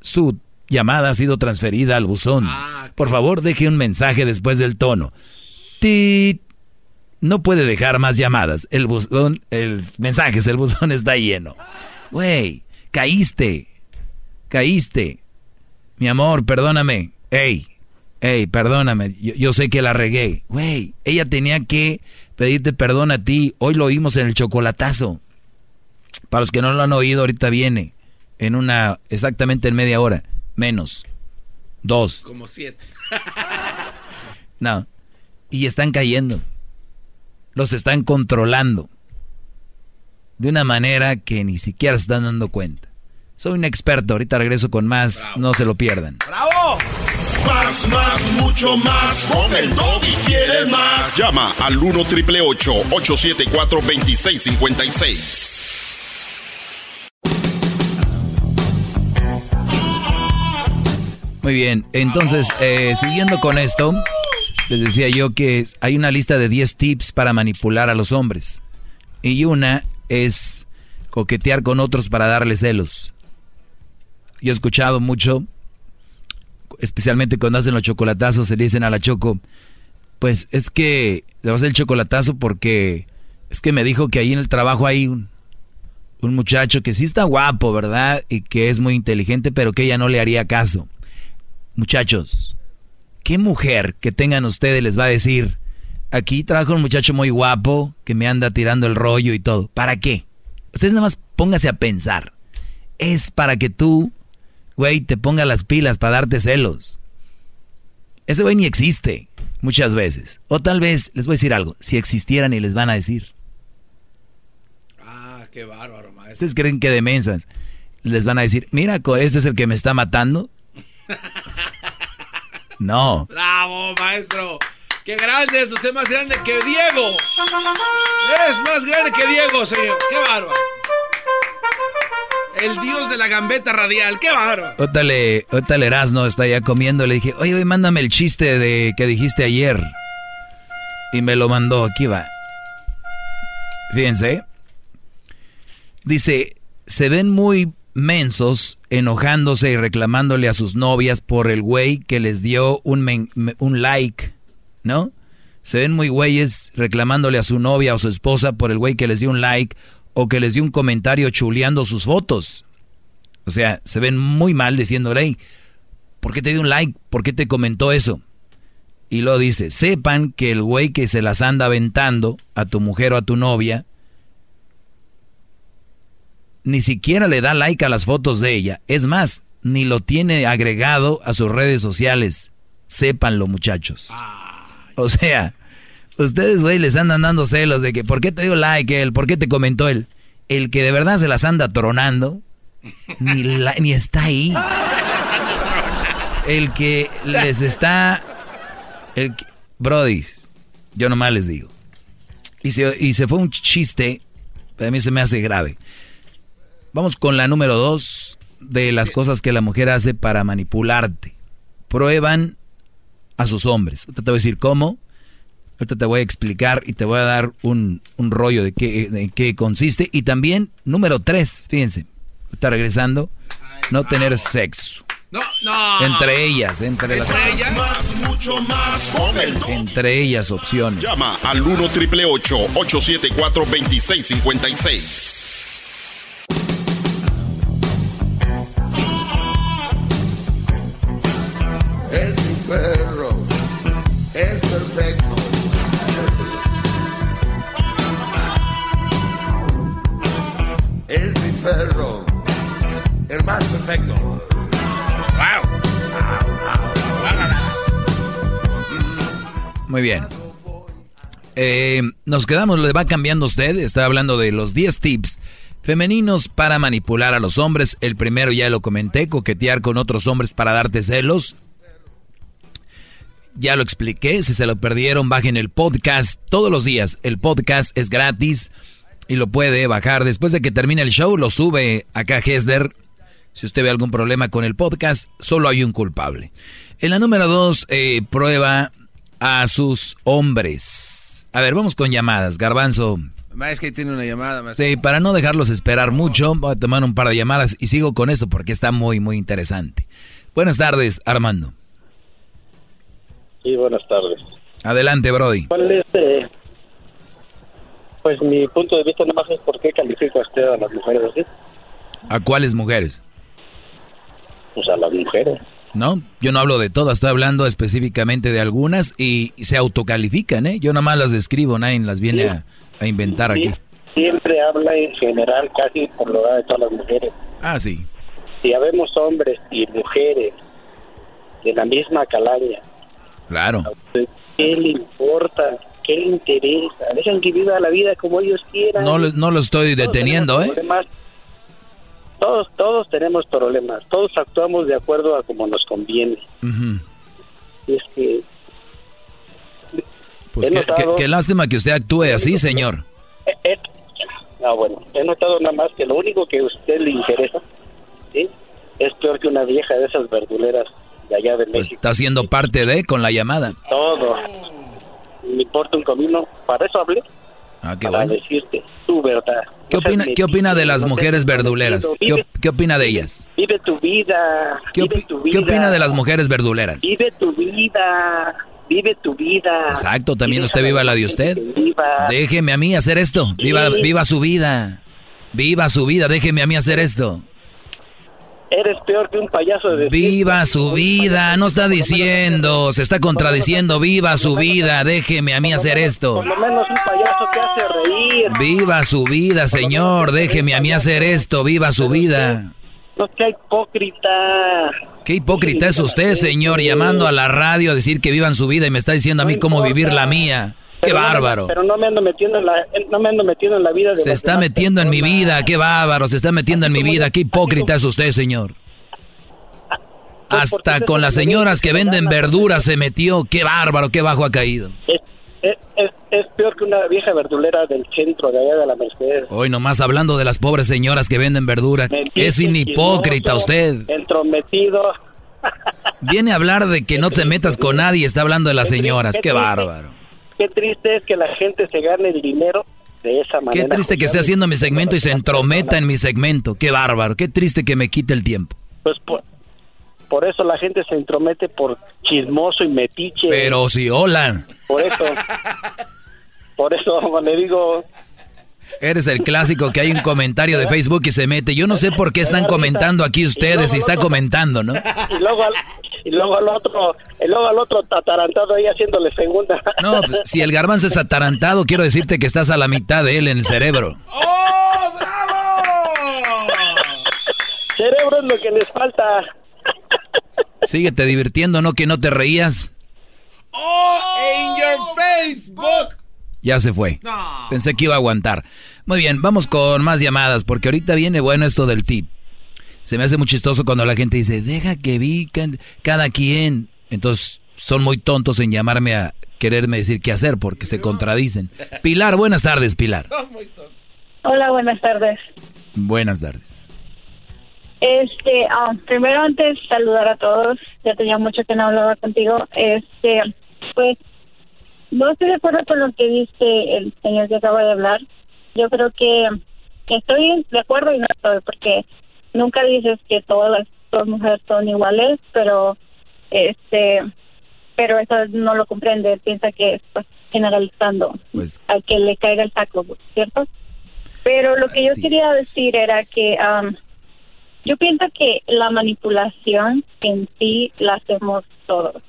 Su llamada ha sido transferida al buzón. Por favor, deje un mensaje después del tono. Tit no puede dejar más llamadas. El buzón, el mensaje el buzón está lleno. Güey, caíste. Caíste. Mi amor, perdóname. Ey, ey, perdóname. Yo, sé que la regué. Güey, ella tenía que pedirte perdón a ti. Hoy lo oímos en el chocolatazo. Para los que no lo han oído, ahorita viene. En una, exactamente en media hora. Menos. Dos. Como siete. no. Y están cayendo los están controlando de una manera que ni siquiera se están dando cuenta. Soy un experto, ahorita regreso con más, no se lo pierdan. ¡Bravo! Más, más, mucho más. Con el y quieres más. Llama al 1 triple 874 2656. Muy bien, entonces, eh, siguiendo con esto, les decía yo que hay una lista de 10 tips para manipular a los hombres. Y una es coquetear con otros para darles celos. Yo he escuchado mucho, especialmente cuando hacen los chocolatazos, se le dicen a la Choco, pues es que le vas a hacer el chocolatazo porque es que me dijo que ahí en el trabajo hay un, un muchacho que sí está guapo, ¿verdad? Y que es muy inteligente, pero que ella no le haría caso. Muchachos, ¿qué mujer que tengan ustedes les va a decir, aquí trabajo un muchacho muy guapo que me anda tirando el rollo y todo? ¿Para qué? Ustedes nada más póngase a pensar. Es para que tú, güey, te ponga las pilas para darte celos. Ese güey ni existe muchas veces. O tal vez, les voy a decir algo, si existieran y les van a decir. Ah, qué bárbaro, maestro. ¿Ustedes creen que demensas les van a decir, mira, este es el que me está matando? No. Bravo, maestro. Qué grande es usted más grande que Diego. Es más grande que Diego, señor. Qué bárbaro. El dios de la gambeta radial, qué bárbaro. Ótale, ótale Erasno está ya comiendo. Le dije, oye, mándame el chiste de que dijiste ayer. Y me lo mandó, aquí va. Fíjense. Dice, se ven muy mensos enojándose y reclamándole a sus novias por el güey que les dio un, un like, ¿no? Se ven muy güeyes reclamándole a su novia o su esposa por el güey que les dio un like o que les dio un comentario chuleando sus fotos. O sea, se ven muy mal diciendo, hey, ¿por qué te dio un like? ¿Por qué te comentó eso? Y lo dice, sepan que el güey que se las anda aventando a tu mujer o a tu novia, ni siquiera le da like a las fotos de ella. Es más, ni lo tiene agregado a sus redes sociales. Sépanlo, muchachos. O sea, ustedes, güey, les andan dando celos de que, ¿por qué te dio like él? ¿Por qué te comentó él? El que de verdad se las anda tronando, ni, está ahí. El que les está... El Brody, yo nomás les digo. Y se, y se fue un chiste, a mí se me hace grave. Vamos con la número dos de las cosas que la mujer hace para manipularte. Prueban a sus hombres. Ahorita te voy a decir cómo. Ahorita te voy a explicar y te voy a dar un, rollo de qué, de qué consiste. Y también, número tres, fíjense, está regresando, no tener sexo. No, no. Entre ellas, entre, las ellas. Más, mucho más Entre ellas opciones. Llama al 1 triple 874 2656. Eh, nos quedamos, le va cambiando usted. Está hablando de los 10 tips femeninos para manipular a los hombres. El primero ya lo comenté, coquetear con otros hombres para darte celos. Ya lo expliqué, si se lo perdieron, bajen el podcast todos los días. El podcast es gratis y lo puede bajar. Después de que termine el show, lo sube acá Hesler. Si usted ve algún problema con el podcast, solo hay un culpable. En la número dos, eh, prueba a sus hombres. A ver, vamos con llamadas. Garbanzo. Es que tiene una llamada. Sí, para no dejarlos esperar mucho, voy a tomar un par de llamadas y sigo con esto porque está muy, muy interesante. Buenas tardes, Armando. Sí, buenas tardes. Adelante, Brody. ¿Cuál es, eh, pues mi punto de vista nomás es por qué califica usted a las mujeres así? ¿A cuáles mujeres? Pues a las mujeres. No, yo no hablo de todas, estoy hablando específicamente de algunas y, se autocalifican, ¿eh? Yo nada más las describo, nadie las viene a, inventar aquí. Siempre habla en general, casi por lo de todas las mujeres. Ah, sí. Si habemos hombres y mujeres de la misma calaña, Claro. ¿Qué le importa? ¿Qué le interesa? Dejan que viva la vida como ellos quieran. No, no lo estoy deteniendo, ¿eh? Todos, todos tenemos problemas. Todos actuamos de acuerdo a como nos conviene. Y es que... Pues qué, lástima que usted actúe así, señor. Eh, no, bueno, he notado nada más que lo único que a usted le interesa ¿sí? es peor que una vieja de esas verduleras pues está haciendo parte de con la llamada. Todo. Me importa un comino. Para eso hablé. Ah, qué para decirte tu verdad. ¿Qué opina, ¿qué opina de las mujeres verduleras? ¿Qué, opina de ellas? Vive tu vida. ¿Qué, ¿Qué opina de las mujeres verduleras? Vive tu vida. Vive tu vida. Exacto, también usted viva la de usted. Déjeme a mí hacer esto. Viva, viva su vida. Viva su vida, déjeme a mí hacer esto. Eres peor que un payaso de Viva su vida, no está diciendo, se está contradiciendo, viva su vida, déjeme a mí hacer esto. Por lo menos un payaso que hace reír. Viva su vida, señor, déjeme a mí hacer esto, viva su vida. No sea hipócrita. ¿Qué hipócrita es usted, señor, llamando a la radio a decir que vivan su vida y me está diciendo a mí cómo vivir la mía? ¡Qué bárbaro! pero no me ando metiendo en la, no me ando metiendo en la vida de Se está metiendo en mi vida, qué bárbaro, se está metiendo en mi vida, qué hipócrita es usted, señor. Pues, Hasta con las señoras que venden verduras se metió, qué bárbaro, qué bajo ha caído. es, es, es peor que una vieja verdulera del centro de allá de la Mercedes. Hoy nomás hablando de las pobres señoras que venden verdura. Es un hipócrita usted. Entrometido. Viene a hablar de que no te metas con nadie está hablando de las señoras. Qué bárbaro. Qué triste es que la gente se gane el dinero de esa manera. Qué triste que esté haciendo mi segmento y se entrometa en mi segmento. Qué bárbaro. Qué triste que me quite el tiempo. Pues por, por eso la gente se entromete por chismoso y metiche. Pero si hola. Por eso. por eso le digo, Eres el clásico que hay un comentario de Facebook y se mete. Yo no sé por qué están comentando aquí ustedes si está comentando, ¿no? y luego al, y luego al otro, y luego al otro atarantado ahí haciéndole segunda. No, pues, si el garbanzo es atarantado, quiero decirte que estás a la mitad de él en el cerebro. ¡Oh, Cerebro es lo que les falta. Síguete divirtiendo, ¿no? Que no te reías. ¡Oh, in your Facebook! Ya se fue. Pensé que iba a aguantar. Muy bien, vamos con más llamadas, porque ahorita viene bueno esto del tip. Se me hace muy chistoso cuando la gente dice, deja que vi cada quien. Entonces, son muy tontos en llamarme a quererme decir qué hacer, porque se contradicen. Pilar, buenas tardes, Pilar. Hola, buenas tardes. Buenas tardes. Este, ah, primero antes saludar a todos. Ya tenía mucho que no hablaba contigo. Este, pues no estoy de acuerdo con lo que dice el señor que acaba de hablar. Yo creo que, estoy de acuerdo y no estoy, porque nunca dices que todas las mujeres son iguales, pero este pero eso no lo comprende, piensa que es pues, generalizando Pues- al que le caiga el saco, ¿cierto? Pero lo que yo quería decir era que am, yo pienso que la manipulación en sí la hacemos todos.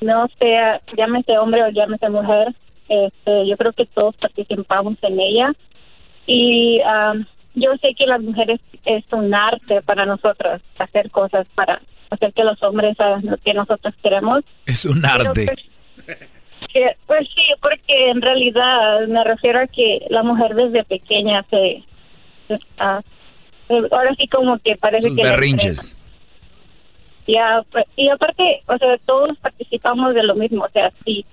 No sea, llámese hombre o llámese mujer, este, yo creo que todos participamos en ella. Y am, yo sé que las mujeres es un arte para nosotras hacer cosas para hacer que los hombres hagan lo que nosotros queremos. Es un arte. Que, pues sí, porque en realidad me refiero a que la mujer desde pequeña se, se está- ahora sí como que parece Sus que berrinches. Ya, pues, y aparte, o sea, todos participamos de lo mismo, o sea, sí,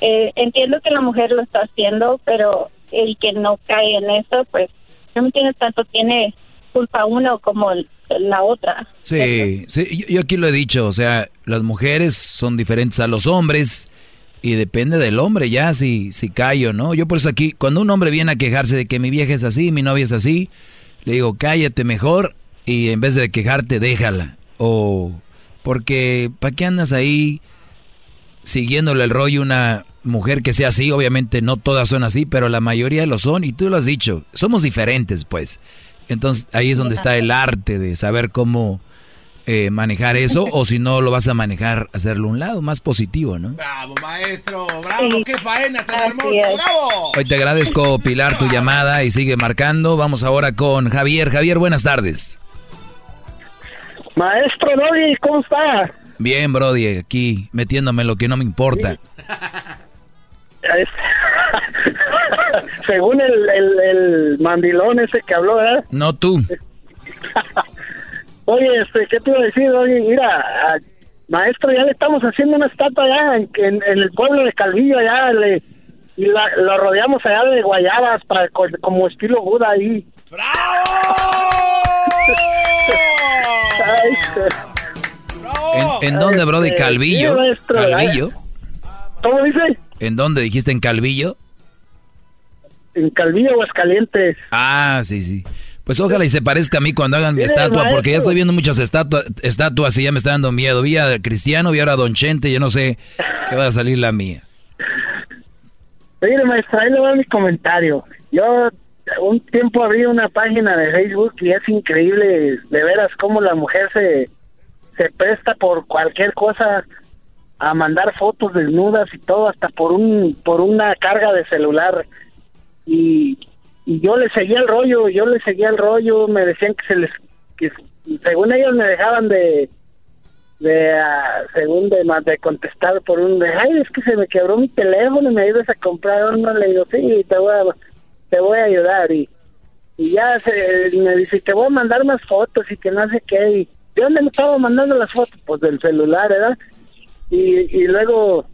eh, entiendo que la mujer lo está haciendo, pero el que no cae en eso, pues, no entiendes tanto, tiene culpa uno como la otra. Sí, sí, yo, aquí lo he dicho, o sea, las mujeres son diferentes a los hombres y depende del hombre ya si, si cae o no. Yo por eso aquí, cuando un hombre viene a quejarse de que mi vieja es así, mi novia es así, le digo, cállate mejor y en vez de quejarte, déjala. O porque, ¿para qué andas ahí siguiéndole el rollo a una mujer que sea así? Obviamente no todas son así, pero la mayoría lo son y tú lo has dicho, somos diferentes pues. Entonces ahí es donde está el arte de saber cómo eh, manejar eso o si no lo vas a manejar, hacerlo a un lado más positivo, ¿no? Bravo, maestro, bravo, qué faena tan hermosa, bravo. Hoy te agradezco Pilar tu llamada y sigue marcando. Vamos ahora con Javier. Javier, buenas tardes. Maestro Doggy, ¿cómo está? Bien, Brody, aquí metiéndome lo que no me importa. Según el, el, el mandilón ese que habló, ¿verdad? No tú. Oye, este, ¿qué te iba a decir? Oye, mira, a- maestro, ya le estamos haciendo una estatua allá en, en- en el pueblo de Calvillo, allá, le, y la, lo rodeamos allá de guayabas para co- como estilo Buda ahí. Ay, ¿En, en dónde, Brody? Este, Calvillo. Calvillo. ¿Cómo dice? ¿En dónde dijiste? ¿En Calvillo? En Calvillo, Aguascalientes. Ah, sí, sí. Pues ojalá y se parezca a mí cuando hagan mi estatua, porque ya estoy viendo muchas estatua- estatuas y ya me está dando miedo. Vi a Cristiano, vi ahora a Don Chente, yo no sé qué va a salir la mía. Mire, maestra, ahí le va mi comentario. Yo un tiempo abrí una página de Facebook y es increíble de veras cómo la mujer se, se presta por cualquier cosa a mandar fotos desnudas y todo, hasta por un por una carga de celular. Y, y yo le seguía el rollo, yo le seguía el rollo, me decían que se les, que según ellos me dejaban de, de ah, según de, ma- de contestar por un de, ay es que se me quebró mi teléfono y me ayudas a comprar uno le digo sí te voy a te voy a ayudar y y ya se, me dice te voy a mandar más fotos y que no sé qué y de dónde me estaba mandando las fotos pues del celular verdad y, y luego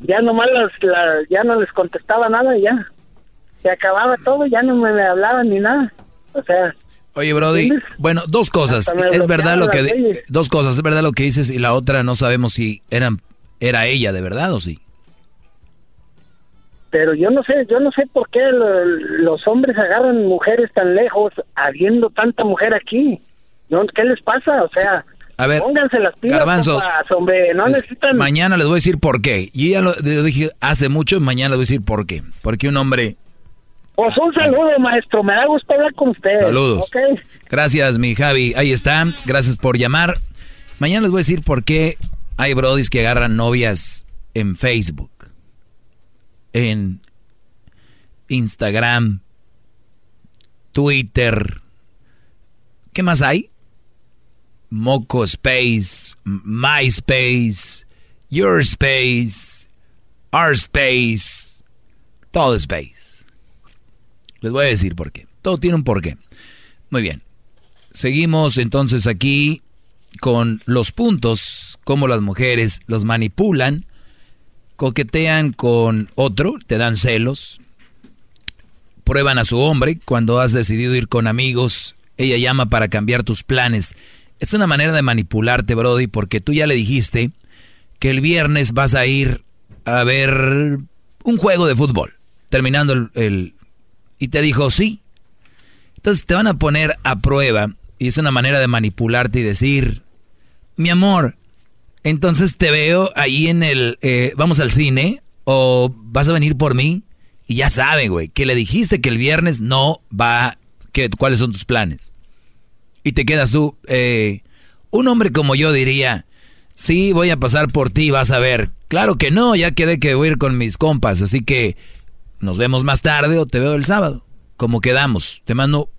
ya nomás las, la- ya no les contestaba nada y ya. Se acababa todo, ya no me, me hablaban ni nada. O sea, Oye, Brody, bueno, dos cosas. Es verdad lo que las dos cosas, es verdad lo que dices y la otra no sabemos si eran era ella de verdad o sí. Pero yo no sé, yo no sé por qué lo- los hombres agarran mujeres tan lejos habiendo tanta mujer aquí. No, ¿Qué les pasa? O sea, A ver, pónganse las pilas, Garbanzo, hombre, no Es- necesitan... Mañana les voy a decir por qué. Yo ya lo, lo dije hace mucho y mañana les voy a decir por qué. Porque un hombre... Pues un saludo, maestro, me da gusto hablar con ustedes. Saludos. ¿ok? Gracias, mi Javi. Ahí está. Gracias por llamar. Mañana les voy a decir por qué hay brodis que agarran novias en Facebook, en Instagram, Twitter. ¿Qué más hay? Moco Space, MySpace, Your Space, Our Space, todo Space. Les voy a decir por qué. Todo tiene un porqué. Muy bien. Seguimos entonces aquí con los puntos, cómo las mujeres los manipulan, coquetean con otro, te dan celos, prueban a su hombre cuando has decidido ir con amigos, ella llama para cambiar tus planes. Es una manera de manipularte, Brody, porque tú ya le dijiste que el viernes vas a ir a ver un juego de fútbol, terminando el, y te dijo sí. Entonces te van a poner a prueba y es una manera de manipularte y decir, mi amor, entonces te veo ahí en el, eh, vamos al cine o vas a venir por mí y ya saben, güey, que le dijiste que el viernes no va, que, cuáles son tus planes. Y te quedas tú, eh, un hombre como yo diría, sí, voy a pasar por ti, vas a ver. Claro que no, ya quedé que voy a ir con mis compas, así que nos vemos más tarde o te veo el sábado. Como quedamos, te mando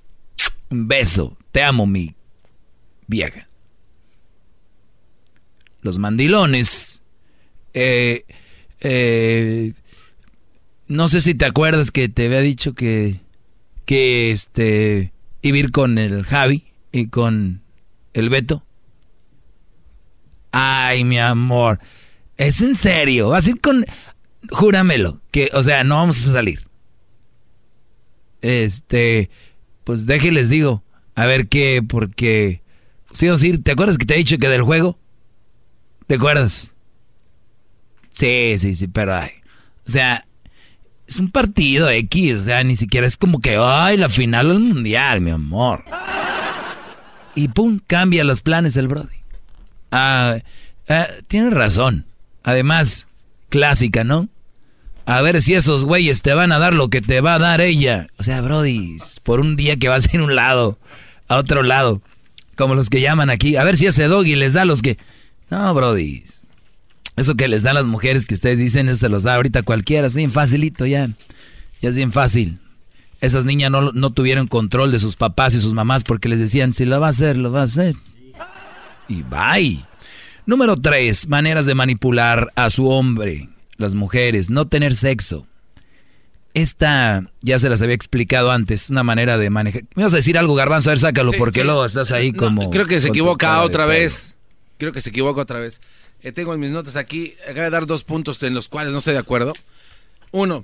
un beso, te amo mi vieja. Los mandilones, eh, eh, no sé si te acuerdas que te había dicho que, que este, iba a ir con el Javi y con el Beto. Ay, mi amor, es en serio, vas a ir con, júramelo, que, o sea, no vamos a salir. Este, pues déjenles digo, a ver qué, porque, sí o sí, ¿te acuerdas que te he dicho que del juego? ¿Te acuerdas? Sí, sí, sí, pero, ay, o sea, es un partido X, o sea, ni siquiera es como que, ay, la final del mundial, mi amor. Y pum, cambia los planes el Brody. Ah, ah, tienes razón. Además, clásica, ¿no? A ver si esos güeyes te van a dar lo que te va a dar ella. O sea, Brody, por un día que vas a ir un lado, a otro lado, como los que llaman aquí. A ver si ese doggy les da los que... No, Brody. Eso que les dan las mujeres que ustedes dicen, eso se los da ahorita cualquiera. Es bien facilito ya. Ya es bien fácil. Esas niñas no, no tuvieron control de sus papás y sus mamás porque les decían, si lo va a hacer, lo va a hacer. Y bye. Número tres, maneras de manipular a su hombre. Las mujeres, no tener sexo. Esta ya se las había explicado antes, una manera de manejar. ¿Me vas a decir algo, Garbanzo? A ver, sácalo, Sí, porque sí. luego estás ahí No, como... creo que se con tu equivoca cara de otra vez. Creo que se equivoca otra vez. Eh, tengo en mis notas aquí, acaba de dar dos puntos en los cuales no estoy de acuerdo. Uno,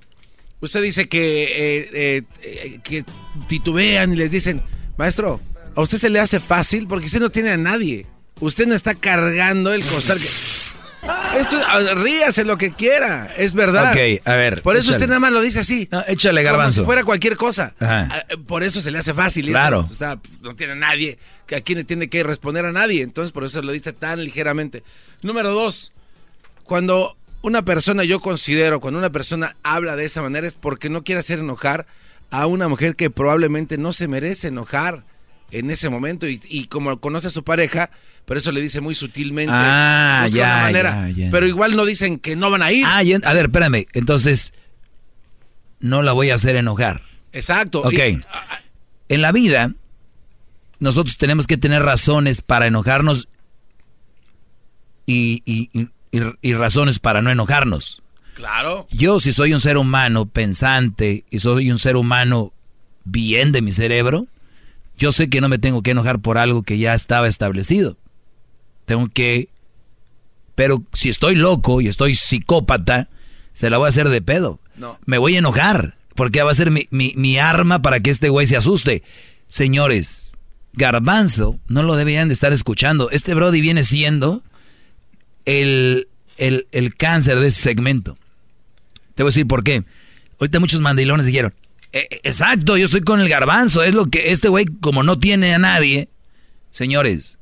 usted dice que, eh, eh, que titubean y les dicen, maestro, a usted se le hace fácil porque usted no tiene a nadie. Usted no está cargando el costal que... Esto, ríase lo que quiera, es verdad. Ok, a ver, Por eso échale. usted nada más lo dice así. No, échale, Como Garbanzo. si fuera cualquier cosa. Ajá. Ah, Por eso se le hace fácil. y Claro. está- no tiene a nadie. Que aquí no tiene que responder a nadie. Entonces por eso lo dice tan ligeramente. Número dos. Cuando una persona, yo considero, cuando una persona habla de esa manera es porque no quiere hacer enojar a una mujer que probablemente no se merece enojar en ese momento y, y como conoce a su pareja, por eso le dice muy sutilmente. Ah, busca ya, una manera. ya, ya. Pero igual no dicen que no van a ir. Ah, a ver, espérame. Entonces, no la voy a hacer enojar. Exacto. Ok. Y- En la vida, nosotros tenemos que tener razones para enojarnos y razones para no enojarnos. claro. Yo, si soy un ser humano pensante y soy un ser humano bien de mi cerebro, yo sé que no me tengo que enojar por algo que ya estaba establecido. Tengo que... Pero si estoy loco y estoy psicópata, se la voy a hacer de pedo. No. Me voy a enojar, porque va a ser mi, mi- mi arma para que este güey se asuste. Señores, Garbanzo no lo deberían de estar escuchando. Este Brody viene siendo el, el, el cáncer de ese segmento. Te voy a decir por qué. Ahorita muchos mandilones dijeron, "Eh, eh, exacto, yo estoy con el garbanzo, es lo que este güey como no tiene a nadie. Señores,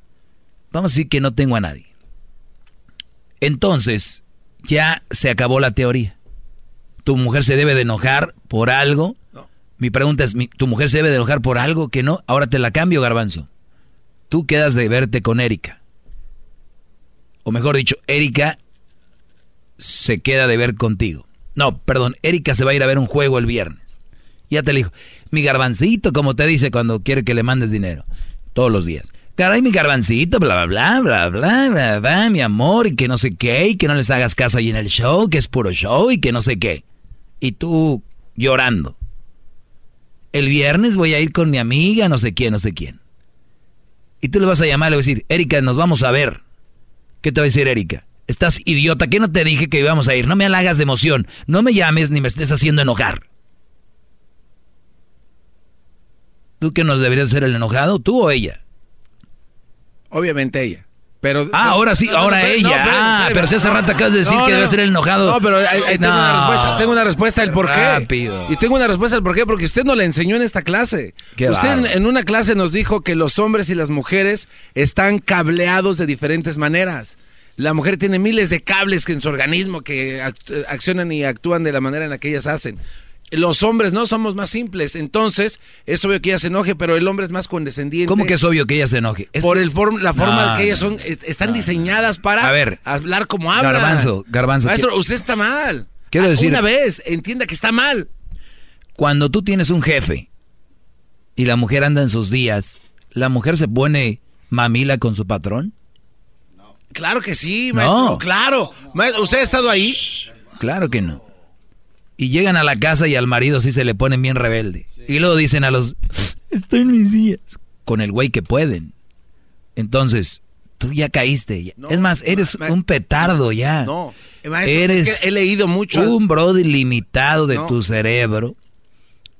vamos a decir que no tengo a nadie. Entonces, ya se acabó la teoría. Tu mujer se debe de enojar por algo. Mi pregunta es, mi- ¿tu mujer se debe de enojar por algo que no? Ahora te la cambio, garbanzo. Tú quedas de verte con Erika. O mejor dicho, Erika se queda de ver contigo. No, perdón, Erika se va a ir a ver un juego el viernes. Ya te le dijo, mi garbancito, como te dice cuando quiere que le mandes dinero. Todos los días. Caray, mi garbancito, bla, bla, bla, bla, bla, bla, bla, mi amor, y que no sé qué, y que no les hagas caso ahí en el show, que es puro show, y que no sé qué. Y tú llorando. El viernes voy a ir con mi amiga, no sé quién, no sé quién. Y tú le vas a llamar, le vas a decir, Erika, nos vamos a ver. ¿Qué te va a decir Erika? Estás idiota, ¿qué no te dije que íbamos a ir? No me halagas de emoción, no me llames ni me estés haciendo enojar. ¿Tú que nos deberías ser el enojado, tú o ella? Obviamente ella. Pero, Ah, ahora sí, ahora pero- ella. espérame, ah, pero si hace rato acabas de decir que debe ser el enojado. No, pero ahí, ahí tengo una respuesta. Tengo una respuesta del por qué. Rápido. Y tengo una respuesta del por qué, porque usted no la enseñó en esta clase. Qué usted en, una clase nos dijo que los hombres y las mujeres están cableados de diferentes maneras. La mujer tiene miles de cables que en su organismo que accionan y actúan de la manera en la que ellas hacen. Los hombres no somos más simples, entonces es obvio que ella se enoje, pero el hombre es más condescendiente. ¿Cómo que es obvio que ella se enoje? Es por que- el form- la forma No, que ellas no, son, est- están diseñadas para A ver. hablar como hablan. Garbanzo, garbanzo, Maestro, usted está mal. Quiero Ah, decir- Una vez, entienda que está mal. Cuando tú tienes un jefe y la mujer anda en sus días, ¿la mujer se pone mamila con su patrón? Claro que sí, maestro, No. claro. Maestro, ¿Usted ha estado ahí? Claro que no. Y llegan a la casa y al marido sí se le ponen bien rebelde. Y luego dicen a los, estoy en mis días. Con el güey que pueden. Entonces, tú ya caíste. ya. es más, eres un petardo ya. No, eh, maestro, eres es que he leído mucho. un brody limitado de No. tu cerebro.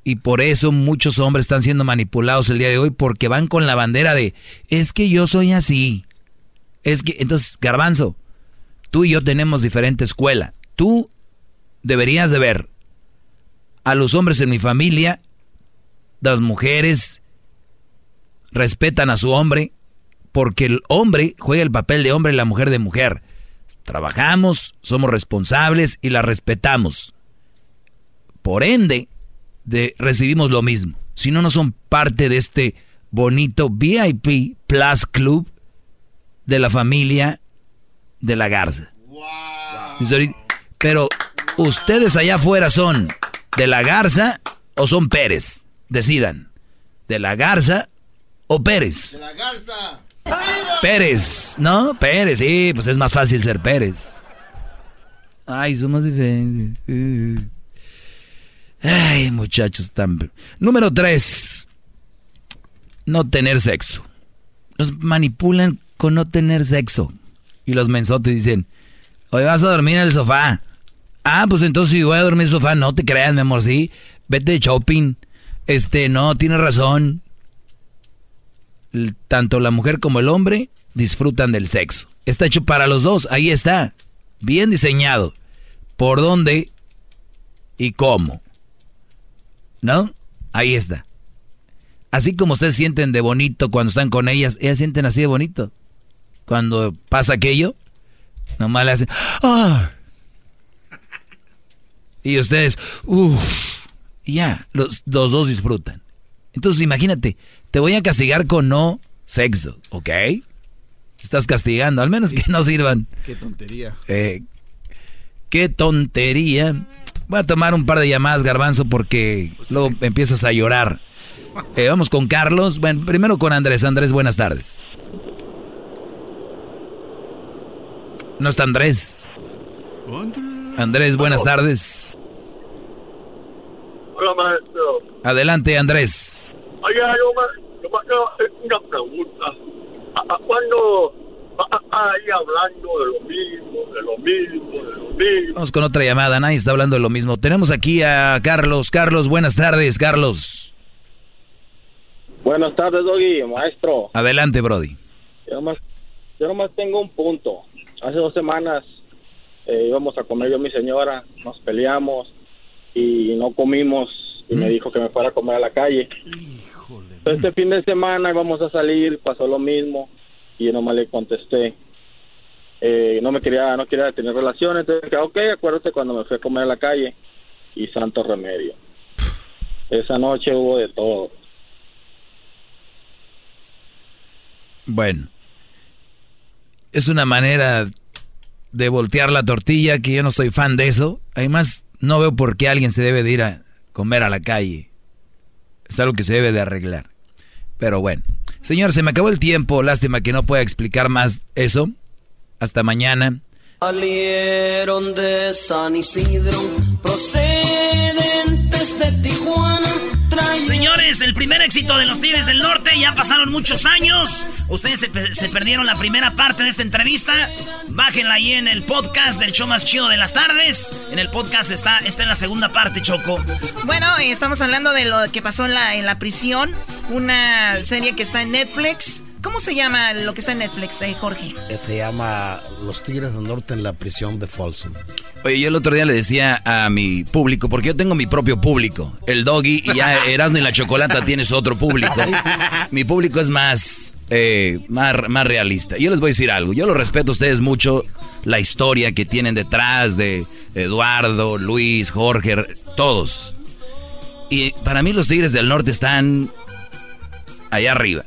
Y por eso muchos hombres están siendo manipulados el día de hoy porque van con la bandera de, es que yo soy así. Es que, entonces, garbanzo, tú y yo tenemos diferente escuela. Tú deberías de ver a los hombres en mi familia, las mujeres respetan a su hombre, porque el hombre juega el papel de hombre y la mujer de mujer. Trabajamos, somos responsables y la respetamos. Por ende, de, recibimos lo mismo. Si no, no son parte de este bonito VIP Plus Club de la familia de la Garza. Ahorita, Pero ustedes allá afuera son de la Garza o son Pérez. Decidan. De la Garza o Pérez. La garza. Pérez, ¿no? Pérez, sí, pues es más fácil ser Pérez. Ay, somos diferentes. Ay, muchachos, tan... Número tres. No tener sexo. Los manipulan con no tener sexo. Y los mensotes dicen, hoy vas a dormir en el sofá. Ah, pues entonces si voy a dormir en sofá, no te creas, mi amor, sí. Vete de shopping. Este, no, tienes razón. Tanto la mujer como el hombre disfrutan del sexo. Está hecho para los dos, ahí está. Bien diseñado. ¿Por dónde y cómo? ¿No? Ahí está. Así como ustedes sienten de bonito cuando están con ellas, ellas sienten así de bonito. Cuando pasa aquello, nomás le hacen... ¡Ah! Y ustedes, uff, ya, los, los dos disfrutan. Entonces imagínate, te voy a castigar con no sexo, ¿ok? Estás castigando, al menos que no sirvan. Qué tontería. Eh, qué tontería. Voy a tomar un par de llamadas, garbanzo, porque luego empiezas a llorar. Eh, vamos con Carlos. Bueno, primero con Andrés. Andrés, buenas tardes. No está Andrés. Andrés, buenas tardes. Hola, maestro. Adelante, Andrés. Oiga, yo me, una pregunta. ¿A- a ¿Cuándo va ahí hablando de lo mismo, de lo mismo, de lo mismo. Vamos con otra llamada, nadie está hablando de lo mismo. Tenemos aquí a Carlos. Carlos, buenas tardes, Carlos. Buenas tardes, Doggy, maestro. Adelante, Brody. Yo nomás, yo nomás tengo un punto. Hace dos semanas eh, íbamos a comer yo y mi señora, nos peleamos y no comimos y me dijo que me fuera a comer a la calle. Este fin de semana íbamos a salir, pasó lo mismo y yo nomás le contesté. Eh, no me quería, no quería tener relaciones, entonces dije, ok, acuérdate cuando me fui a comer a la calle y santo remedio. Esa noche hubo de todo. Bueno, es una manera de voltear la tortilla que yo no soy fan de eso. Además, no veo por qué alguien se debe de ir a comer a la calle. Es algo que se debe de arreglar. Pero bueno, señor, se me acabó el tiempo. Lástima que no pueda explicar más eso. Hasta mañana. Salieron de San Isidro, El primer éxito de los Tigres del Norte, ya pasaron muchos años. Ustedes se, se, perdieron la primera parte de esta entrevista. Bájenla ahí en el podcast del show más chido de las tardes. En el podcast está, está en la segunda parte, Choco. Bueno, estamos hablando de lo que pasó en la, en la prisión. Una serie que está en Netflix. ¿Cómo se llama lo que está en Netflix, eh, Jorge? Se llama Los Tigres del Norte en la prisión de Folsom. Oye, yo el otro día le decía a mi público, porque yo tengo mi propio público, el doggy, y ya Erasmo y la Chocolata tienes otro público. Mi público es más, eh, más, más realista. Yo les voy a decir algo, yo lo respeto a ustedes mucho, la historia que tienen detrás de Eduardo, Luis, Jorge, todos. Y para mí los Tigres del Norte están allá arriba.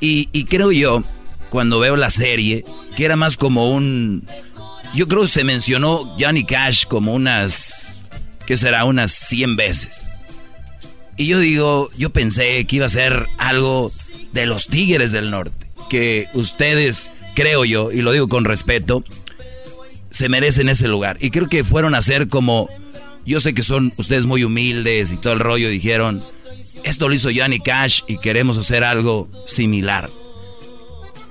Y, creo yo, cuando veo la serie, que era más como un... Yo creo que se mencionó Johnny Cash como unas... ¿Qué será? Unas 100 veces. Y yo digo, yo pensé que iba a ser algo de los Tigres del Norte. Que ustedes, creo yo, y lo digo con respeto, se merecen ese lugar. Y creo que fueron a ser como... Yo sé que son ustedes muy humildes y todo el rollo, dijeron esto lo hizo Johnny Cash y queremos hacer algo similar.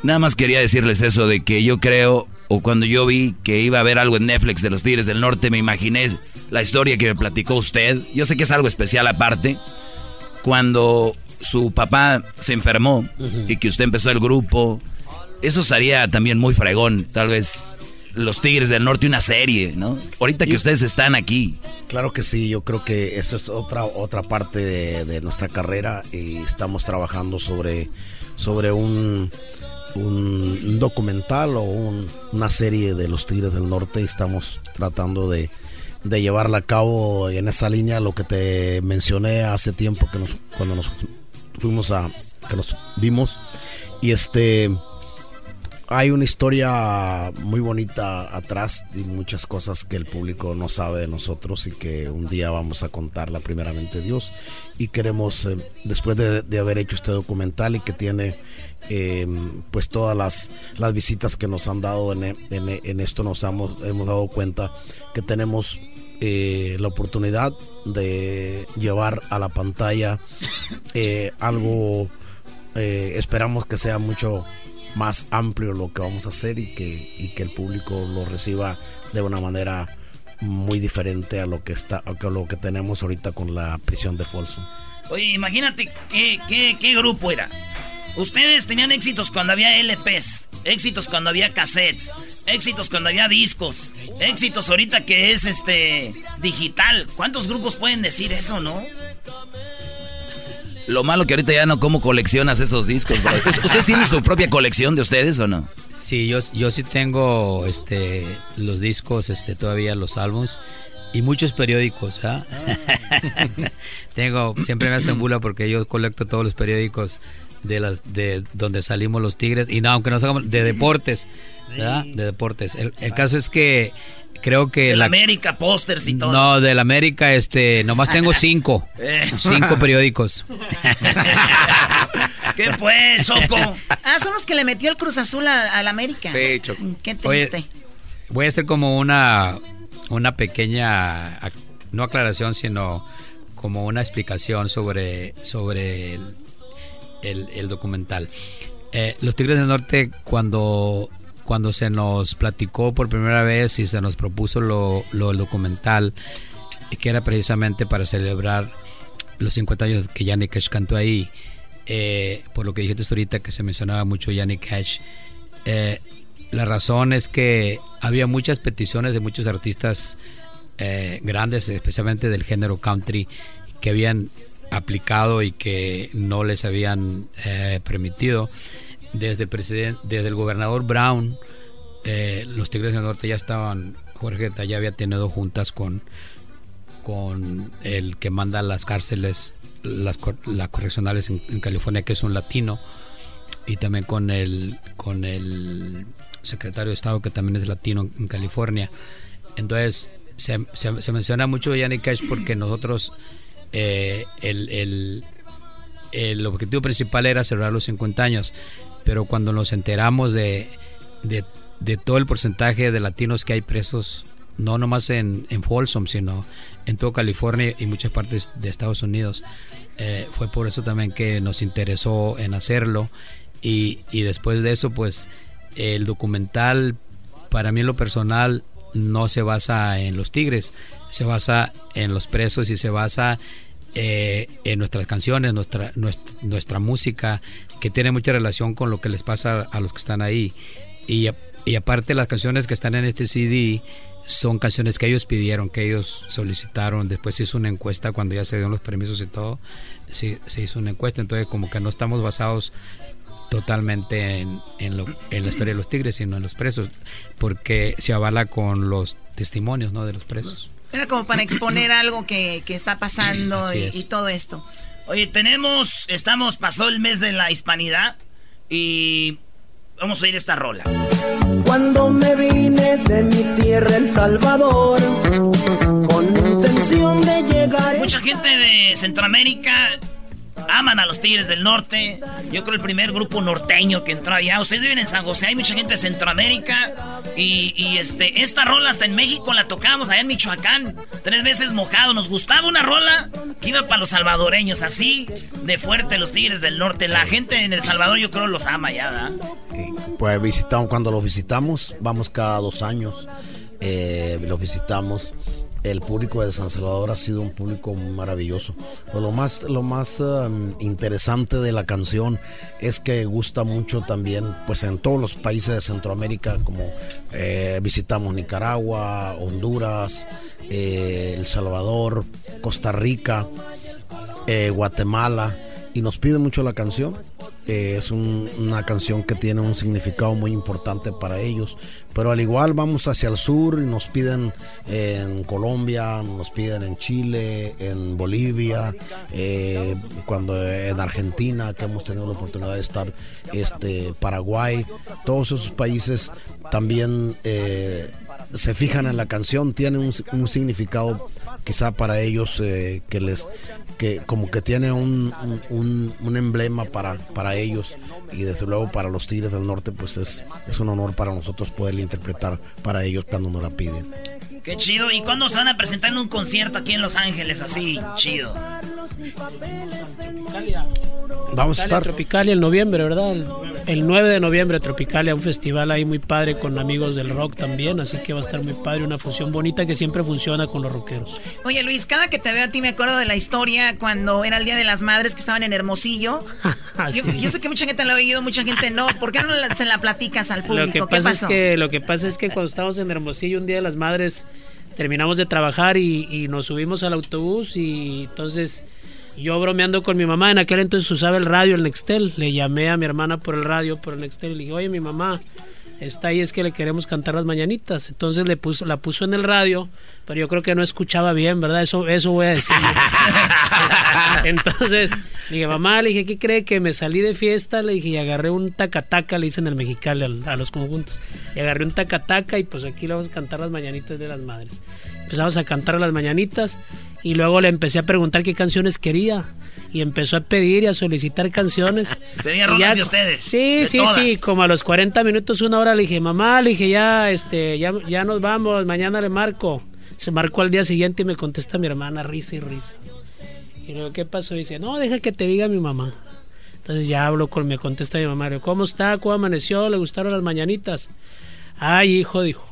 Nada más quería decirles eso de que yo creo, o cuando yo vi que iba a haber algo en Netflix de los Tigres del Norte, me imaginé la historia que me platicó usted. Yo sé que es algo especial aparte. Cuando su papá se enfermó y que usted empezó el grupo, eso sería también muy fregón, tal vez los Tigres del Norte una serie, ¿no? Ahorita que ustedes están aquí. Claro que sí, yo creo que eso es otra otra parte de, de nuestra carrera y estamos trabajando sobre, sobre un, un documental o un, una serie de los Tigres del Norte y estamos tratando de, de llevarla a cabo en esa línea, lo que te mencioné hace tiempo que nos, cuando nos fuimos a, que nos vimos y este hay una historia muy bonita atrás y muchas cosas que el público no sabe de nosotros y que un día vamos a contarla primeramente Dios. Y queremos eh, después de, de, haber hecho este documental y que tiene eh, pues todas las, las visitas que nos han dado en, en, en esto nos hemos, hemos dado cuenta que tenemos eh, la oportunidad de llevar a la pantalla eh, algo esperamos que sea mucho más amplio lo que vamos a hacer y que, y que el público lo reciba de una manera muy diferente a lo que está a lo que tenemos ahorita con la prisión de Folsom. Oye, imagínate qué, qué, qué grupo era. Ustedes tenían éxitos cuando había LPs, éxitos cuando había cassettes, éxitos cuando había discos, éxitos ahorita que es este digital. ¿Cuántos grupos pueden decir eso, no? Lo malo que ahorita ya no cómo coleccionas esos discos. Bro. ¿Ustedes tienen su propia colección de ustedes o no? Sí, yo, yo sí tengo este, los discos, este, todavía los álbums y muchos periódicos. ¿ah? tengo, siempre me hacen bula porque yo colecto todos los periódicos de las de donde salimos los Tigres y no, aunque no hagamos de deportes, ¿verdad? De deportes. El caso es que creo que de la América pósters y todo. No, de la América este nomás tengo cinco. Eh. cinco periódicos. ¿Qué pues, Choco? Ah, son los que le metió el Cruz Azul a, la América. Sí, Choco. Qué triste. Oye, voy a hacer como una una pequeña no aclaración, sino como una explicación sobre sobre el, el, el documental. Eh, los Tigres del Norte, cuando, cuando se nos platicó por primera vez y se nos propuso lo, lo el documental, que era precisamente para celebrar los 50 años que Yannick Cash cantó ahí, eh, por lo que dijiste ahorita que se mencionaba mucho Yannick Cash, eh, la razón es que había muchas peticiones de muchos artistas eh, grandes, especialmente del género country, que habían aplicado y que no les habían eh, permitido. Desde desde el gobernador Brown, eh, los Tigres del Norte ya estaban, Jorge ya había tenido juntas con, con el que manda las cárceles, las, las correccionales en, California, que es un latino, y también con el, con el secretario de Estado, que también es latino en California. Entonces, se, se, se menciona mucho Yannick Cash porque nosotros, eh, el, el, el, objetivo principal era celebrar los 50 años, pero cuando nos enteramos de, de, de, todo el porcentaje de latinos que hay presos, no nomás en, en Folsom, sino en toda California y muchas partes de Estados Unidos, eh, fue por eso también que nos interesó en hacerlo. Y, y después de eso, pues el documental, para mí en lo personal, no se basa en los tigres, se basa en los presos y se basa eh, en nuestras canciones, nuestra, nuestra, música, que tiene mucha relación con lo que les pasa a los que están ahí. Y, y aparte las canciones que están en este CD son canciones que ellos pidieron, que ellos solicitaron. Después se hizo una encuesta cuando ya se dieron los permisos y todo. Se, se hizo una encuesta, entonces como que no estamos basados totalmente en, en, lo, en, la historia de los tigres, sino en los presos, porque se avala con los testimonios ¿no? de los presos. Era como para exponer algo que, que está pasando y, y, todo esto. Oye, tenemos, estamos, pasó el mes de la hispanidad y vamos a oír esta rola. Cuando me vine de mi tierra, El Salvador, con intención de llegar... Mucha gente de Centroamérica aman a los Tigres del Norte. Yo creo el primer grupo norteño que entró allá. Ustedes viven en San José, hay mucha gente de Centroamérica. Y, este, esta rola hasta en México la tocamos, allá en Michoacán. Tres veces mojado. Nos gustaba una rola que iba para los salvadoreños. Así de fuerte los Tigres del Norte. La gente en El Salvador yo creo los ama ya, ¿verdad? Pues visitamos, cuando los visitamos, vamos cada dos años. Eh, los visitamos el público de San Salvador ha sido un público maravilloso. Pues lo más, lo más um, interesante de la canción es que gusta mucho también, pues en todos los países de Centroamérica, como eh, visitamos Nicaragua, Honduras, eh, El Salvador, Costa Rica, eh, Guatemala, y nos pide mucho la canción. Es un, una canción que tiene un significado muy importante para ellos. Pero al igual vamos hacia el sur y nos piden en Colombia, nos piden en Chile, en Bolivia, eh, cuando en Argentina, que hemos tenido la oportunidad de estar, este, Paraguay, todos esos países también eh, se fijan en la canción, tienen un, un significado quizá para ellos eh, que les que como que tiene un, un, un, emblema para, para ellos y desde luego para los Tigres del Norte pues es, es un honor para nosotros poder interpretar para ellos cuando nos la piden. Qué chido. ¿Y cuándo se van a presentar en un concierto aquí en Los Ángeles así? Chido. Vamos a estar. Tropicalia en noviembre, ¿verdad? El, el, 9 de noviembre, Tropicalia, un festival ahí muy padre con amigos del rock también. Así que va a estar muy padre, una fusión bonita que siempre funciona con los rockeros. Oye, Luis, cada que te veo a ti me acuerdo de la historia cuando era el Día de las Madres que estaban en Hermosillo. sí. yo, yo, sé que mucha gente lo ha oído, mucha gente no. ¿Por qué no se la platicas al público? Lo que pasa, Es que, lo que pasa es que cuando estábamos en Hermosillo, un Día de las Madres, terminamos de trabajar y, nos subimos al autobús y entonces yo bromeando con mi mamá, en aquel entonces usaba el radio, el Nextel. Le llamé a mi hermana por el radio, por el Nextel, y le dije, oye, mi mamá está ahí, es que le queremos cantar las mañanitas. Entonces le puso, la puso en el radio, pero yo creo que no escuchaba bien, ¿verdad? Eso, eso voy a decir. Entonces, le dije, mamá, le dije, ¿qué cree que me salí de fiesta? Le dije, y agarré un tacataca, le dicen el mexicali a, a los conjuntos. Y agarré un tacataca y pues aquí le vamos a cantar las mañanitas de las madres. Empezamos a cantar las mañanitas y luego le empecé a preguntar qué canciones quería y empezó a pedir y a solicitar canciones. ¿Tenía rolas de ustedes? Sí, de sí, todas. sí, como a los 40 minutos, una hora le dije, mamá, le dije, ya, este, ya, ya nos vamos, mañana le marco. Se marcó al día siguiente y me contesta mi hermana, risa y risa. Y luego, ¿qué pasó? Y dice, no, deja que te diga mi mamá. Entonces ya hablo con, me contesta mi mamá, ¿cómo está? ¿Cómo amaneció? ¿Le gustaron las mañanitas? Ay, hijo, dijo.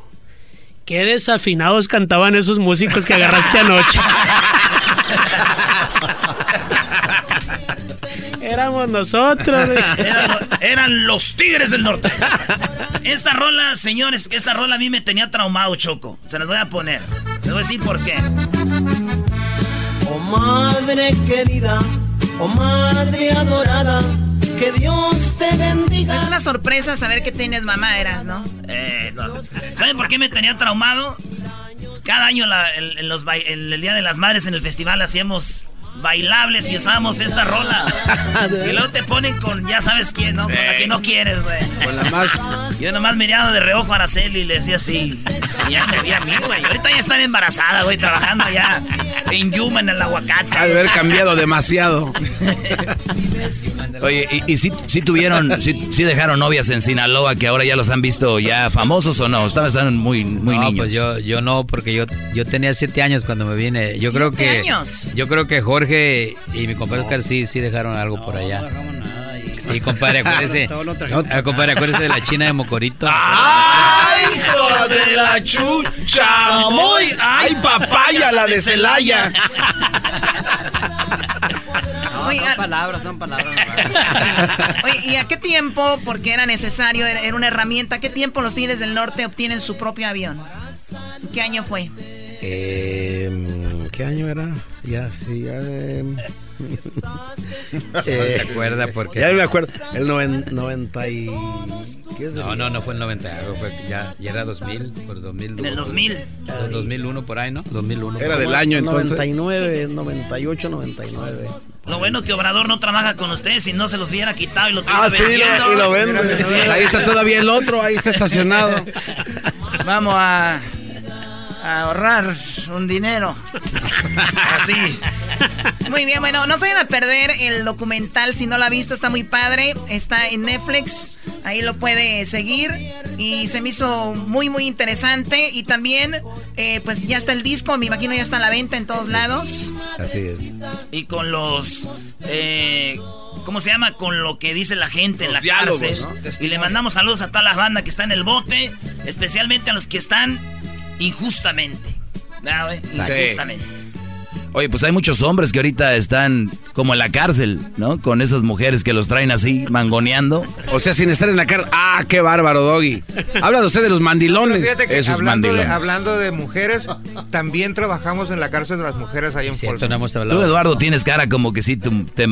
Qué desafinados cantaban esos músicos que agarraste anoche. Éramos nosotros. Eran, eran los Tigres del Norte. Esta rola, señores, esta rola a mí me tenía traumado, Choco. Se las voy a poner. Les voy a decir por qué. Oh madre querida, oh madre adorada, que Dios te bendiga. Es una sorpresa saber que tienes mamá, eras, ¿no? Eh, no. ¿Saben por qué me tenía traumado? Cada año la- los el Día de las Madres en el festival hacíamos bailables y usábamos esta rola. y luego te ponen con ya sabes quién, ¿no? Con la que no quieres, güey. Con la más. Yo nomás miraba de reojo a Araceli y le decía así. Y ya me vi a mí, güey. Ahorita ya estaba embarazada, güey, trabajando allá en Yuma, en el aguacate. Ha de haber cambiado demasiado. Oye, ¿y, y sí, sí tuvieron, sí, sí dejaron novias en Sinaloa que ahora ya los han visto ya famosos o no? Estaban, estaban muy, muy no, niños. pues yo, yo no, porque yo, yo tenía siete años cuando me vine. Yo creo ¿Siete que años? yo creo que Jorge y mi compadre Oscar sí, sí dejaron algo por allá. Sí, compadre, acuérdese. Todo lo Ah, compadre, acuérdese de la China de Mocorito. ¡Ay, hijo de la chucha! ¡Muy! ¡Ay, papaya, la de Celaya! Son al- palabras, son palabras. Oye, ¿y a qué tiempo, porque era necesario, era era una herramienta, a qué tiempo los Tigres del Norte obtienen su propio avión? ¿En ¿Qué año fue? Eh, ¿Qué año era? Ya, sí, ya. eh, se acuerda porque- Ya no me acuerdo. El noven- 90 y. ¿qué es el- No, no, no fue el 90, algo fue ya, ya era 2000, por 2000. En el 2000. por 2001 por ahí, ¿no? 2001. Era del año entonces. 99, 98, 99. Lo bueno que Obrador no trabaja con ustedes y no se los hubiera quitado y lo tuviera Ah, sí, vendiendo. y lo vende. Ahí está todavía el otro, ahí está estacionado. Vamos a, a ahorrar un dinero. Así. Muy bien, bueno, no se vayan a perder el documental si no lo ha visto, está muy padre, está en Netflix, ahí lo puede seguir y se me hizo muy, muy interesante y también, eh, pues ya está el disco, me imagino ya está a la venta en todos lados. Así es. Y con los... eh, ¿Cómo se llama? Con lo que dice la gente en la diálogos, cárcel. ¿no? Y le mandamos saludos a todas las bandas que están en el bote, especialmente a los que están injustamente. ¿Verdad, güey? Injustamente. Oye, pues hay muchos hombres que ahorita están como en la cárcel, ¿no? Con esas mujeres que los traen así, mangoneando. O sea, sin estar en la cara. ¡Ah, qué bárbaro, Doggy! Habla de usted de los mandilones. Fíjate que Esos hablando de, mandilones. hablando de mujeres, también trabajamos en la cárcel de las mujeres ahí en Folsom. no Tú. Eduardo, tienes cara como que sí, tú, te-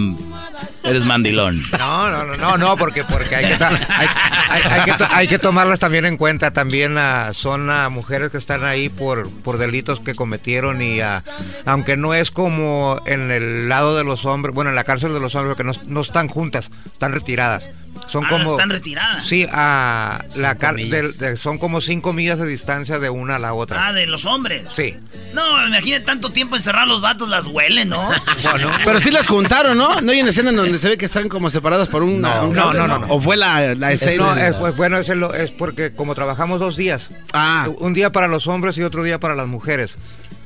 eres mandilón. No, no, no, no, no, porque, porque hay, que hay, hay- hay que to- hay que tomarlas también en cuenta. También ah, son ah, mujeres que están ahí por, por delitos que cometieron y ah, aunque no es como en el lado de los hombres, bueno, en la cárcel de los hombres, porque no, no están juntas, están retiradas. Son Ah, como... están retiradas. Sí, a la Cinco car- millas. de- de- son como cinco millas de distancia de una a la otra. Ah, de los hombres. Sí. No, imagínate tanto tiempo encerrar los vatos, las huelen, ¿no? Bueno, Pero sí las juntaron, ¿no? ¿No hay una escena en donde se ve que están como separadas por un... No, un no, no, no, no. ¿O fue la, la escena? No, es, pues, bueno, es, el- es porque como trabajamos dos días, Ah, un día para los hombres y otro día para las mujeres.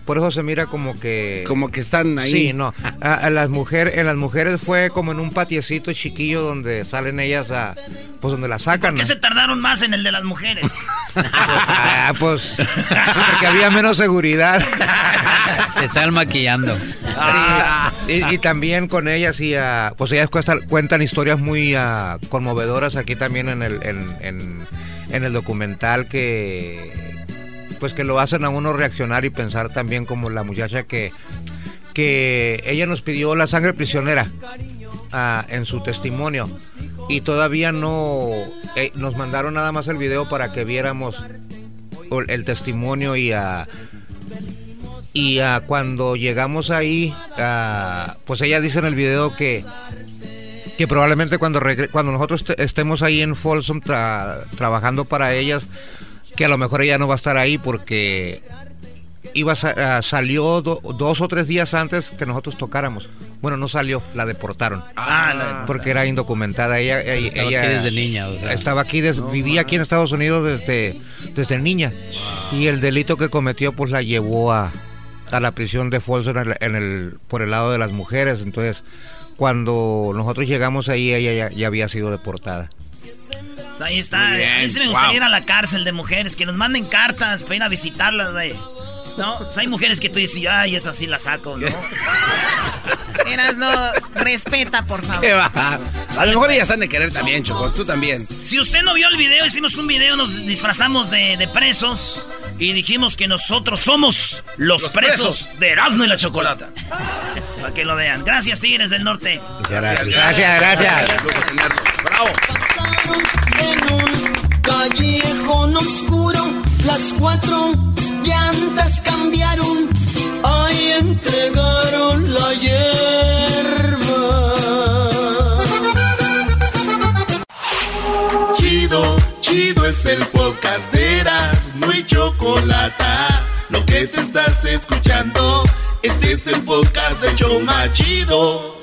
Por eso se mira como que... como que están ahí. Sí, no. A, a las mujeres, en las mujeres fue como en un patiecito chiquillo donde salen ellas a... Pues donde las sacan. ¿Por qué se tardaron más en el de las mujeres? Ah, pues... Porque había menos seguridad. Se están maquillando. Ah, y, y también con ellas y ah, pues ellas cuesta- cuentan historias muy ah, conmovedoras aquí también en el en, en- en el documental que pues que lo hacen a uno reaccionar y pensar también como la muchacha que que ella nos pidió la sangre prisionera ah, en su testimonio. Y todavía no eh, nos mandaron nada más el video para que viéramos el, testimonio y a y ah, cuando llegamos ahí, ah, pues ella dice en el video que, que probablemente cuando, cuando nosotros te- estemos ahí en Folsom tra- trabajando para ellas, que a lo mejor ella no va a estar ahí porque iba a sa- ah, salió do- dos o tres días antes que nosotros tocáramos. Bueno, no salió, la deportaron. Ah, la- Porque era indocumentada. Ella, ella, Estaba ella- aquí desde niña, o sea. Estaba aquí, des- vivía aquí en Estados Unidos desde, desde niña. Y el delito que cometió, pues la llevó a, a la prisión de Folsom en el, en el- por el lado de las mujeres. Entonces, cuando nosotros llegamos ahí, ella ya, ya había sido deportada. Pues ahí está. Bien, A mí sí me gustaría wow. ir a la cárcel de mujeres, que nos manden cartas para ir a visitarlas, güey. ¿No? O sea, hay mujeres que tú dices, ay, esas sí las saco, ¿no? Eras no, respeta, por favor. ¿Qué va? A lo mejor ellas han de querer también, Choco. Tú también. Si usted no vio el video, hicimos un video, nos disfrazamos de, de presos y dijimos que nosotros somos los, Los presos, presos. de Erasmo y la Chocolata. Para que lo vean. Gracias, Tigres del Norte. Gracias, gracias. Bravo. En un callejón oscuro, las cuatro llantas cambiaron. Ahí entregaron la hierba. Chido, chido es el podcast de Eras, no hay chocolate. Lo que te estás escuchando, este es el podcast de Choma Chido.